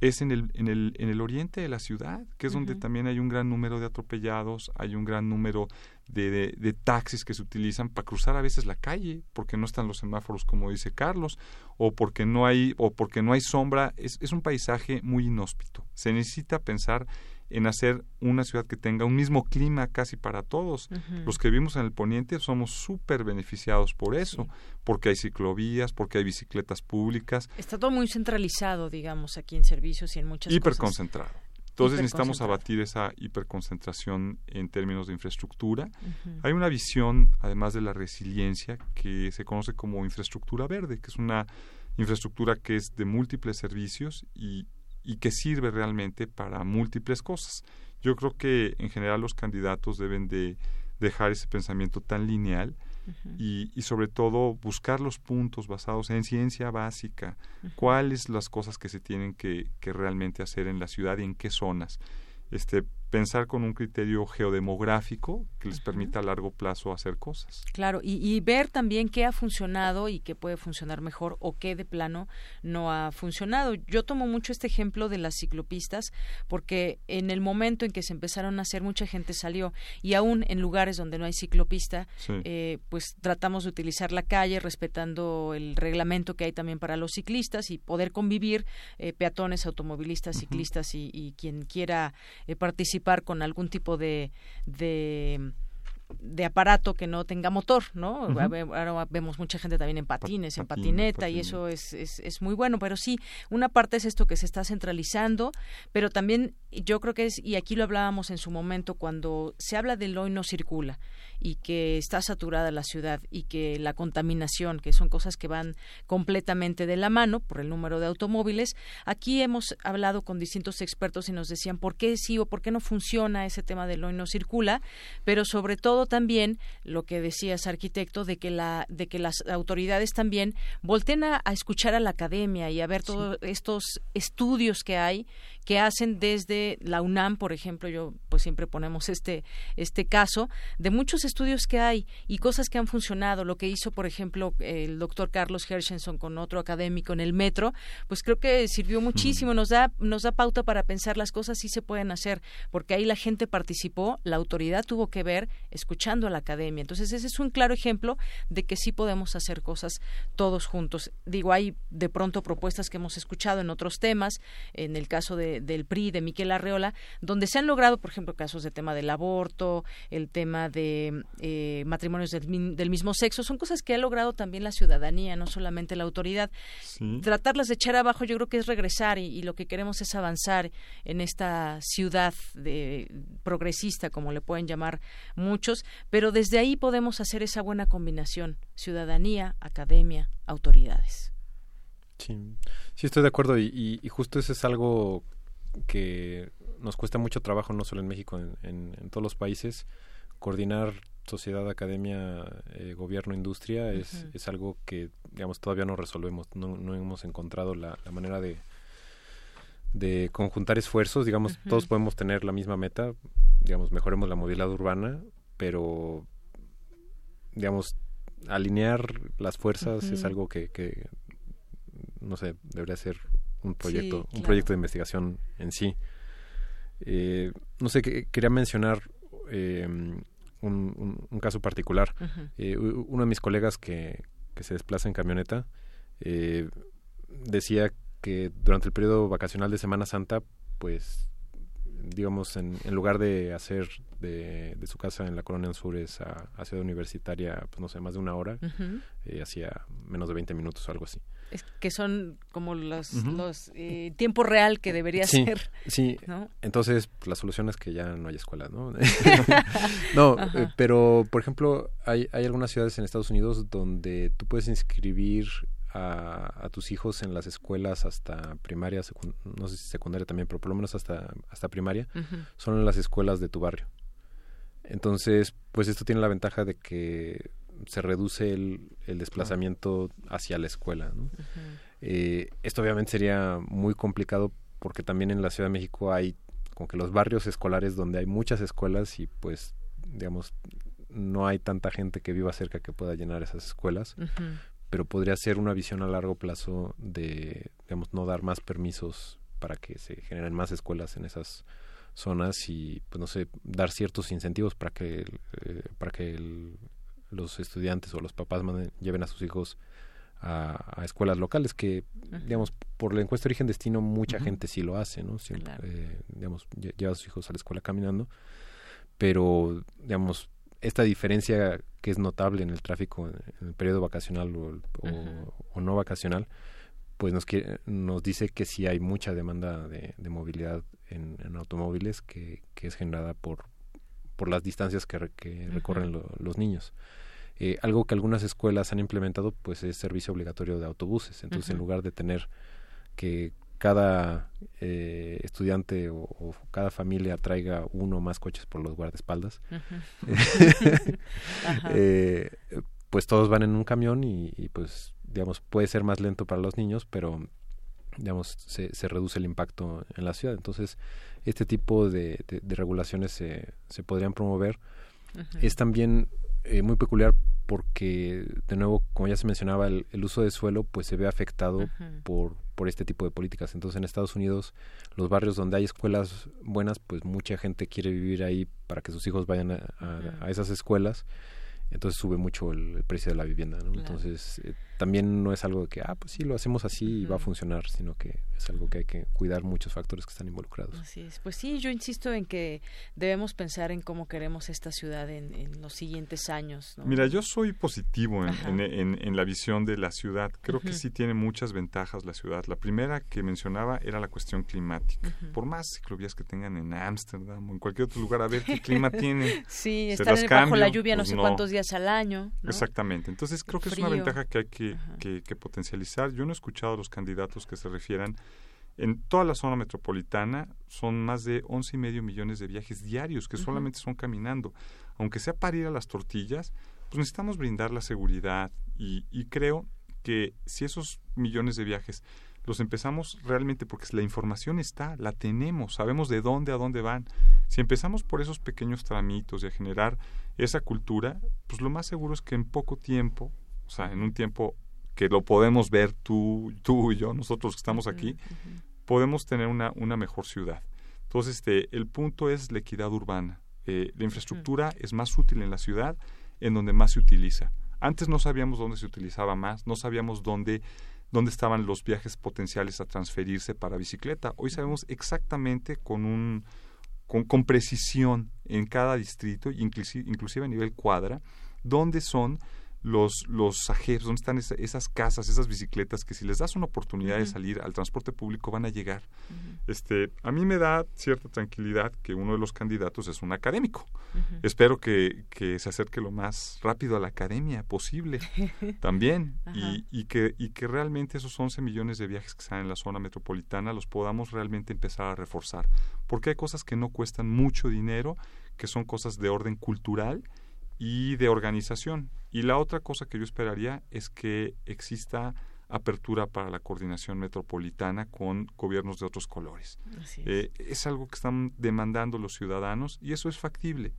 es en el, en el, en el oriente de la ciudad, que es donde también hay un gran número de atropellados, hay un gran número de, de, taxis que se utilizan para cruzar a veces la calle, porque no están los semáforos como dice Carlos, o porque no hay, o porque no hay sombra, es, es un paisaje muy inhóspito. Se necesita pensar en hacer una ciudad que tenga un mismo clima casi para todos. Los que vivimos en el poniente somos súper beneficiados por eso, porque hay ciclovías, porque hay bicicletas públicas. Está todo muy centralizado, digamos, aquí en servicios y en muchas Hiperconcentrado. Entonces necesitamos abatir esa hiperconcentración en términos de infraestructura. Hay una visión, además de la resiliencia, que se conoce como infraestructura verde, que es una infraestructura que es de múltiples servicios y, y que sirve realmente para múltiples cosas. Yo creo que en general los candidatos deben de dejar ese pensamiento tan lineal y, y, sobre todo buscar los puntos basados en ciencia básica, cuáles las cosas que se tienen que, que realmente hacer en la ciudad y en qué zonas. Este, pensar con un criterio geodemográfico que les permita a largo plazo hacer cosas. Claro, y, ver también qué ha funcionado y qué puede funcionar mejor o qué de plano no ha funcionado. Yo tomo mucho este ejemplo de las ciclopistas porque en el momento en que se empezaron a hacer mucha gente salió y aún en lugares donde no hay ciclopista, eh, pues tratamos de utilizar la calle respetando el reglamento que hay también para los ciclistas y poder convivir eh, peatones, automovilistas, ciclistas y, quien quiera eh, participar con algún tipo de, de de aparato que no tenga motor, ¿no? Ahora vemos mucha gente también en patines, en patineta, y eso es, es, es, muy bueno, pero sí, una parte es esto que se está centralizando, pero también yo creo que es, y aquí lo hablábamos en su momento, cuando se habla del hoy no circula, y que está saturada la ciudad y que la contaminación, que son cosas que van completamente de la mano por el número de automóviles. Aquí hemos hablado con distintos expertos y nos decían por qué sí o por qué no funciona ese tema del hoy no circula, pero sobre todo también lo que decías arquitecto de que la de que las autoridades también volten a, escuchar a la academia y a ver todos estos estudios que hay que hacen desde la UNAM, por ejemplo, yo pues siempre ponemos este este caso de muchos estudios que hay y cosas que han funcionado, lo que hizo por ejemplo el doctor Carlos Hershenson con otro académico en el metro, pues creo que sirvió muchísimo, nos da nos da pauta para pensar las cosas sí se pueden hacer, porque ahí la gente participó, la autoridad tuvo que ver escuchando a la academia. Entonces, ese es un claro ejemplo de que sí podemos hacer cosas todos juntos. Digo, hay de pronto propuestas que hemos escuchado en otros temas, en el caso de, del PRI, de Miquel Arreola, donde se han logrado, por ejemplo, casos de tema del aborto, el tema de eh, matrimonios del, del, mismo sexo, son cosas que ha logrado también la ciudadanía, no solamente la autoridad. Tratarlas de echar abajo yo creo que es regresar y, y lo que queremos es avanzar en esta ciudad de, progresista, como le pueden llamar muchos, pero desde ahí podemos hacer esa buena combinación, ciudadanía, academia, autoridades. Sí, sí estoy de acuerdo y, justo eso es algo que nos cuesta mucho trabajo, no solo en México, en, todos los países. Coordinar sociedad, academia, eh, gobierno, industria es, es algo que, digamos, todavía no resolvemos. No, no hemos encontrado la, manera de, de conjuntar esfuerzos. Digamos, todos podemos tener la misma meta, digamos, mejoremos la movilidad urbana, pero, digamos, alinear las fuerzas es algo que, que, no sé, debería ser un proyecto, un proyecto de investigación en sí. Eh, no sé, que, quería mencionar eh, un, un, caso particular. Eh, uno de mis colegas que, que se desplaza en camioneta decía que durante el periodo vacacional de Semana Santa, pues digamos, en, en lugar de hacer de, de, su casa en la Colonia Anzures a, a Ciudad Universitaria, pues no sé, más de una hora, eh, hacía menos de 20 minutos o algo así. Es que son como los, los eh, tiempo real que debería ser. Sí, entonces la solución es que ya no hay escuela, ¿no? no, eh, pero por ejemplo, hay, hay algunas ciudades en Estados Unidos donde tú puedes inscribir a, tus hijos en las escuelas hasta primaria, no sé si secundaria también, pero por lo menos hasta, hasta primaria, son en las escuelas de tu barrio. Entonces, pues esto tiene la ventaja de que se reduce el, desplazamiento hacia la escuela. Eh, esto obviamente sería muy complicado porque también en la Ciudad de México hay como que los barrios escolares donde hay muchas escuelas y pues digamos no hay tanta gente que viva cerca que pueda llenar esas escuelas pero podría ser una visión a largo plazo de, digamos, no dar más permisos para que se generen más escuelas en esas zonas y, pues no sé, dar ciertos incentivos para que, eh, para que los estudiantes o los papás lleven a sus hijos a, escuelas locales que, digamos, por la encuesta de origen destino mucha gente sí lo hace, ¿no? Eh, digamos, lleva a sus hijos a la escuela caminando, pero, digamos, esta diferencia que es notable en el tráfico en el periodo vacacional o, no vacacional, pues nos, nos dice que sí hay mucha demanda de, movilidad en, automóviles que, es generada por, por las distancias que, recorren los niños. Eh, algo que algunas escuelas han implementado pues es servicio obligatorio de autobuses. Entonces, en lugar de tener que cada eh, estudiante o, cada familia traiga uno o más coches por los guardaespaldas, eh, pues todos van en un camión y, pues digamos puede ser más lento para los niños, pero digamos se, se reduce el impacto en la ciudad. Entonces este tipo de, de, regulaciones se, se podrían promover. Es también eh, muy peculiar porque, de nuevo, como ya se mencionaba, el, uso de suelo pues se ve afectado por, por este tipo de políticas. Entonces, en Estados Unidos, los barrios donde hay escuelas buenas, pues mucha gente quiere vivir ahí para que sus hijos vayan a, a esas escuelas entonces sube mucho el, precio de la vivienda, ¿no? Entonces, eh, también no es algo de que, ah, pues sí, lo hacemos así y va a funcionar, sino que es algo que hay que cuidar muchos factores que están involucrados. Así es. Pues sí, yo insisto en que debemos pensar en cómo queremos esta ciudad en, los siguientes años. Mira, yo soy positivo en, en, la visión de la ciudad. Creo que sí tiene muchas ventajas la ciudad. La primera que mencionaba era la cuestión climática. Por más ciclovías que tengan en Ámsterdam o en cualquier otro lugar, a ver qué clima tiene. Sí, estar bajo la lluvia no pues sé cuántos días al año. Exactamente. Entonces creo que es una ventaja que hay que, que, potencializar. Yo no he escuchado a los candidatos que se refieran. En toda la zona metropolitana son más de once y medio millones de viajes diarios que solamente son caminando. Aunque sea para ir a las tortillas, pues necesitamos brindar la seguridad y, y creo que si esos millones de viajes los empezamos realmente porque la información está, la tenemos, sabemos de dónde a dónde van. Si empezamos por esos pequeños tramitos y a generar esa cultura, pues lo más seguro es que en poco tiempo, o sea, en un tiempo que lo podemos ver tú, tú y yo, nosotros que estamos aquí, podemos tener una, una mejor ciudad. Entonces, este, el punto es la equidad urbana. Eh, la infraestructura es más útil en la ciudad en donde más se utiliza. Antes no sabíamos dónde se utilizaba más, no sabíamos dónde, dónde estaban los viajes potenciales a transferirse para bicicleta. Hoy sabemos exactamente con un con, con precisión en cada distrito, inclusive, inclusive a nivel cuadra, dónde son los, los ajeros, dónde están esas casas, esas bicicletas que si les das una oportunidad de salir al transporte público van a llegar. este, a mí me da cierta tranquilidad que uno de los candidatos es un académico. Espero que, que, se acerque lo más rápido a la academia posible también y, y, que, y que realmente esos 11 millones de viajes que están en la zona metropolitana los podamos realmente empezar a reforzar. Porque hay cosas que no cuestan mucho dinero, que son cosas de orden cultural y de organización. Y la otra cosa que yo esperaría es que exista apertura para la coordinación metropolitana con gobiernos de otros colores. Es. Eh, es. algo que están demandando los ciudadanos y eso es factible.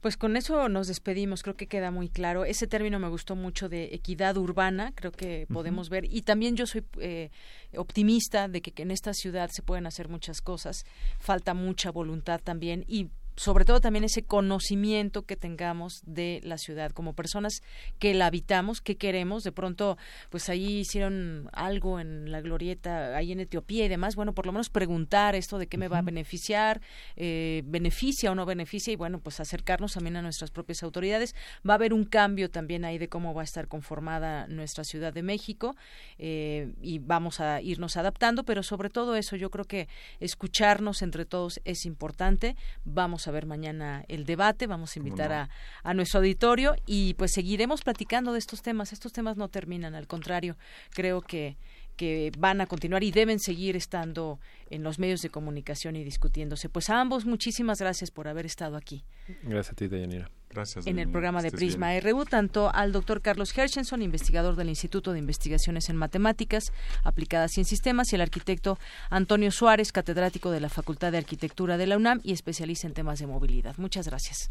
Pues con eso nos despedimos, creo que queda muy claro. Ese término me gustó mucho de equidad urbana, creo que podemos ver. Y también yo soy eh, optimista de que, que en esta ciudad se pueden hacer muchas cosas. Falta mucha voluntad también y sobre todo también ese conocimiento que tengamos de la ciudad como personas que la habitamos, que queremos. De pronto, pues ahí hicieron algo en la glorieta, ahí en Etiopía y demás. Bueno, por lo menos preguntar esto de qué me va a beneficiar, eh, beneficia o no beneficia y bueno, pues acercarnos también a nuestras propias autoridades. Va a haber un cambio también ahí de cómo va a estar conformada nuestra Ciudad de México eh, y vamos a irnos adaptando, pero sobre todo eso yo creo que escucharnos entre todos es importante. Vamos a ver mañana el debate, vamos a invitar a, a, nuestro auditorio y pues seguiremos platicando de estos temas. Estos temas no terminan, al contrario, creo que que van a continuar y deben seguir estando en los medios de comunicación y discutiéndose. Pues a ambos muchísimas gracias por haber estado aquí. Gracias a ti, Dayanira. Gracias. En el programa de Prisma RU, tanto al doctor Carlos Hershenson, investigador del Instituto de Investigaciones en Matemáticas Aplicadas y en Sistemas, y el arquitecto Antonio Suárez, catedrático de la Facultad de Arquitectura de la UNAM y especialista en temas de movilidad. Muchas gracias.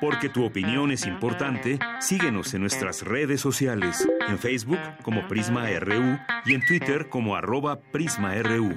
Porque tu opinión es importante, síguenos en nuestras redes sociales, en Facebook como Prisma RU y en Twitter como arroba PrismaRU.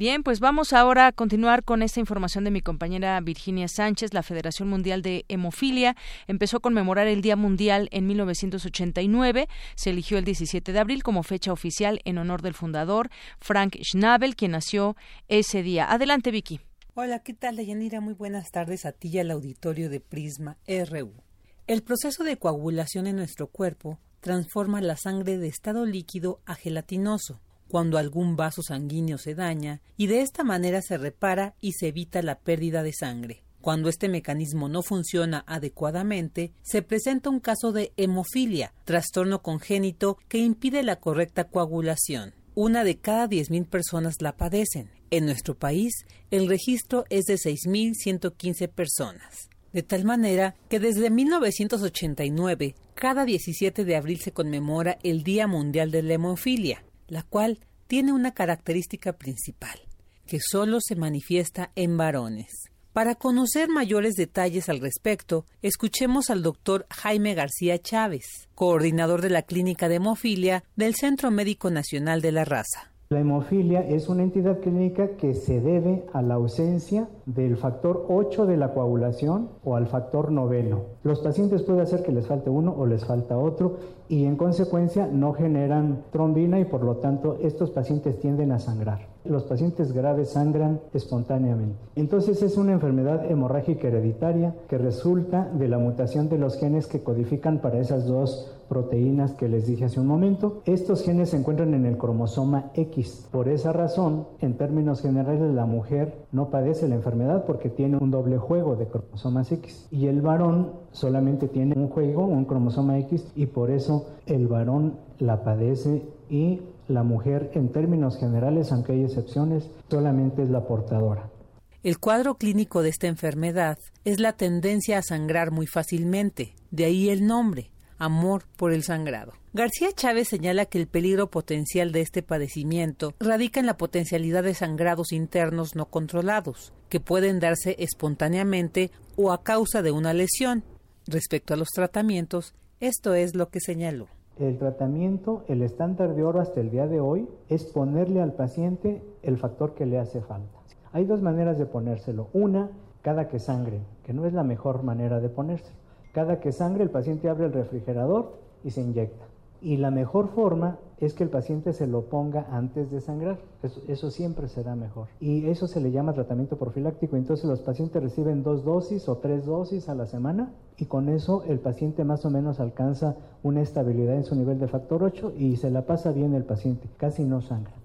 Bien, pues vamos ahora a continuar con esta información de mi compañera Virginia Sánchez. La Federación Mundial de Hemofilia empezó a conmemorar el Día Mundial en 1989. Se eligió el 17 de abril como fecha oficial en honor del fundador Frank Schnabel, quien nació ese día. Adelante, Vicky. Hola, ¿qué tal, Deyanira? Muy buenas tardes a ti y al auditorio de Prisma RU. El proceso de coagulación en nuestro cuerpo transforma la sangre de estado líquido a gelatinoso cuando algún vaso sanguíneo se daña y de esta manera se repara y se evita la pérdida de sangre. Cuando este mecanismo no funciona adecuadamente, se presenta un caso de hemofilia, trastorno congénito que impide la correcta coagulación. Una de cada 10.000 personas la padecen. En nuestro país, el registro es de 6.115 personas. De tal manera que desde 1989, cada 17 de abril se conmemora el Día Mundial de la Hemofilia la cual tiene una característica principal, que solo se manifiesta en varones. Para conocer mayores detalles al respecto, escuchemos al doctor Jaime García Chávez, coordinador de la Clínica de Hemofilia del Centro Médico Nacional de la Raza. La hemofilia es una entidad clínica que se debe a la ausencia del factor 8 de la coagulación o al factor noveno. Los pacientes puede hacer que les falte uno o les falta otro y en consecuencia no generan trombina y por lo tanto estos pacientes tienden a sangrar. Los pacientes graves sangran espontáneamente. Entonces es una enfermedad hemorrágica hereditaria que resulta de la mutación de los genes que codifican para esas dos proteínas que les dije hace un momento. Estos genes se encuentran en el cromosoma X. Por esa razón, en términos generales, la mujer no padece la enfermedad porque tiene un doble juego de cromosomas X. Y el varón solamente tiene un juego, un cromosoma X, y por eso el varón la padece y la mujer, en términos generales, aunque hay excepciones, solamente es la portadora. El cuadro clínico de esta enfermedad es la tendencia a sangrar muy fácilmente, de ahí el nombre, amor por el sangrado. García Chávez señala que el peligro potencial de este padecimiento radica en la potencialidad de sangrados internos no controlados, que pueden darse espontáneamente o a causa de una lesión. Respecto a los tratamientos, esto es lo que señaló. El tratamiento, el estándar de oro hasta el día de hoy, es ponerle al paciente el factor que le hace falta. Hay dos maneras de ponérselo. Una, cada que sangre, que no es la mejor manera de ponérselo. Cada que sangre el paciente abre el refrigerador y se inyecta. Y la mejor forma es que el paciente se lo ponga antes de sangrar. Eso, siempre será mejor. Y eso se le llama tratamiento profiláctico. Entonces los pacientes reciben dos dosis o tres dosis a la semana y con eso el paciente más o menos alcanza una estabilidad en su nivel de factor 8 y se la pasa bien el paciente. Casi no sangra.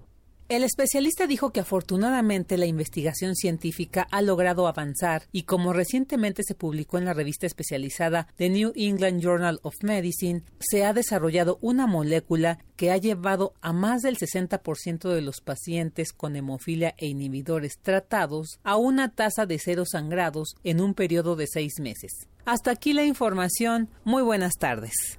El especialista dijo que afortunadamente la investigación científica ha logrado avanzar y como recientemente se publicó en la revista especializada The New England Journal of Medicine, se ha desarrollado una molécula que ha llevado a más del 60% de los pacientes con hemofilia e inhibidores tratados a una tasa de cero sangrados en un periodo de seis meses. Hasta aquí la información. Muy buenas tardes.